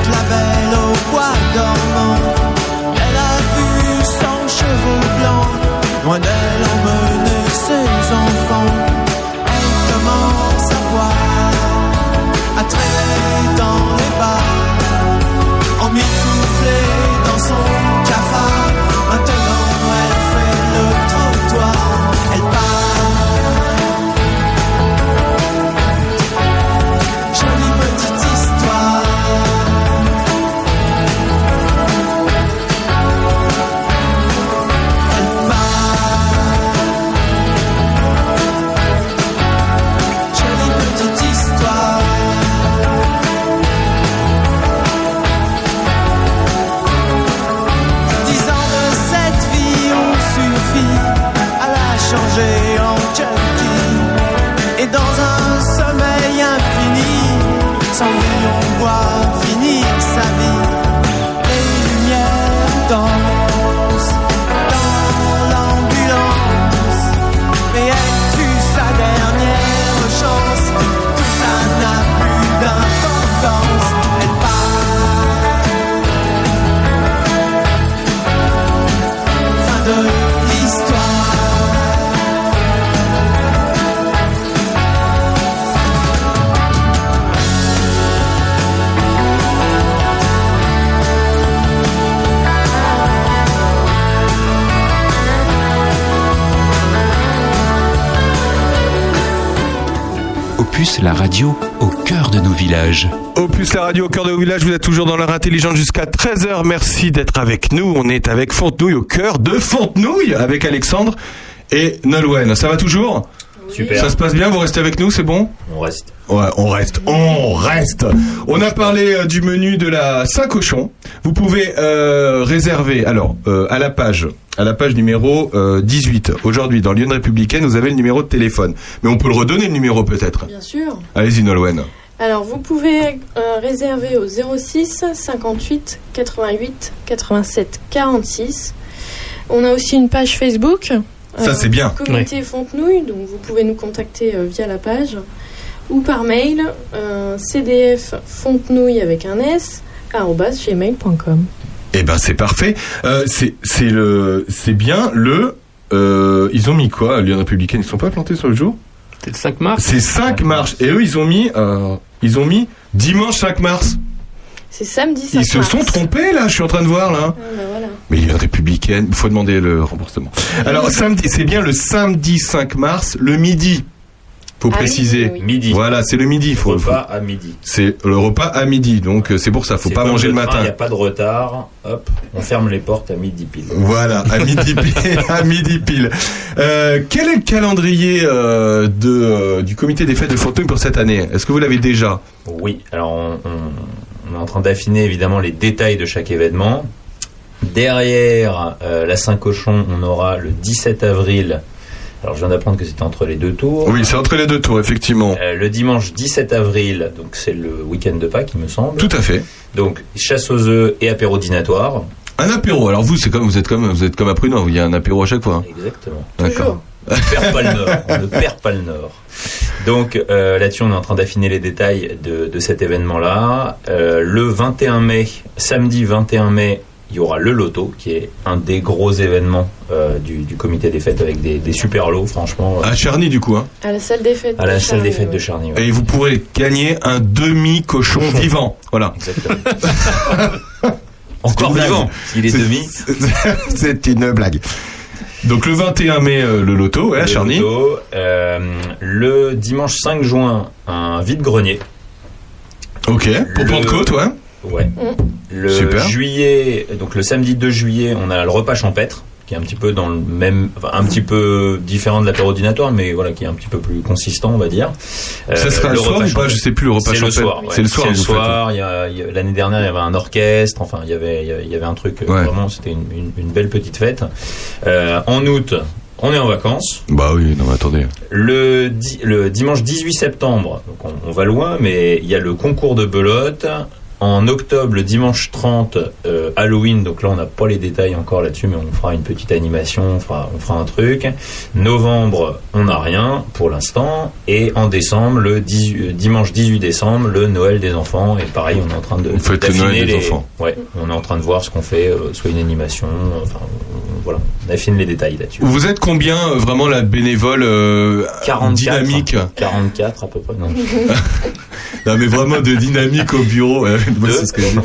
La radio au cœur de nos villages. Opus la radio au cœur de vos villages, vous êtes toujours dans l'heure intelligente jusqu'à 13h. Merci d'être avec nous. On est avec Fontenouille au cœur de Fontenouille avec Alexandre et Nolwenn. Ça va toujours? Super. Ça se passe bien, vous restez avec nous, c'est bon? On reste. Ouais, on reste, on reste. On a parlé euh, du menu de la Saint-Cochon. Vous pouvez euh, réserver, alors, euh, à la page, à la page numéro euh, 18. Aujourd'hui, dans Lyon Républicaine, vous avez le numéro de téléphone. Mais on peut le redonner, le numéro, peut-être. Bien sûr. Allez-y, Nolwenn. Alors, vous pouvez euh, réserver au 06 58 88 87 46. On a aussi une page Facebook. Euh, Ça, c'est bien. Comité Fontenouille, donc vous pouvez nous contacter euh, via la page ou par mail euh, cdf fontenouille avec un s gmail.com. Eh ben, c'est parfait. Euh, c'est, c'est le, c'est bien le. Euh, ils ont mis quoi, Lyon Républicaine Ils sont pas plantés sur le jour? C'est le 5 mars C'est 5 mars. Et eux, ils ont mis, euh, ils ont mis dimanche 5 mars. C'est samedi 5 Ils se mars. sont trompés là, je suis en train de voir là. Ah, bah voilà. Mais il y a une républicaine, il faut demander le remboursement. Alors samedi, c'est bien le samedi 5 mars, le midi. Faut Ah préciser. oui, oui. Midi. Voilà, c'est le midi. Faut, faut- Repas à midi. c'est le repas à midi, donc euh, c'est pour ça. Faut C'est pas comme manger le train, Il matin. n'y a pas de retard. Hop, on ferme les portes à midi pile. Voilà, à midi pile. à midi pile. Euh, quel est le calendrier euh, de, euh, du comité des fêtes de Fontenoy pour cette année? Est-ce que vous l'avez déjà? Oui, alors on, on- on est en train d'affiner évidemment les détails de chaque événement. Derrière euh, la Saint-Cochon, on aura le 17 avril. Alors je viens d'apprendre que c'était entre les deux tours. Oui, c'est entre les deux tours, effectivement. Euh, le dimanche 17 avril, donc c'est le week-end de Pâques, il me semble. Tout à fait. Donc chasse aux œufs et apéro dînatoire. Un apéro. Alors vous, c'est comme vous êtes comme vous êtes comme à Prunon. Il y a un apéro à chaque fois. hein. Exactement. D'accord. On ne perd pas le nord. On ne perd pas le nord. Donc euh, là-dessus, on est en train d'affiner les détails de, de cet événement-là. Euh, le 21 mai, samedi 21 mai, il y aura le loto, qui est un des gros événements euh, du, du comité des fêtes avec des, des super lots, franchement. euh, À Charny, du coup. Hein. À la salle des fêtes. à la de salle des Charny, fêtes de. Charny. ouais. Et vous pourrez gagner un demi cochon vivant. Voilà. Exactement. Encore vivant, il est demi. C'est une blague. Donc le 21 mai, euh, le loto, ouais, Le Charny. loto. Euh, le dimanche 5 juin, un vide-grenier. Ok. Pour Le- Pentecôte, ouais. Ouais. Le Super. juillet, donc le samedi 2 juillet, on a le repas champêtre, qui est un petit peu dans le même, enfin, un petit peu différent de l'apéro dînatoire, mais voilà, qui est un petit peu plus consistant, on va dire. Euh, Ça sera le soir ou pas. Je sais plus, le repas C'est le soir. ouais. C'est le soir que le soir. L'année dernière, il y avait un orchestre. Enfin, il y avait, il y avait- un truc. euh, Ouais. Vraiment, c'était une, une- une belle petite fête. Euh, en août, on est en vacances. Bah oui, non mais attendez. Le, di- le dimanche 18 septembre, donc on, on va loin, mais il y a le concours de belote. En octobre, le dimanche 30, euh, Halloween, donc là on n'a pas les détails encore là-dessus, mais on fera une petite animation, on fera, on fera un truc. Novembre, on n'a rien pour l'instant. Et en décembre, le 18 euh, dimanche 18 décembre, le Noël des enfants. Et pareil, on est en train de Vous faites le Noël des les- enfants. Ouais, on est en train de voir ce qu'on fait, euh, soit une animation, enfin on- voilà, on affine les détails là-dessus. Vous êtes combien euh, vraiment la bénévole euh, 44, dynamique 44 à peu près, non. Non mais vraiment de dynamique au bureau. C'est ce que je dis. Au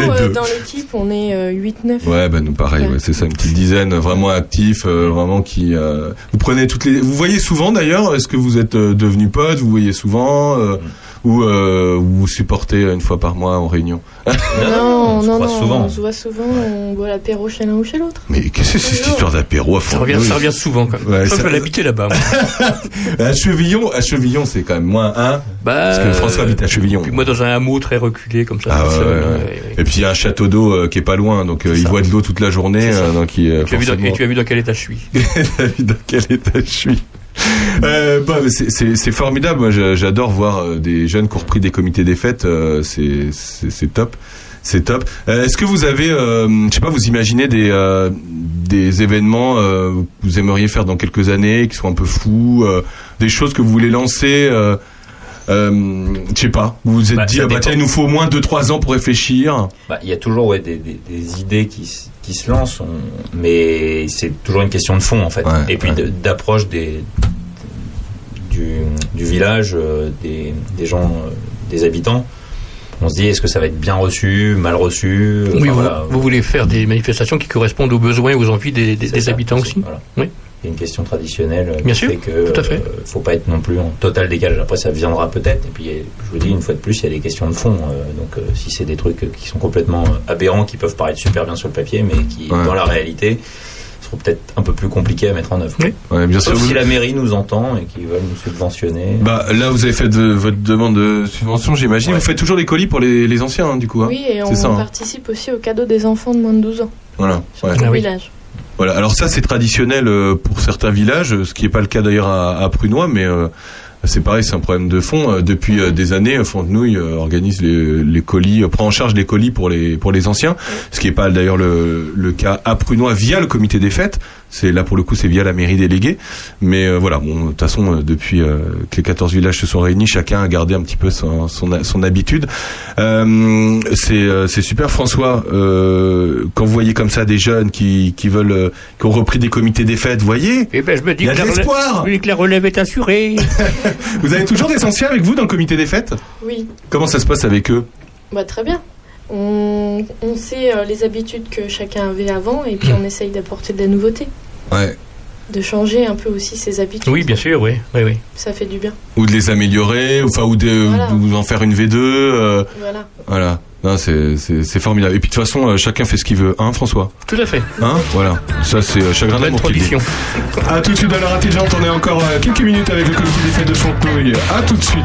bureau, euh, deux. dans l'équipe, on est euh, 8-9. Ouais, bah nous pareil, ouais, c'est ça, une petite dizaine vraiment actifs, euh, vraiment qui. euh, vous prenez toutes les. Vous voyez souvent d'ailleurs. Est-ce que vous êtes euh, devenus potes Vous voyez souvent euh, ou euh, vous vous supportez une fois par mois en réunion Non, on se non, voit non, souvent. on se voit souvent, on boit l'apéro chez l'un ou chez l'autre. Mais qu'est-ce que c'est cette histoire d'apéro à Ça revient, ça revient souvent quand même. Ouais, je ça- vais l'habiter là-bas. À Chevillon, à Chevillon, c'est quand même moins un. Bah, Parce que François habite à Chevillon. Puis moi dans un hameau très reculé comme ça. Ah ouais, ouais, euh. Et puis il y a un château d'eau euh, qui est pas loin, donc euh, il ça. boit de l'eau toute la journée, C'est ça. euh, donc il, euh, Tu as, vu dans, forcément- et tu as vu dans quel état je suis T'as vu dans quel état je suis euh, bah, c'est- formidable. Moi, j'adore voir euh, des jeunes qui ont repris des comités des fêtes. euh, c'est top. C'est top. Euh, Est-ce que vous avez, euh, je sais pas, vous imaginez des euh, des événements que vous aimeriez faire dans quelques années, qui sont un peu fous, des choses que vous voulez lancer euh, je sais pas. Vous vous êtes Bah, dit, ah bah tiens, il nous faut au moins 2-3 ans pour réfléchir. Bah, il y a toujours ouais, des, des- des idées qui, qui se lancent, on- mais c'est toujours une question de fond en fait. Ouais, et puis ouais. d'approche des du, du village, euh, des, des gens, euh, des habitants. On se dit est-ce que ça va être bien reçu, mal reçu Enfin, Oui, vous, voilà. vous voulez faire des manifestations qui correspondent aux besoins et aux envies des, des- C'est des ça, habitants aussi. voilà. Oui. Il y a une question traditionnelle Bien qui sûr, fait que tout à fait. euh, faut pas être non plus en total décalage. Après, ça viendra peut-être. Et puis, je vous dis une fois de plus, il y a des questions de fond. euh, donc, euh, si c'est des trucs qui sont complètement aberrants, qui peuvent paraître super bien sur le papier, mais qui, Ouais. dans la réalité, seront peut-être un peu plus compliqués à mettre en œuvre. Oui. Ouais, bien sûr. Sauf vous- si la mairie nous entend et qu'ils veulent nous subventionner. Bah là, vous avez fait de, votre demande de subvention, j'imagine. Ouais. Vous faites toujours les colis pour les, les anciens, hein, du coup. hein Oui, et on ça, hein. participe aussi au cadeau des enfants de moins de 12 ans Voilà. sur ouais. tout Ah le oui. Voilà. Alors ça, c'est traditionnel euh, pour certains villages, ce qui n'est pas le cas d'ailleurs à, à Prunois, mais euh, c'est pareil, c'est un problème de fond. Euh, Depuis des années, Fontenouille organise les, les colis, prend en charge les colis pour les pour les anciens, ce qui n'est pas d'ailleurs le, le cas à Prunois via le comité des fêtes. C'est là pour le coup, c'est via la mairie déléguée. Mais euh, voilà, bon, de toute façon, euh, depuis euh, que les 14 villages se sont réunis, chacun a gardé un petit peu son, son, son habitude. Euh, c'est euh, c'est super, François. Euh, quand vous voyez comme ça des jeunes qui qui veulent, euh, qui ont repris des comités des fêtes, voyez. Eh ben, je me dis Il y a que de la relève- l'espoir. oui, que la relève est assurée. Vous avez toujours des anciens avec vous dans le comité des fêtes? Oui, Comment ça se passe avec eux? Bah, très bien. On, on sait euh, les habitudes que chacun avait avant et puis on essaye d'apporter de la nouveauté, Ouais. de changer un peu aussi ses habitudes. Oui, bien sûr, oui. oui, oui. Ça fait du bien. Ou de les améliorer, enfin ou de Voilà. ou en faire une V2. euh, Voilà. Voilà. Non, c'est c'est c'est formidable. Et puis de toute façon, euh, chacun fait ce qu'il veut, hein, François? Tout à fait. Hein, voilà. Ça c'est euh, chagrin d'amour qui dit. tradition. À tout de suite dans l'heure intelligente. On est encore euh, quelques minutes avec le comité des fêtes de Fontenoy. À tout de suite.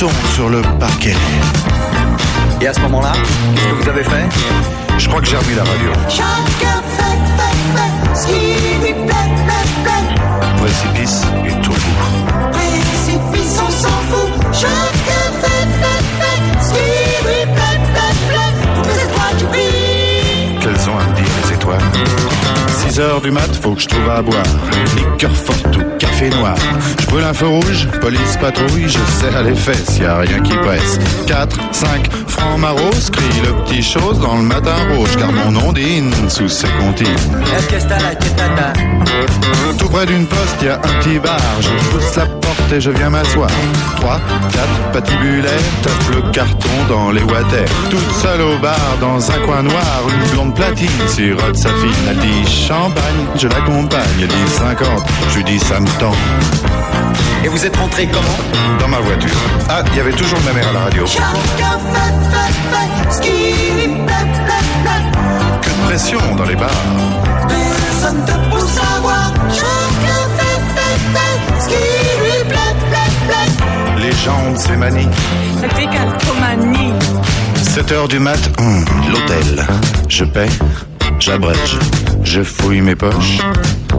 Moutons sur le parquet. Et à ce moment-là, qu'est-ce que vous avez fait? Je crois que j'ai remis la radio. Chacun fait, fait, fait ce qui lui plaît, plaît, plaît. Précipice et tout bout. Précipice, on s'en fout. Chacun fait, fait, fait ce qui lui plaît, plaît, plaît. Toutes les étoiles qui brillent. Qu'elles ont à me dire les étoiles? 6 heures du mat, faut que je trouve à boire. Liqueur forte ou café noir. Je brûle un feu rouge, police patrouille, je serre les fesses, y a rien qui presse. 4, 5, francs maros, crie le petit chose dans le matin rouge, car mon ondine sous ses comptines. Tout près d'une poste, y a un petit bar. Je pousse la porte et je viens m'asseoir. 3, 4, patibulaire, tape le carton dans les water. Toute seule au bar, dans un coin noir, une blonde platine sirote sa fille. Elle dit champagne, je l'accompagne. Elle dit 50, je dis ça me tend. Et vous êtes rentré comment? Dans ma voiture. Ah, il y avait toujours ma mère à la radio. Que de pression dans les bars. Les jambes, c'est manie. Décalcomanie. 7 heures du mat, hum, l'hôtel. Je paie, j'abrège, je fouille mes poches.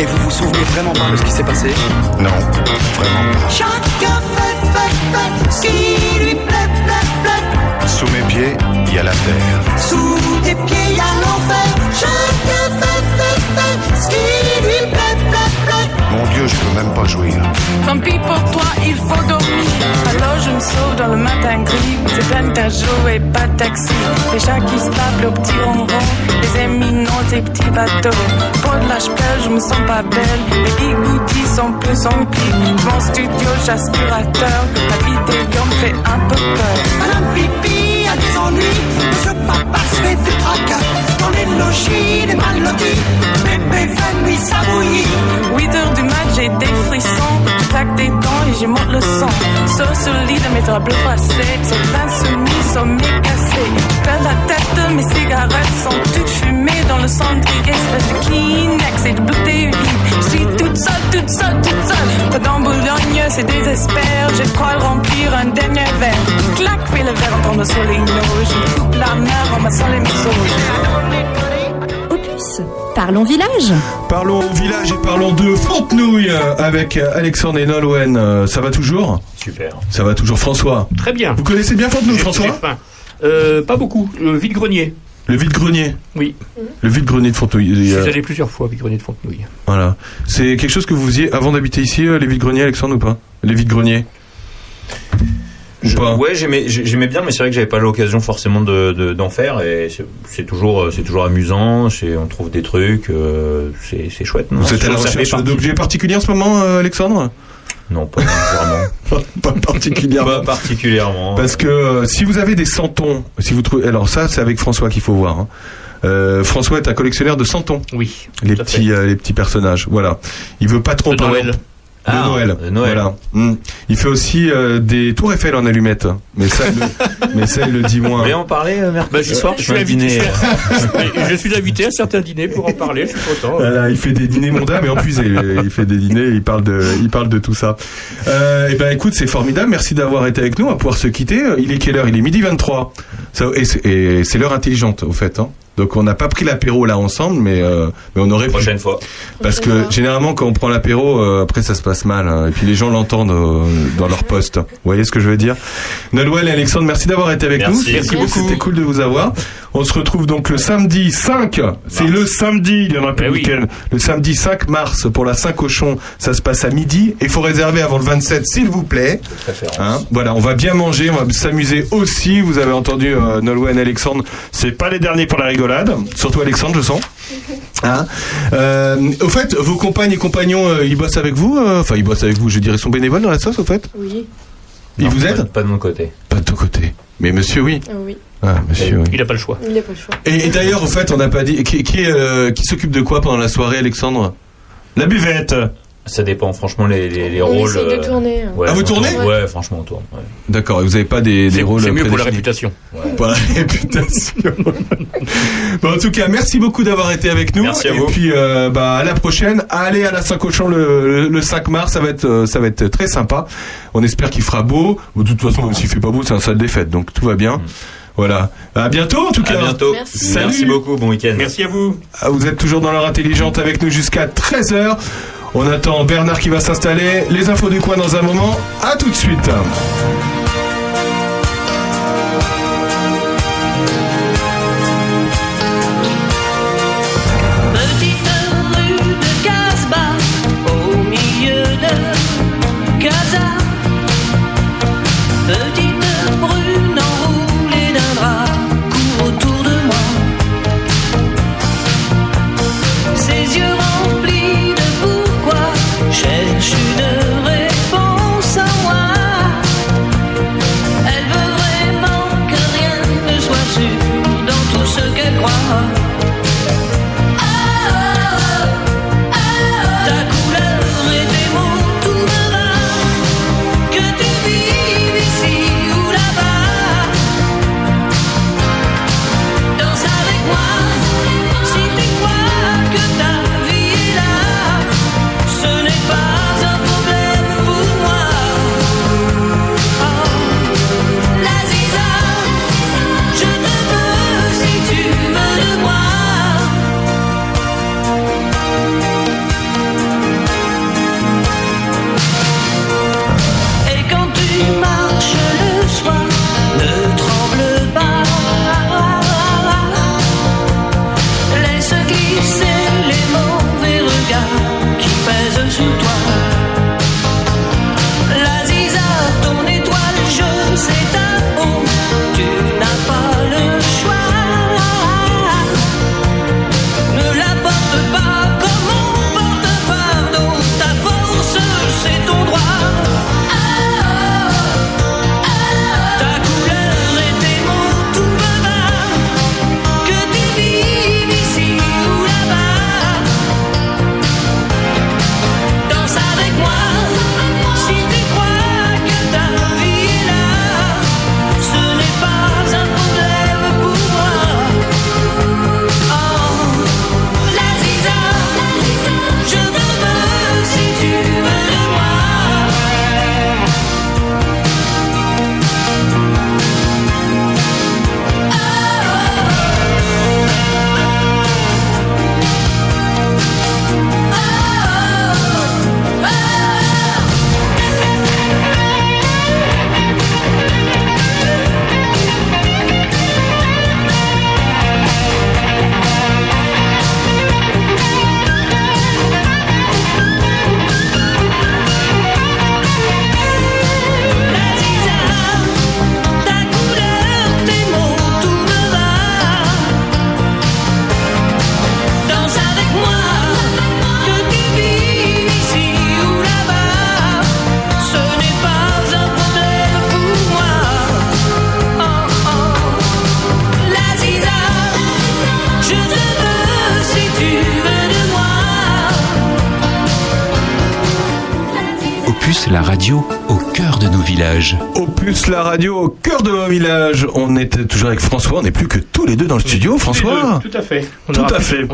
Et vous vous souvenez vraiment pas de ce qui s'est passé Non, vraiment pas. Chacun fait, fait, fait ce qui lui plaît, plaît, plaît. Sous mes pieds, il y a la terre. Sous tes pieds, y a l'enfer. Chacun je peux même pas jouir. Tant pis pour toi, il faut dormir. Alors je me sauve dans le matin gris. C'est plein de et pas de taxi. Les chats qui se tapent le petit ronron. Les éminents, tes petits bateaux. Pour de la je me sens pas belle. Les bigoudis sont plus remplis. Mon studio, j'aspirateur. La vidéo me fait un peu peur. Madame Pipi a des ennuis. Ce papa se fait du tracas. Dans les logis des mal lotis. Bébé fait nuit s'abouillir. 8 heures du mat, j'ai des frissons. Je claque des dents et je monte le son. Sauf sur le lit de mes draps bleus froissés. Sur l'insoumis, sommeil cassé. Perds la tête, mes cigarettes sont toutes fumées dans le cendrier. Espèce de Kleenex et de bouteilles vides. Je suis toute seule, toute seule, toute seule. Pas dans Boulogne, c'est désespère. Quoi le remplir un dernier verre. Clac, fais le verre en tombant sur les noix. Je coupe la main en massant les morceaux. Opus, parlons village. Parlons au village et parlons de Fontenouille euh, avec euh, Alexandre et Nolwenn. Euh, Ça va toujours? Super. Ça va toujours, François? Très bien. Vous connaissez bien Fontenouille, François? Euh, Pas beaucoup. Le vide-grenier. Le vide-grenier? Oui. Le vide-grenier de Fontenouille. Je il y suis allé plusieurs fois au vide-grenier de Fontenouille. Voilà. C'est quelque chose que vous faisiez avant d'habiter ici, euh, les vides-greniers, Alexandre, ou pas? Les vides-greniers Je- ouais, j'aimais, j'ai- j'aimais bien, mais c'est vrai que j'avais pas l'occasion forcément de, de- d'en faire. Et c'est, c'est toujours, c'est toujours amusant. C'est, on trouve des trucs. euh, c'est, c'est chouette. non Vous êtes à la recherche d'objets particuliers en ce moment, euh, Alexandre? Non, pas vraiment. pas particulièrement. Pas particulièrement. Parce que euh, si vous avez des santons, si vous trouvez, alors ça c'est avec François qu'il faut voir. hein. Euh, François est un collectionneur de santons. Oui. Les petits, euh, les petits personnages. Voilà. Il veut pas trop De parler. Noël. De Ah, Noël. de Noël. Voilà. Mm. Il fait aussi euh, des tours Eiffel en allumettes. Mais ça, il le, mais ça, il le dit moins. voulez en parler euh, mercredi Bah, je, soir je suis invité, dîner. je, suis invité à certains dîners pour en parler, je suis content. Voilà, il fait des dîners mondains mais épuisé. Il fait des dîners, il parle de, il parle de tout ça. Euh, et ben écoute, c'est formidable. Merci d'avoir été avec nous. On va pouvoir se quitter. Il est quelle heure? Il est midi 23. Ça, et c'est- et c'est l'heure intelligente au fait. Hein. Donc on n'a pas pris l'apéro là ensemble, mais euh, mais on aurait pu. Prochaine fois. Parce que généralement quand on prend l'apéro, euh, après ça se passe mal. hein. et puis les gens l'entendent euh, dans leur poste. Vous voyez ce que je veux dire? Nolwenn et Alexandre, merci d'avoir été avec Merci. nous. Merci beaucoup. C'était cool de vous avoir. On se retrouve donc le samedi 5. C'est le samedi, il y en a pas Eh week-end. Le samedi 5 mars pour la Saint-Cochon. Ça se passe à midi. Il faut réserver avant le 27 s'il vous plaît. Hein, voilà, on va bien manger, on va s'amuser aussi. Vous avez entendu euh, Nolwenn et Alexandre. C'est pas les derniers pour la rigolade. Surtout Alexandre, je sens. Hein Euh, au fait, vos compagnes et compagnons, euh, ils bossent avec vous euh, Enfin, ils bossent avec vous, je dirais, ils sont bénévoles dans la sauce, au fait Oui. Et Non, vous pas- êtes Pas de mon côté. Pas de ton côté. Mais monsieur, oui. Ah oui. Ah, monsieur, oui. Il n'a pas le choix. Il n'a pas le choix. Et, et d'ailleurs, au fait, on n'a pas dit. Qui, qui, euh, qui s'occupe de quoi pendant la soirée, Alexandre? La buvette Ça dépend, franchement, les, les, les On rôles. essaye de euh, tourner, hein. ouais, Ah, vous tournez tourne. Ouais, franchement, on tourne. ouais. D'accord, et vous n'avez pas des, des rôles c'est mieux pour la réputation. Pour la réputation. bon, en tout cas, merci beaucoup d'avoir été avec nous. Merci à et vous. puis, euh, bah, à la prochaine. Allez à la Saint-Cochon le, le, le 5 mars. Ça va être, euh, ça va être très sympa. On espère qu'il fera beau. De toute façon, même s'il fait pas beau, c'est un salle des fêtes. Donc, tout va bien. Voilà. À bientôt, en tout À cas. bientôt. Merci. Salut. Merci beaucoup. Bon week-end. Merci à vous. Ah, Vous êtes toujours dans l'heure intelligente avec nous jusqu'à 13h. On attend Bernard qui va s'installer. Les infos du coin dans un moment? À tout de suite.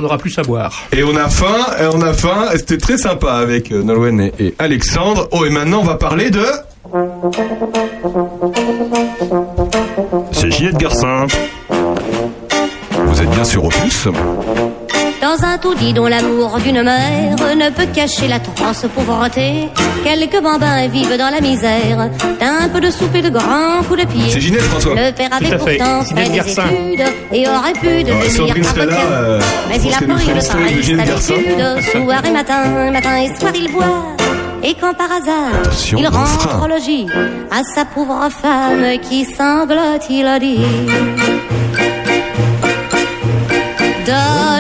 N'aura plus à boire. Et on a faim, et on a faim, et c'était très sympa avec euh, Nolwenn et, et Alexandre. Oh, et maintenant on va parler de... C'est Ginette Garcin. Vous êtes bien sur Opus Un taudis dont l'amour d'une mère ne peut cacher la transe pauvreté, quelques bambins vivent dans la misère d'un peu de soupe et de grands coups de pied. C'est Ginette, François. Le père Tout avait fait. pourtant fait des Garcin. études et aurait pu devenir avocat. euh, Mais il a pris le l'historique de travail Ginette Garcin. d'habitude, soir et matin, matin et soir il boit. Et quand par hasard, Attention, il rentre au logis à sa pauvre femme qui sanglote, il a dit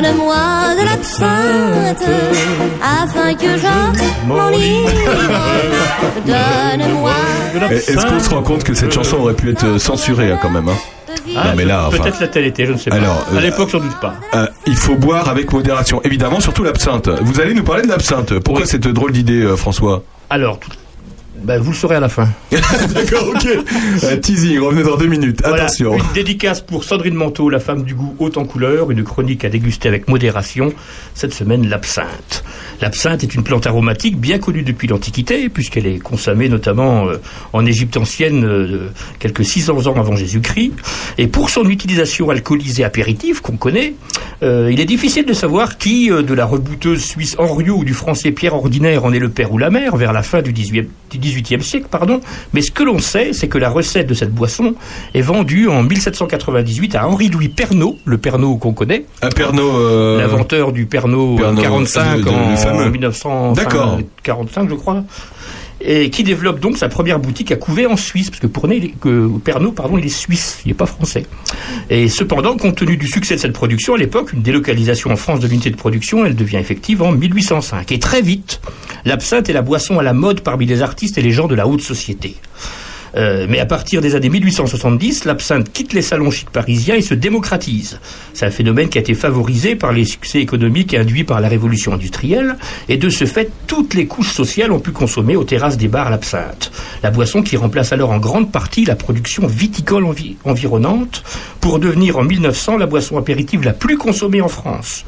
Donne-moi de l'absinthe afin que je m'enivre. Donne-moi Est-ce qu'on se rend compte que cette chanson aurait pu être censurée hein, quand même hein? Ah, Non mais là, enfin, Peut-être l'a-t-elle été, je ne sais pas. Alors, à euh, l'époque, sans doute pas. euh, il faut boire avec modération. Évidemment, surtout l'absinthe. Vous allez nous parler de l'absinthe. Pourquoi cette drôle d'idée, euh, François? Alors, tout- bah, vous le saurez à la fin. D'accord, ok. Euh, teasing, revenez dans deux minutes. Voilà, Attention. une dédicace pour Sandrine Manteau, la femme du goût haut en couleur, une chronique à déguster avec modération. Cette semaine, l'absinthe. L'absinthe est une plante aromatique bien connue depuis l'Antiquité, puisqu'elle est consommée notamment euh, en Égypte ancienne euh, quelques 600 ans avant Jésus-Christ. Et pour son utilisation alcoolisée apéritive, qu'on connaît, euh, il est difficile de savoir qui, euh, de la rebouteuse suisse Henriot ou du français Pierre Ordinaire, en est le père ou la mère, vers la fin du 18e, du 18e siècle. Pardon. Mais ce que l'on sait, c'est que la recette de cette boisson est vendue en 1798 à Henri-Louis Pernod, le Pernod qu'on connaît. Un Pernod. euh, L'inventeur du Pernod, euh, Pernod, 45 de- de- en, le fameux. 1945, D'accord. je crois. Et qui développe donc sa première boutique à Couvet en Suisse, parce que, que Pernod, pardon, il est suisse, il n'est pas français. Et cependant, compte tenu du succès de cette production, à l'époque, une délocalisation en France de l'unité de production, elle devient effective en 1805. Et très vite, l'absinthe est la boisson à la mode parmi les artistes et les gens de la haute société. Euh, mais à partir des années 1870, l'absinthe quitte les salons chics parisiens et se démocratise. C'est un phénomène qui a été favorisé par les succès économiques induits par la révolution industrielle, et de ce fait, toutes les couches sociales ont pu consommer aux terrasses des bars l'absinthe. La boisson qui remplace alors en grande partie la production viticole envi- environnante, pour devenir en 1900 la boisson apéritive la plus consommée en France.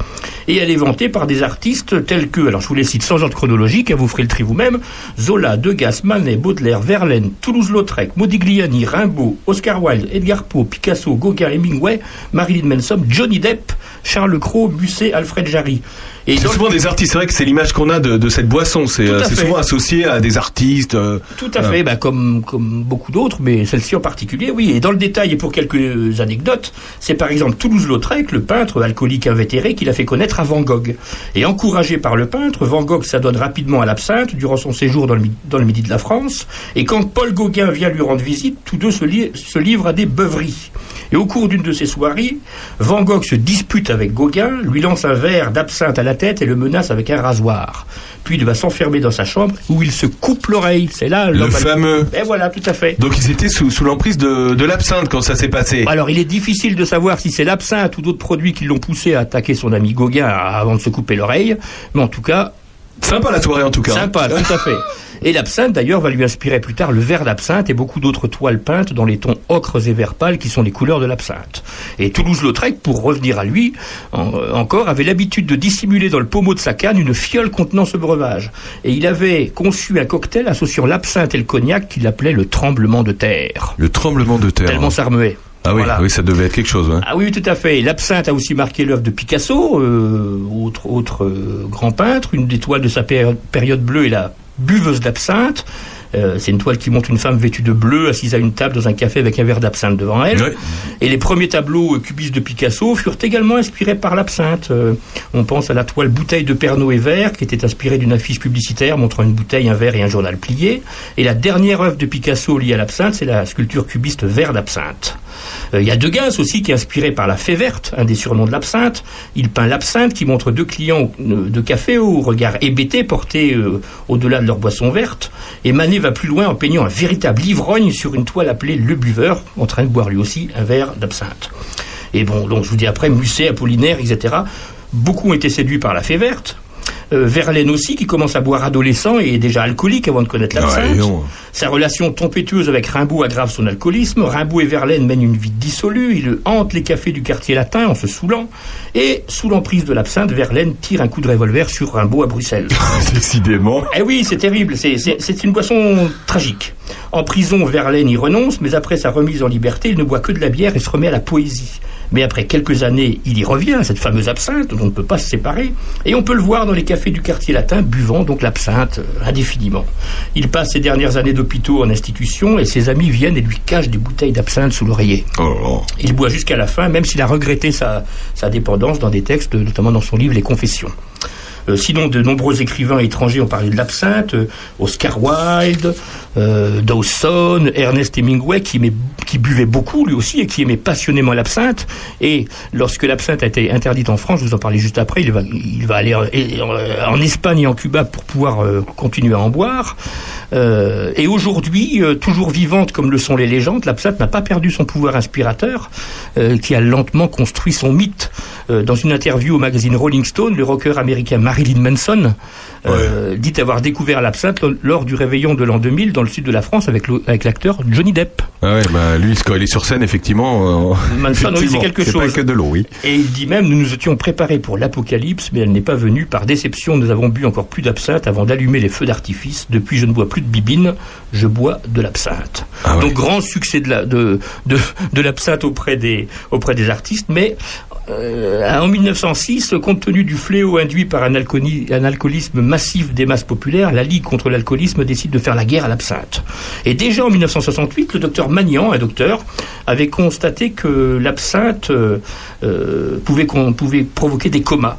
Et elle est vantée par des artistes tels que, alors je vous les cite sans ordre chronologique, hein, vous ferez le tri vous-même, Zola, Degas, Manet, Baudelaire, Verlaine, Toulouse-Lautrec, Modigliani, Rimbaud, Oscar Wilde, Edgar Poe, Picasso, Gauguin, Hemingway, Marilyn Manson, Johnny Depp, Charles Cros, Musset, Alfred Jarry. Et C'est souvent des artistes, c'est vrai que c'est l'image qu'on a de, de cette boisson. C'est euh, souvent associé à des artistes. euh, Tout à voilà. fait, bah, comme, comme beaucoup d'autres, mais celle-ci en particulier, oui. Et dans le détail, et pour quelques anecdotes, c'est par exemple Toulouse-Lautrec, le peintre alcoolique invétéré, qui l'a fait connaître à Van Gogh. Et encouragé par le peintre, Van Gogh s'adonne rapidement à l'absinthe durant son séjour dans le, mi- dans le midi de la France. Et quand Paul Gauguin vient lui rendre visite, tous deux se, li- se livrent à des beuveries. Et au cours d'une de ces soirées, Van Gogh se dispute avec Gauguin, lui lance un verre d'absinthe à la tête et le menace avec un rasoir. Puis il va s'enfermer dans sa chambre où il se coupe l'oreille. C'est là Le fameux. Et voilà, tout à fait. Donc ils étaient sous, sous l'emprise de, de l'absinthe quand ça s'est passé. Alors, il est difficile de savoir si c'est l'absinthe ou d'autres produits qui l'ont poussé à attaquer son ami Gauguin avant de se couper l'oreille. Mais en tout cas. Sympa la soirée en tout cas. Sympa, tout à fait. Et l'absinthe d'ailleurs va lui inspirer plus tard le vert d'absinthe et beaucoup d'autres toiles peintes dans les tons ocres et vert pâle qui sont les couleurs de l'absinthe. Et Toulouse-Lautrec, pour revenir à lui, en- encore, avait l'habitude de dissimuler dans le pommeau de sa canne une fiole contenant ce breuvage. Et il avait conçu un cocktail associant l'absinthe et le cognac qu'il appelait le tremblement de terre. Le tremblement de terre. Tellement ça remuait. Ah oui, Voilà. oui, ça devait être quelque chose. hein. Ah oui, tout à fait. L'absinthe a aussi marqué l'œuvre de Picasso, euh, autre, autre euh, grand peintre. Une des toiles de sa péri- période bleue est la buveuse d'absinthe. Euh, c'est une toile qui montre une femme vêtue de bleu, assise à une table dans un café avec un verre d'absinthe devant elle. Et les premiers tableaux cubistes de Picasso furent également inspirés par l'absinthe. Euh, on pense à la toile Bouteille de Pernod et verre, qui était inspirée d'une affiche publicitaire montrant une bouteille, un verre et un journal plié. Et la dernière œuvre de Picasso liée à l'absinthe, c'est la sculpture cubiste Verre d'absinthe. Euh, Il y a Degas aussi qui est inspiré par la fée verte, un des surnoms de l'absinthe. Il peint l'absinthe qui montre deux clients euh, de café au regard hébété portés euh, au-delà de leur boisson verte. Et Manet va plus loin en peignant un véritable ivrogne sur une toile appelée Le Buveur, en train de boire lui aussi un verre d'absinthe. Et bon, donc je vous dis après, Musset, Apollinaire, etc. Beaucoup ont été séduits par la fée verte. Euh, Verlaine aussi, qui commence à boire adolescent et est déjà alcoolique avant de connaître l'absinthe. Ouais, non. Sa relation tempétueuse avec Rimbaud aggrave son alcoolisme. Rimbaud et Verlaine mènent une vie dissolue. Ils hantent les cafés du quartier latin en se saoulant. Et sous l'emprise de l'absinthe, Verlaine tire un coup de revolver sur Rimbaud à Bruxelles. Décidément. Eh oui, c'est terrible. C'est une boisson tragique. En prison, Verlaine y renonce, mais après sa remise en liberté, il ne boit que de la bière et se remet à la poésie. Mais après quelques années, il y revient, cette fameuse absinthe dont on ne peut pas se séparer, et on peut le voir dans les cafés du quartier latin buvant donc l'absinthe euh, indéfiniment. Il passe ses dernières années d'hôpitaux en institution et ses amis viennent et lui cachent des bouteilles d'absinthe sous l'oreiller. Il boit jusqu'à la fin, même s'il a regretté sa, sa dépendance dans des textes, notamment dans son livre Les Confessions. Euh, sinon, de nombreux écrivains étrangers ont parlé de l'absinthe, euh, Oscar Wilde, euh, Dawson, Ernest Hemingway, qui, buvait beaucoup lui aussi et qui aimait passionnément l'absinthe. Et lorsque l'absinthe a été interdite en France, je vous en parlais juste après, il va, aller en, Espagne et en Cuba pour pouvoir continuer à en boire. Et aujourd'hui, toujours vivante comme le sont les légendes, l'absinthe n'a pas perdu son pouvoir inspirateur, qui a lentement construit son mythe. Dans une interview au magazine Rolling Stone, le rocker américain Marilyn Manson euh, dit avoir découvert l'absinthe lo- lors du réveillon de l'an 2000 dans le sud de la France avec l'acteur Johnny Depp. Ah ouais, bah lui, quand il est sur scène, effectivement. euh, Manson, oui, c'est quelque c'est pas chose. que de l'eau, oui. Et il dit même, nous nous étions préparés pour l'apocalypse, mais elle n'est pas venue. Par déception, nous avons bu encore plus d'absinthe avant d'allumer les feux d'artifice. Depuis, je ne bois plus de bibine, je bois de l'absinthe. Donc, grand succès de la- de, de, de l'absinthe auprès des, auprès des artistes, mais euh, en 1906, compte tenu du fléau induit par un, alcooli- un alcoolisme massif des masses populaires, la Ligue contre l'alcoolisme décide de faire la guerre à l'absinthe. Et déjà en 1968, le docteur Magnan, un docteur, avait constaté que l'absinthe euh, euh, pouvait provoquer des comas.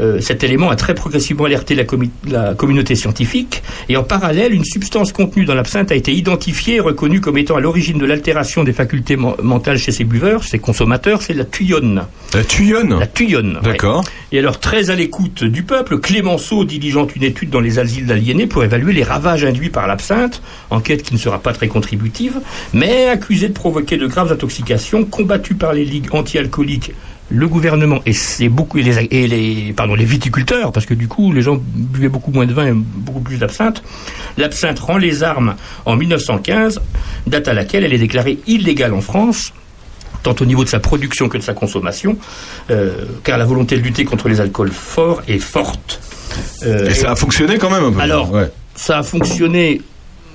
Euh, cet élément a très progressivement alerté la, commu- la communauté scientifique et en parallèle, une substance contenue dans l'absinthe a été identifiée et reconnue comme étant à l'origine de l'altération des facultés men- mentales chez ces buveurs, ces consommateurs, c'est la tuyonne. La tuyonne La tuyonne. D'accord. Et alors, très à l'écoute du peuple, Clémenceau diligente une étude dans les asiles d'aliénés pour évaluer les ravages induits par l'absinthe, enquête qui ne sera pas très contributive, mais accusé de provoquer de graves intoxications, combattu par les ligues anti-alcooliques le gouvernement et c'est beaucoup et les, et les pardon les viticulteurs parce que du coup les gens buvaient beaucoup moins de vin et beaucoup plus d'absinthe. L'absinthe rend les armes en 1915, date à laquelle elle est déclarée illégale en France tant au niveau de sa production que de sa consommation, euh, car la volonté de lutter contre les alcools forts est forte. Euh, Et ça a fonctionné quand même un peu. Alors, Ouais. ça a fonctionné.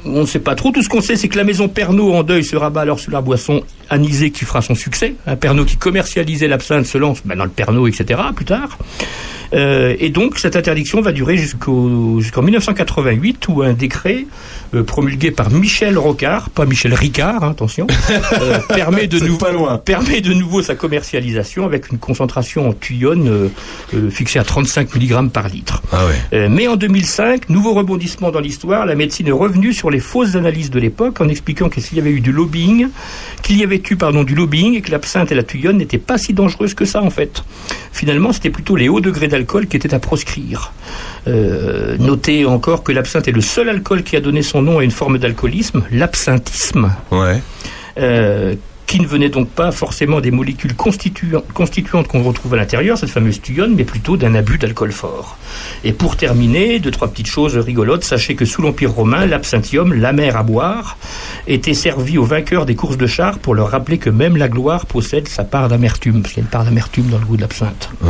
On ne sait pas trop. Tout ce qu'on sait, c'est que la maison Pernod en deuil se rabat alors sur la boisson anisée qui fera son succès. Un Pernod qui commercialisait l'absinthe se lance ben, dans le Pernod, etc. plus tard. Euh, et donc, cette interdiction va durer jusqu'au- jusqu'en 1988, où un décret euh, promulgué par Michel Rocard, pas Michel Ricard, hein, attention, euh, permet, de nou- permet de nouveau sa commercialisation avec une concentration en tuyonne fixée à 35 mg par litre. Ah ouais. Mais en 2005, nouveau rebondissement dans l'histoire, la médecine est revenue sur les fausses analyses de l'époque en expliquant que s'il y avait eu du lobbying, qu'il y avait eu pardon du lobbying et que l'absinthe et la tuyonne n'étaient pas si dangereuses que ça en fait. Finalement, c'était plutôt les hauts degrés d'alcool qui étaient à proscrire. Euh, notez encore que l'absinthe est le seul alcool qui a donné son nom à une forme d'alcoolisme, l'absinthisme. Ouais. Euh, qui ne venait donc pas forcément des molécules constituant- constituantes qu'on retrouve à l'intérieur, cette fameuse tuyonne, mais plutôt d'un abus d'alcool fort. Et pour terminer, deux, trois petites choses rigolotes. Sachez que sous l'Empire romain, l'absinthium, la mer à boire, était servi aux vainqueurs des courses de chars pour leur rappeler que même la gloire possède sa part d'amertume, parce qu'il y a une part d'amertume dans le goût de l'absinthe. Ouais.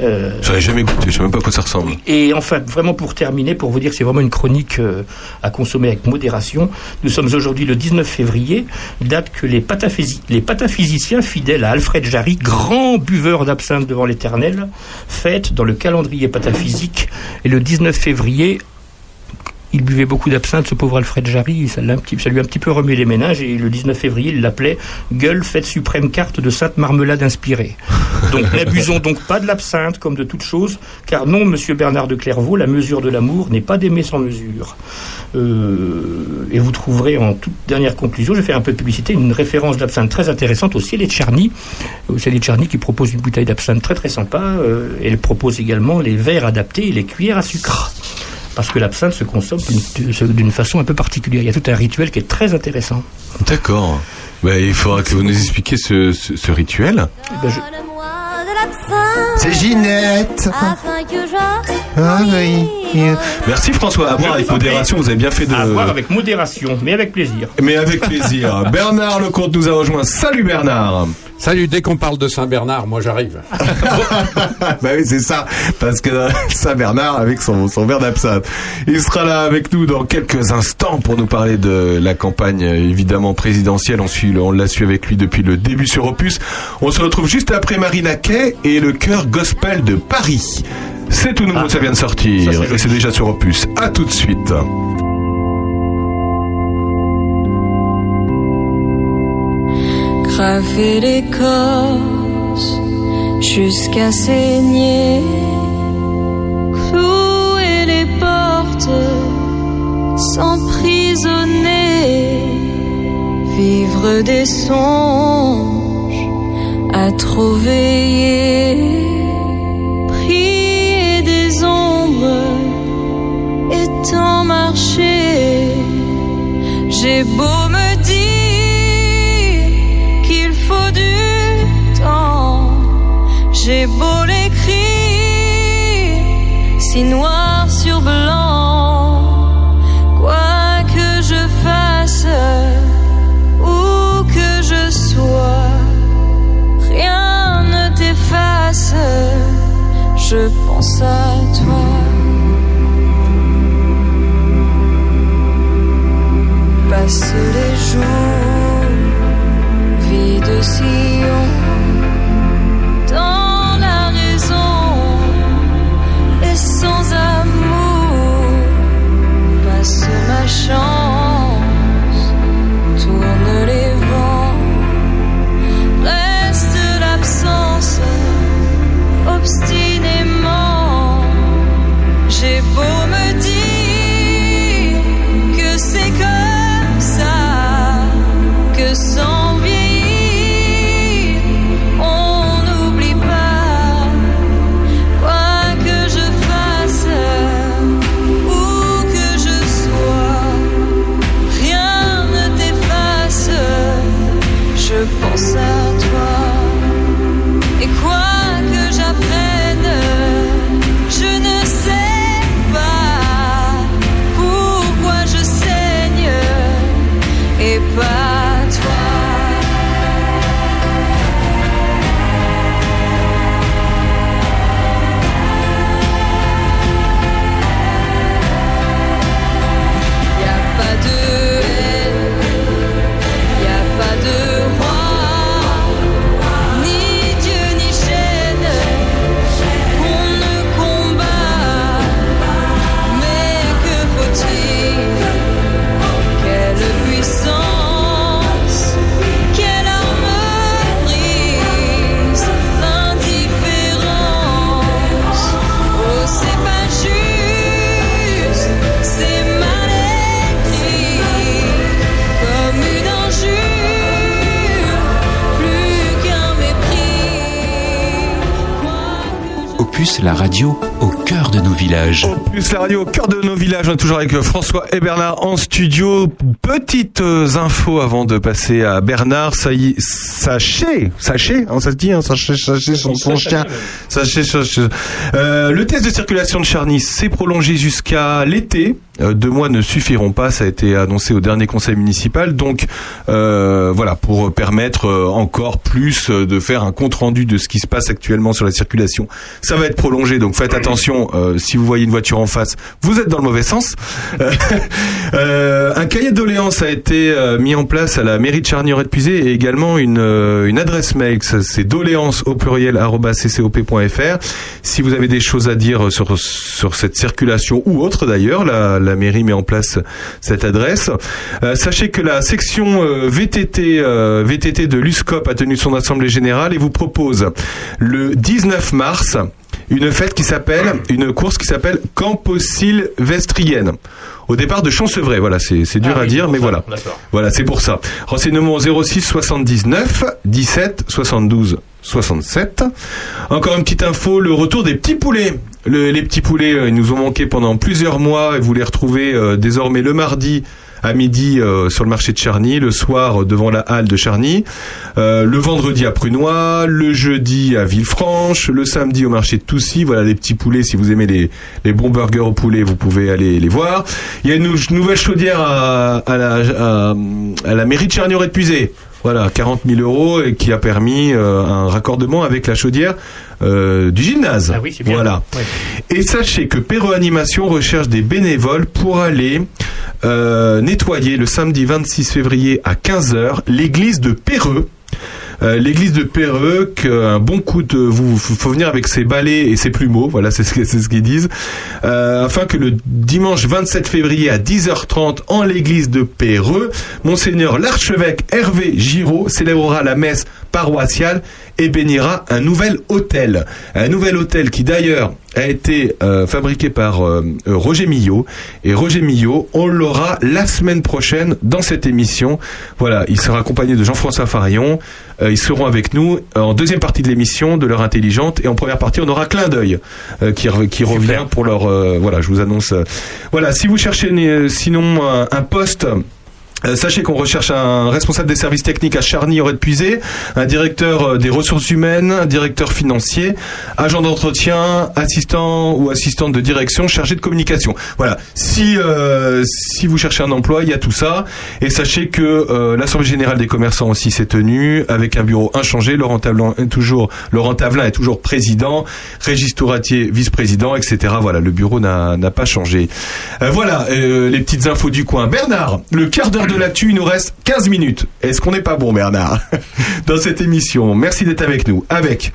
Euh, jamais goûté, je sais même pas à quoi ça ressemble. et enfin, vraiment pour terminer, pour vous dire que c'est vraiment une chronique euh, à consommer avec modération, nous sommes aujourd'hui le 19 février, date que les, pataphysi- les pataphysiciens fidèles à Alfred Jarry, grand buveur d'absinthe devant l'éternel, fêtent dans le calendrier pataphysique, et le 19 février, il buvait beaucoup d'absinthe, ce pauvre Alfred Jarry, ça, l'a un petit- ça lui a un petit peu remué les ménages, et le 19 février, il l'appelait Gueule, fête suprême carte de sainte marmelade inspirée. Donc n'abusons donc pas de l'absinthe comme de toute chose, car non, monsieur Bernard de Clairvaux, la mesure de l'amour n'est pas d'aimer sans mesure. Euh, et vous trouverez en toute dernière conclusion, je vais faire un peu de publicité, une référence d'absinthe très intéressante au ciel de Charny. Au ciel de Charny qui propose une bouteille d'absinthe très très sympa. euh, elle propose également les verres adaptés et les cuillères à sucre. Parce que l'absinthe se consomme d'une- façon un peu particulière. Il y a tout un rituel qui est très intéressant. D'accord. Bah, il faudra que vous nous expliquiez ce, ce, ce rituel. Eh ben, je- C'est Ginette. Afin que je Ah oui. Merci François. À boire avec modération, vous avez bien fait de. À voir avec modération, mais avec plaisir. Mais avec plaisir. Bernard Lecomte nous a rejoint. Salut Bernard. Salut, dès qu'on parle de Saint-Bernard, moi j'arrive. bah oui, c'est ça. Parce que euh, Saint-Bernard, avec son, son verre d'absinthe, il sera là avec nous dans quelques instants pour nous parler de la campagne, euh, évidemment, présidentielle. On, suit, on l'a su avec lui depuis le début sur Opus. On se retrouve juste après Marina Kay et le chœur gospel de Paris. C'est tout nouveau, ça vient de sortir. et c'est déjà sur Opus. À tout de suite. graver l'écorce jusqu'à saigner, clouer les portes, s'emprisonner, vivre des songes à trop veiller, tant marcher. J'ai beau me Opus, la radio au cœur de nos villages. Plus la radio au cœur de nos villages. On est toujours avec François et Bernard en studio. Petites euh, infos avant de passer à Bernard. Ça y, sachez, sachez, hein, ça se dit, hein, sachez, sachez son, son chien. Sachez, sachez. Euh, le test de circulation de Charny s'est prolongé jusqu'à l'été. Euh, deux mois ne suffiront pas, ça a été annoncé au dernier conseil municipal. Donc euh, voilà, pour permettre euh, encore plus euh, de faire un compte rendu de ce qui se passe actuellement sur la circulation. Ça va être prolongé, donc faites attention. si vous voyez une voiture en face, vous êtes dans le mauvais sens. Un cahier de doléances a été mis en place à la mairie de Charny-Auret-Puisé et également une, une adresse mail. C'est doléances au pluriel ccop.fr. Si vous avez des choses à dire sur sur cette circulation ou autre d'ailleurs, la mairie met en place cette adresse. Euh, sachez que la section euh, VTT euh, VTT de l'USCOP a tenu son assemblée générale et vous propose le 19 mars une fête qui s'appelle une course qui s'appelle Camposil Vestrienne. Au départ de Chancevray, voilà, c'est c'est dur Ah à dire, mais ça, voilà. d'accord. Voilà, c'est pour ça. Renseignement au 06 79 17 72 67. Encore une petite info, le retour des petits poulets. Le- les petits poulets, euh, ils nous ont manqué pendant plusieurs mois et vous les retrouvez euh, désormais le mardi à midi euh, sur le marché de Charny, le soir devant la halle de Charny, le vendredi à Prunois, le jeudi à Villefranche, le samedi au marché de Toussy. Voilà les petits poulets. Si vous aimez les, bons burgers au poulet, vous pouvez aller les voir. Il y a une nou- nouvelle chaudière à, la, mairie de Charny-Auray de Puisé. Voilà, 40 000 euros et qui a permis euh, un raccordement avec la chaudière euh, du gymnase. Ah oui, c'est bien. Voilà. Et sachez que Perro Animation recherche des bénévoles pour aller euh, nettoyer le samedi 26 février à 15h l'église de Perreux. Euh, l'église de Perreux, qu'un bon coup de, vous, faut venir avec ses balais et ses plumeaux, voilà, c'est ce, ce qu'ils disent, euh, afin que le dimanche 27 février à 10h30 en l'église de Perreux, monseigneur l'archevêque Hervé Giraud célébrera la messe paroissiale et bénira un nouvel hôtel. Un nouvel hôtel qui d'ailleurs a été euh, fabriqué par euh, euh, Roger Millot. Et Roger Millot, on l'aura la semaine prochaine dans cette émission. Voilà, il sera accompagné de Jean-François Farion. Euh, ils seront avec nous en deuxième partie de l'émission de l'heure intelligente. Et en première partie, on aura Clin d'œil euh, qui, qui revient pour leur... euh, voilà, je vous annonce. voilà, si vous cherchez sinon un poste... Euh, sachez qu'on recherche un responsable des services techniques à Charny, aurait puisé, un directeur euh, des ressources humaines, directeur financier, agent d'entretien, assistant ou assistante de direction, chargé de communication. Voilà. Si euh, si vous cherchez un emploi, il y a tout ça. Et sachez que l'assemblée générale des commerçants aussi s'est tenue avec un bureau inchangé. Laurent Tavelin est toujours Laurent Tavelin est toujours président, Régis Touratier vice-président, etc. Voilà, le bureau n'a pas changé. Voilà les petites infos du coin. Bernard, le quart d'heure de l'actu, il nous reste 15 minutes. Est-ce qu'on n'est pas bon, Bernard, dans cette émission? Merci d'être avec nous. Avec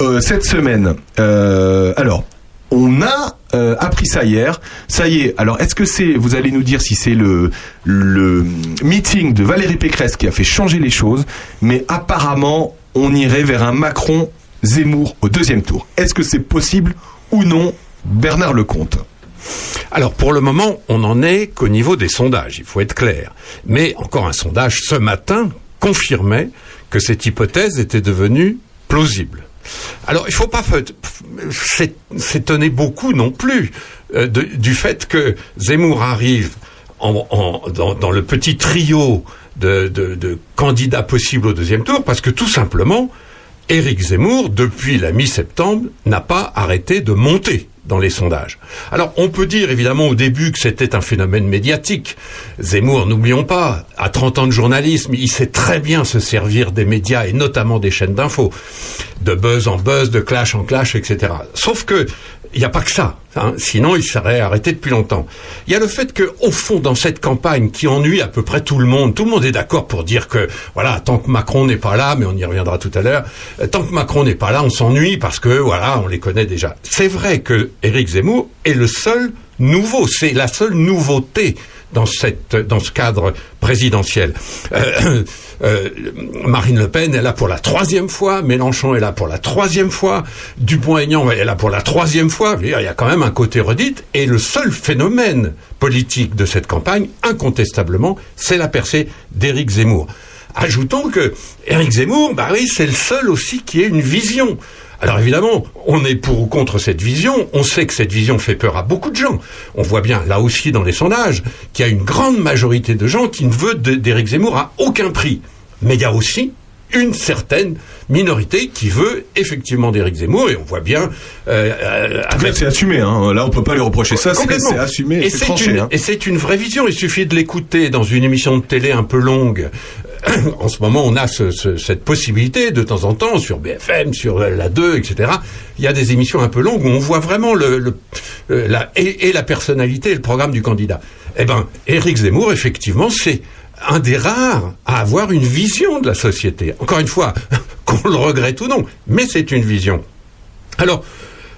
euh, cette semaine, euh, alors. On a euh, appris ça hier. Ça y est. Alors, est-ce que c'est, vous allez nous dire si c'est le, le meeting de Valérie Pécresse qui a fait changer les choses, mais apparemment, on irait vers un Macron-Zemmour au deuxième tour. Est-ce que c'est possible ou non Bernard Lecomte? Alors pour le moment, on n'en est qu'au niveau des sondages, il faut être clair. Mais encore un sondage ce matin confirmait que cette hypothèse était devenue plausible. Alors il ne faut pas s'étonner beaucoup non plus euh, du fait que Zemmour arrive dans, le petit trio de candidats possibles au deuxième tour, parce que tout simplement, Éric Zemmour, depuis la mi-septembre, n'a pas arrêté de monter dans les sondages. Alors, on peut dire évidemment au début que c'était un phénomène médiatique. Zemmour, n'oublions pas, à 30 ans de journalisme, il sait très bien se servir des médias et notamment des chaînes d'infos, de buzz en buzz, de clash en clash, etc. Sauf que il n'y a pas que ça. hein. Sinon, il serait arrêté depuis longtemps. Il y a le fait que, au fond, dans cette campagne qui ennuie à peu près tout le monde, tout le monde est d'accord pour dire que, voilà, tant que Macron n'est pas là, mais on y reviendra tout à l'heure, euh, tant que Macron n'est pas là, on s'ennuie parce que, voilà, on les connaît déjà. C'est vrai que Éric Zemmour est le seul nouveau, c'est la seule nouveauté dans cette dans ce cadre présidentiel. Euh, euh, Marine Le Pen est là pour la troisième fois, Mélenchon est là pour la troisième fois, Dupont-Aignan est là pour la troisième fois. Il y a quand même un côté redite. Et le seul phénomène politique de cette campagne, incontestablement, c'est la percée d'Éric Zemmour. Ajoutons que Éric Zemmour, bah oui, c'est le seul aussi qui ait une vision. Alors évidemment, on est pour ou contre cette vision. On sait que cette vision fait peur à beaucoup de gens. On voit bien, là aussi dans les sondages, qu'il y a une grande majorité de gens qui ne veulent d'Éric Zemmour à aucun prix. Mais il y a aussi une certaine minorité qui veut effectivement d'Éric Zemmour et on voit bien euh, euh, c'est assumé. Hein. Là, on peut pas lui reprocher ça. C'est assumé. Et c'est c'est tranché. une, hein. et c'est une vraie vision. Il suffit de l'écouter dans une émission de télé un peu longue. en ce moment, on a ce- ce- cette possibilité de temps en temps sur BFM, sur la 2, etc. Il y a des émissions un peu longues où on voit vraiment le, le- euh, la, et, et la personnalité et le programme du candidat. Eh ben, Éric Zemmour, effectivement, c'est un des rares à avoir une vision de la société. Encore une fois, qu'on le regrette ou non, mais c'est une vision. Alors,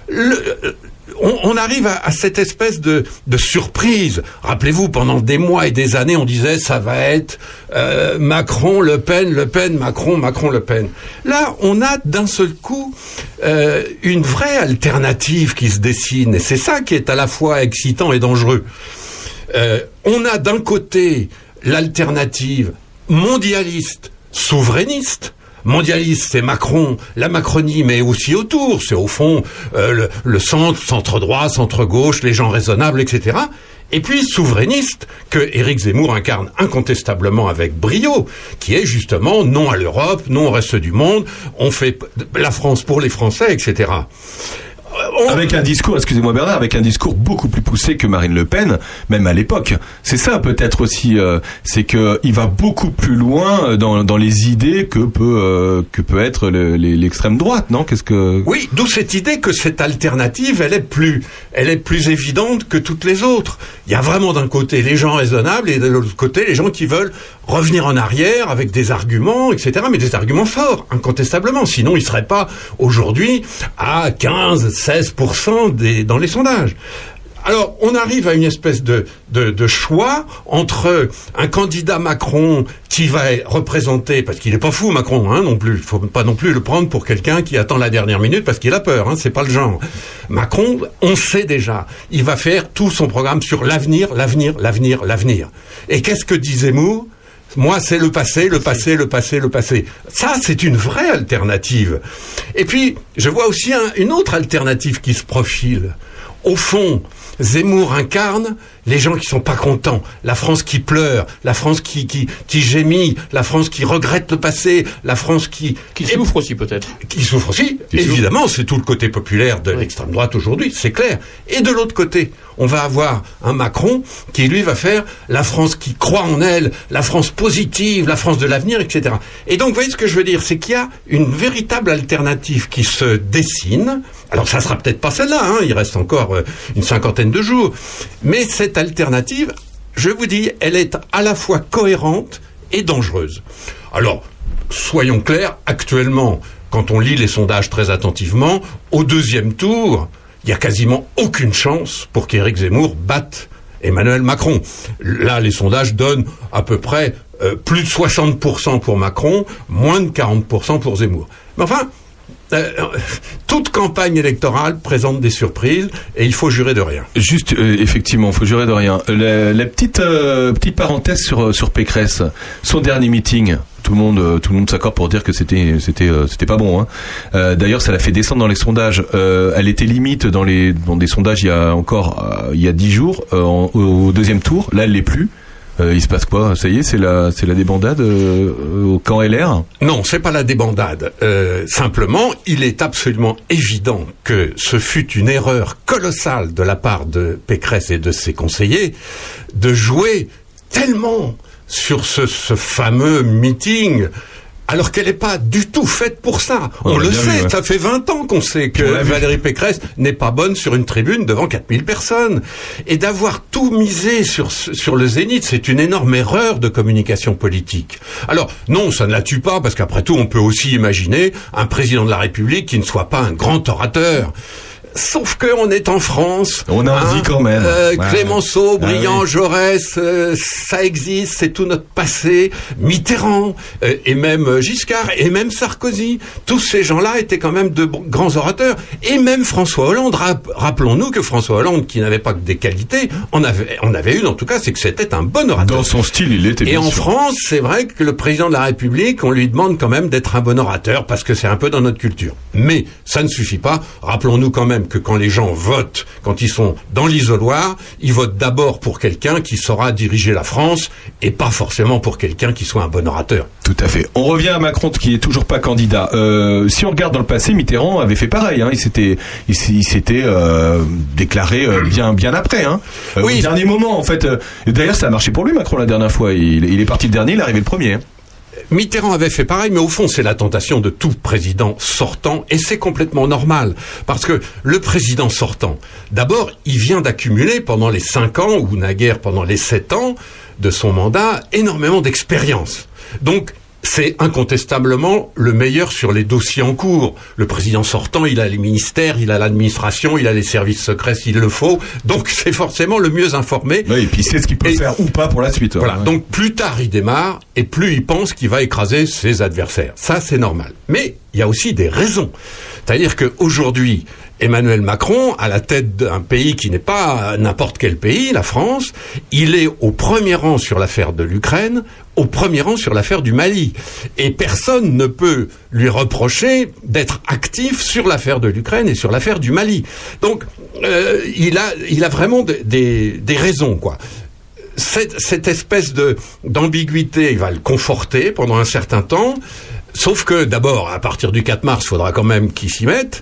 le- on, arrive à, cette espèce de, surprise. Rappelez-vous, pendant des mois et des années, on disait ça va être euh, Macron, Le Pen, Le Pen, Macron, Macron, Le Pen. Là, on a d'un seul coup euh, une vraie alternative qui se dessine, et c'est ça qui est à la fois excitant et dangereux. Euh, on a d'un côté l'alternative mondialiste, souverainiste, mondialiste, c'est Macron, la Macronie, mais aussi autour, c'est au fond euh, le, centre, centre droit, centre gauche, les gens raisonnables, etc. Et puis souverainiste, que Éric Zemmour incarne incontestablement avec brio, qui est justement non à l'Europe, non au reste du monde, on fait la France pour les Français, etc. Avec un discours, excusez-moi Bernard, avec un discours beaucoup plus poussé que Marine Le Pen, même à l'époque. C'est ça peut-être aussi, euh, c'est que il va beaucoup plus loin euh, dans, dans les idées que peut euh, que peut être le- l'extrême droite, non? Qu'est-ce que Oui, d'où cette idée que cette alternative, elle est plus, elle est plus évidente que toutes les autres. Il y a vraiment d'un côté les gens raisonnables et de l'autre côté les gens qui veulent revenir en arrière avec des arguments, etc. Mais des arguments forts, incontestablement. Sinon, ils seraient pas aujourd'hui à 15, 16% des, dans les sondages. Alors, on arrive à une espèce de, de, choix entre un candidat Macron qui va représenter, parce qu'il n'est pas fou Macron, hein, non plus, il faut pas non plus le prendre pour quelqu'un qui attend la dernière minute parce qu'il a peur, hein, c'est pas le genre. Macron, on sait déjà, il va faire tout son programme sur l'avenir, l'avenir, l'avenir, l'avenir. Et qu'est-ce que dit Zemmour? Moi, c'est le passé, le passé, le passé, le passé. Ça, c'est une vraie alternative. Et puis, je vois aussi un- une autre alternative qui se profile. Au fond, Zemmour incarne les gens qui sont pas contents, la France qui pleure, la France qui, qui, qui gémit, la France qui regrette le passé, la France qui... Qui souffre aussi peut-être. Qui souffre aussi, évidemment, c'est tout le côté populaire de l'extrême droite aujourd'hui, c'est clair. Et de l'autre côté, on va avoir un Macron qui, lui, va faire la France qui croit en elle, la France positive, la France de l'avenir, etc. Et donc, vous voyez ce que je veux dire, c'est qu'il y a une véritable alternative qui se dessine. Alors, ça sera peut-être pas celle-là, hein, il reste encore euh, une cinquantaine de jours. Mais cette alternative, je vous dis, elle est à la fois cohérente et dangereuse. Alors, soyons clairs, actuellement, quand on lit les sondages très attentivement, au deuxième tour, il y a quasiment aucune chance pour qu'Éric Zemmour batte Emmanuel Macron. Là, les sondages donnent à peu près euh, plus de 60% pour Macron, moins de 40% pour Zemmour. Mais enfin, euh, toute campagne électorale présente des surprises et il faut jurer de rien. Juste, euh, effectivement, faut jurer de rien. La, petite parenthèse sur sur Pécresse, son dernier meeting. Tout le monde, euh, tout s'accorde pour dire que c'était, c'était, euh, pas bon. Hein. Euh, D'ailleurs, ça l'a fait descendre dans les sondages. Elle était limite dans les, sondages il y a encore, il y a dix jours, au deuxième tour. Là, elle l'est plus. Il se passe quoi? Ça y est, c'est la, c'est la débandade au camp LR. Non, c'est pas la débandade. Simplement, il est absolument évident que ce fut une erreur colossale de la part de Pécresse et de ses conseillers de jouer tellement sur ce, ce fameux meeting. Alors qu'elle n'est pas du tout faite pour ça. On le sait, vu, ouais. ça fait 20 ans qu'on sait que. Valérie Pécresse n'est pas bonne sur une tribune devant 4000 personnes. Et d'avoir tout misé sur, sur le zénith, c'est une énorme erreur de communication politique. Alors, non, ça ne la tue pas, parce qu'après tout, on peut aussi imaginer un président de la République qui ne soit pas un grand orateur. Sauf qu'on est en France. On a envie quand même. euh, Ouais. Clémenceau, Ah Briand, oui. Jaurès, euh, ça existe, c'est tout notre passé. Mitterrand, euh, et même euh, Giscard, et même Sarkozy. Tous ces gens-là étaient quand même de grands orateurs. Et même François Hollande. Rap- Rappelons-nous que François Hollande, qui n'avait pas que des qualités, en avait, en avait une en tout cas, c'est que c'était un bon orateur. Dans son style, il était. Et en sûr. France, c'est vrai que le président de la République, on lui demande quand même d'être un bon orateur parce que c'est un peu dans notre culture. Mais ça ne suffit pas. Rappelons-nous quand même que quand les gens votent, quand ils sont dans l'isoloir, ils votent d'abord pour quelqu'un qui saura diriger la France et pas forcément pour quelqu'un qui soit un bon orateur. Tout à fait. On revient à Macron qui est toujours pas candidat. Euh, si on regarde dans le passé, Mitterrand avait fait pareil. Hein. Il s'était, il, s'était euh, déclaré euh, bien, bien après. Hein. Euh, Au dernier moment, en fait. D'ailleurs, ça a marché pour lui, Macron, la dernière fois. Il, il est parti le dernier, il est arrivé le premier. hein. Mitterrand avait fait pareil, mais au fond, c'est la tentation de tout président sortant, et c'est complètement normal. Parce que le président sortant, d'abord, il vient d'accumuler pendant les cinq ans, ou naguère pendant les sept ans de son mandat, énormément d'expérience. Donc, c'est incontestablement le meilleur sur les dossiers en cours. Le président sortant, il a les ministères, il a l'administration, il a les services secrets s'il le faut. Donc c'est forcément le mieux informé. et puis c'est ce qu'il peut faire ou pas pour la suite. Voilà. Ouais. Donc plus tard il démarre et plus il pense qu'il va écraser ses adversaires. Ça c'est normal. Mais il y a aussi des raisons. C'est-à-dire qu'aujourd'hui, Emmanuel Macron, à la tête d'un pays qui n'est pas n'importe quel pays, la France, il est au premier rang sur l'affaire de l'Ukraine, au premier rang sur l'affaire du Mali. Et personne ne peut lui reprocher d'être actif sur l'affaire de l'Ukraine et sur l'affaire du Mali. Donc, euh, il, a, il a vraiment des- des, des raisons, quoi cette, espèce d'ambiguïté, il va le conforter pendant un certain temps. Sauf que d'abord, à partir du 4 mars, il faudra quand même qu'il s'y mette.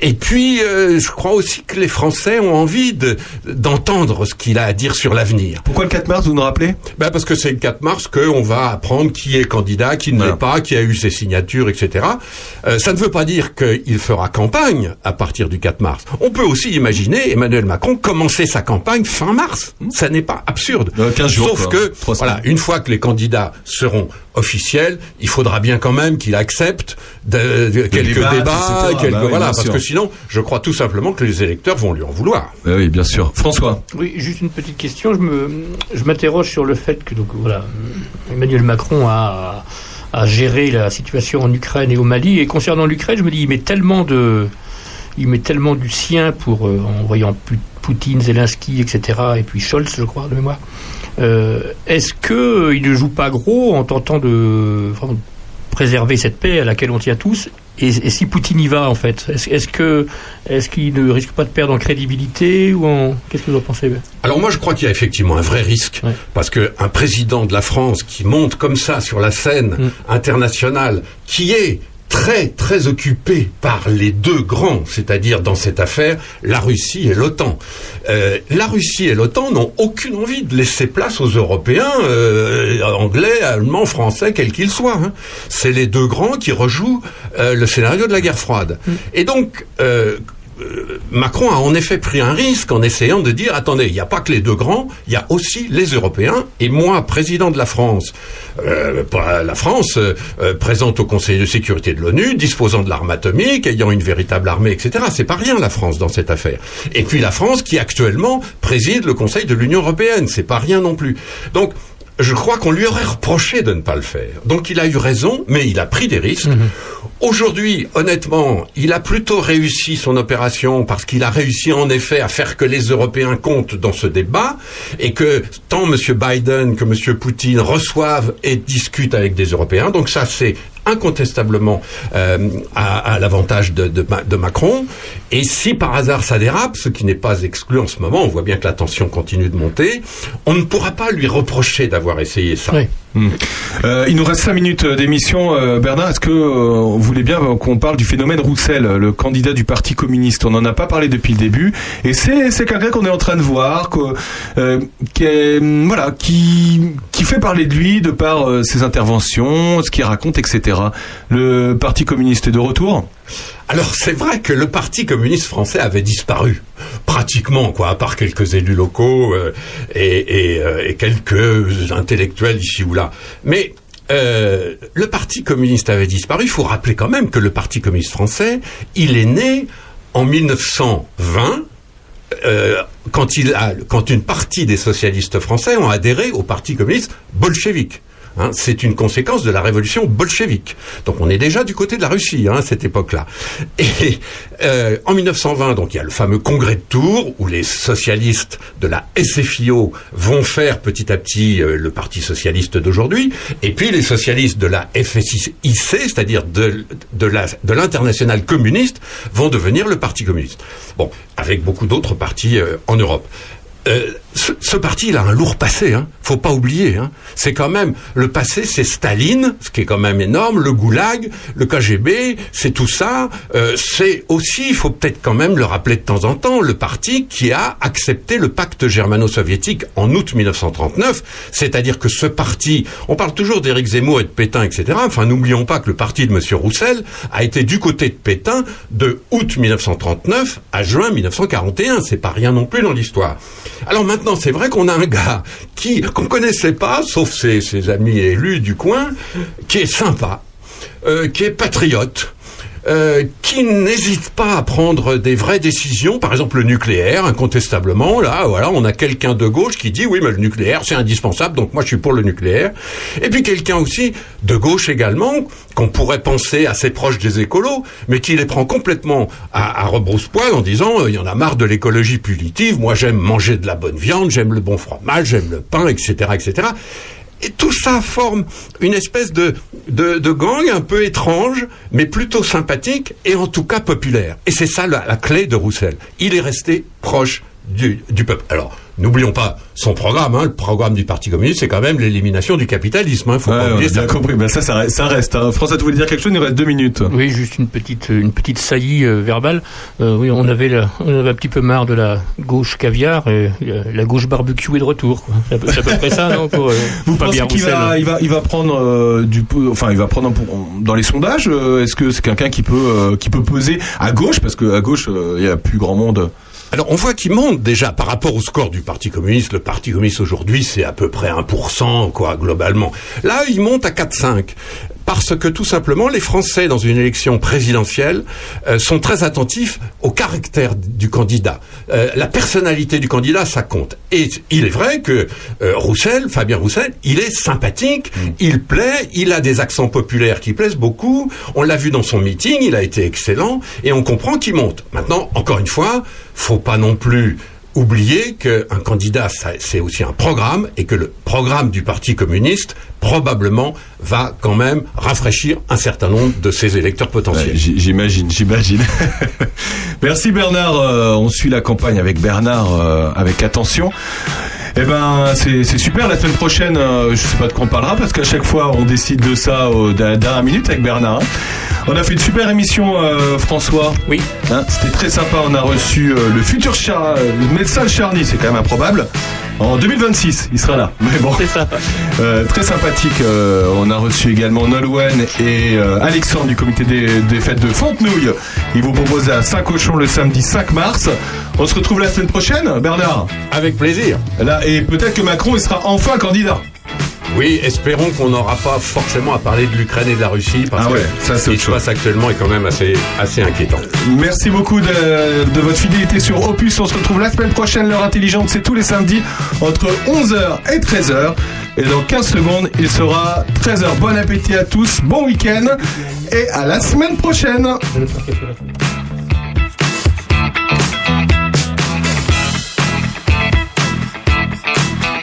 Et puis, euh, je crois aussi que les Français ont envie de- d'entendre ce qu'il a à dire sur l'avenir. Pourquoi le 4 mars, vous nous rappelez? Ben Parce que c'est le 4 mars qu'on va apprendre qui est candidat, qui ne l'est pas, qui a eu ses signatures, etc. Euh, ça ne veut pas dire qu'il fera campagne à partir du 4 mars. On peut aussi imaginer Emmanuel Macron commencer sa campagne fin mars. Ça n'est pas absurde. 15 Euh, jours, Sauf quoi. que, voilà, une fois que les candidats seront officiels, il faudra bien quand même qu'il accepte de- de- quelques débats, etc. quelques Bah oui, voilà, parce sûr. que sinon, je crois tout simplement que les électeurs vont lui en vouloir. oui, bien sûr. François. Oui, juste une petite question. Je me, je m'interroge sur le fait que donc voilà, Emmanuel Macron a, a géré la situation en Ukraine et au Mali. Et concernant l'Ukraine, je me dis, il met tellement de, il met tellement du sien pour euh, en voyant Poutine, Zelensky, etc. Et puis Scholz, je crois de mémoire. Euh, Est-ce que euh, il ne joue pas gros en tentant de vraiment préserver cette paix à laquelle on tient tous. Et, et si Poutine y va en fait, est-ce que est-ce qu'il ne risque pas de perdre en crédibilité ou en qu'est-ce que vous en pensez Alors moi je crois qu'il y a effectivement un vrai risque parce que un président de la France qui monte comme ça sur la scène Mm. internationale, qui est très très occupé par les deux grands, c'est-à-dire dans cette affaire la Russie et l'OTAN. Euh, la Russie et l'OTAN n'ont aucune envie de laisser place aux Européens, euh, anglais, allemands, français, quels qu'ils soient. hein. C'est les deux grands qui rejouent euh, le scénario de la guerre froide. Et donc euh, Macron a en effet pris un risque en essayant de dire attendez, il n'y a pas que les deux grands, il y a aussi les Européens. Et moi, président de la France, euh, la France euh, euh, présente au Conseil de sécurité de l'ONU, disposant de l'arme atomique, ayant une véritable armée, etc. C'est pas rien la France dans cette affaire. Et puis la France qui actuellement préside le Conseil de l'Union européenne, c'est pas rien non plus. Donc je crois qu'on lui aurait reproché de ne pas le faire. Donc il a eu raison, mais il a pris des risques. Aujourd'hui, honnêtement, il a plutôt réussi son opération parce qu'il a réussi en effet à faire que les Européens comptent dans ce débat et que tant M. Biden que M. Poutine reçoivent et discutent avec des Européens. Donc ça, c'est incontestablement euh, à, l'avantage de Macron. Et si par hasard ça dérape, ce qui n'est pas exclu en ce moment, on voit bien que la tension continue de monter, on ne pourra pas lui reprocher d'avoir essayé ça. Hmm. Euh, il nous reste 5 minutes euh, d'émission. Euh, Bernard, est-ce que euh, vous voulez bien qu'on parle du phénomène Roussel, le candidat du Parti communiste? On n'en a pas parlé depuis le début. Et c'est quelqu'un qu'on est en train de voir, hum, voilà, qui, qui fait parler de lui de par ses interventions, ce qu'il raconte, etc. Le Parti communiste est de retour? Alors c'est vrai que le Parti communiste français avait disparu, pratiquement, quoi, à part quelques élus locaux euh, euh, et quelques intellectuels ici ou là. Mais euh, le Parti communiste avait disparu. Il faut rappeler quand même que le Parti communiste français, il est né en 1920. euh, quand, il quand une partie des socialistes français ont adhéré au Parti communiste bolchevique. Hein, c'est une conséquence de la révolution bolchevique. Donc on est déjà du côté de la Russie hein, à cette époque-là. Et euh, en 1920, donc il y a le fameux congrès de Tours où les socialistes de la SFIO vont faire petit à petit euh, le Parti socialiste d'aujourd'hui, et puis les socialistes de la FSIC, c'est-à-dire de, de la- de l'international communiste, vont devenir le Parti communiste. Bon, avec beaucoup d'autres partis euh, en Europe. Euh, ce, parti, a un lourd passé. Hein. Faut pas oublier. Hein. C'est quand même le passé, c'est Staline, ce qui est quand même énorme. Le Goulag, le KGB, c'est tout ça. Euh, c'est aussi, il faut peut-être quand même le rappeler de temps en temps, le parti qui a accepté le pacte germano-soviétique en août 1939. C'est-à-dire que ce parti, on parle toujours d'Éric Zemmour et de Pétain, etc. Enfin, n'oublions pas que le parti de Monsieur Roussel a été du côté de Pétain de août 1939 à juin 1941. C'est pas rien non plus dans l'histoire. Alors maintenant, c'est vrai qu'on a un gars qui qu'on connaissait pas, sauf ses, amis élus du coin, qui est sympa, euh, qui est patriote. Euh, qui n'hésite pas à prendre des vraies décisions, par exemple le nucléaire, incontestablement, là, voilà, on a quelqu'un de gauche qui dit oui, mais le nucléaire, c'est indispensable, donc moi je suis pour le nucléaire. Et puis quelqu'un aussi de gauche également, qu'on pourrait penser assez proche des écolos, mais qui les prend complètement à, à rebrousse-poil en disant euh, il y en a marre de l'écologie punitive, moi j'aime manger de la bonne viande, j'aime le bon fromage, j'aime le pain, etc., etc. Et tout ça forme une espèce de, gang un peu étrange, mais plutôt sympathique et en tout cas populaire. Et c'est ça la, la clé de Roussel. Il est resté proche du, du peuple. Alors, n'oublions pas son programme. Hein. Le programme du Parti communiste, c'est quand même l'élimination du capitalisme. Hein. Faut Ouais, pas oublier ça. compris. Ben ça, ça reste. Ça reste hein. François, tu voulais dire quelque chose? Il nous reste deux minutes. Oui, juste une petite, une petite saillie euh, verbale. Euh, oui, on avait, la- on avait un petit peu marre de la gauche caviar et euh, la gauche barbecue est de retour. C'est à peu- c'est à peu près ça, non pour, euh, Vous pensez qu'il va, il va, il va prendre euh, du, enfin, il va prendre dans les sondages. euh, Est-ce que c'est quelqu'un qui peut, euh, qui peut peser à gauche? Parce que à gauche, euh, il y a plus grand monde. Alors on voit qu'il monte déjà par rapport au score du Parti communiste. Le Parti communiste aujourd'hui c'est à peu près 1% quoi globalement. Là il monte à 4-5 parce que tout simplement les Français dans une élection présidentielle euh, sont très attentifs au caractère du candidat. Euh, la personnalité du candidat ça compte. Et il est vrai que euh, Roussel, Fabien Roussel, il est sympathique, il plaît, il a des accents populaires qui plaisent beaucoup. On l'a vu dans son meeting, il a été excellent et on comprend qu'il monte. Maintenant, encore une fois, faut pas non plus oublier qu'un candidat, c'est aussi un programme et que le programme du Parti communiste probablement va quand même rafraîchir un certain nombre de ses électeurs potentiels. J'imagine, j'imagine. Merci Bernard. Euh, on suit la campagne avec Bernard euh, avec attention. Eh ben, c'est super. La semaine prochaine, euh, je sais pas de quoi on parlera parce qu'à chaque fois, on décide de ça au dernière minute avec Bernard. hein. On a fait une super émission, euh, François. Oui. C'était très sympa. On a reçu euh, le futur char, euh, le médecin de Charny. C'est quand même improbable. En 2026, il sera là. Mais bon, c'est ça. Euh, très sympathique. euh, on a reçu également Nolwenn et euh, Alexandre du comité des, des fêtes de Fontenouille. Ils vous proposent à Saint-Cochon le samedi 5 mars. On se retrouve la semaine prochaine, Bernard? Avec plaisir. Là, et peut-être que Macron il sera enfin candidat. Oui, espérons qu'on n'aura pas forcément à parler de l'Ukraine et de la Russie parce Ah ouais, que ça, ce qui se passe actuellement est quand même assez, assez inquiétant. Merci beaucoup de, de votre fidélité sur Opus. On se retrouve la semaine prochaine. L'heure intelligente, c'est tous les samedis entre 11h et 13h. Et dans 15 secondes, il sera 13h. Bon appétit à tous, bon week-end et à la semaine prochaine.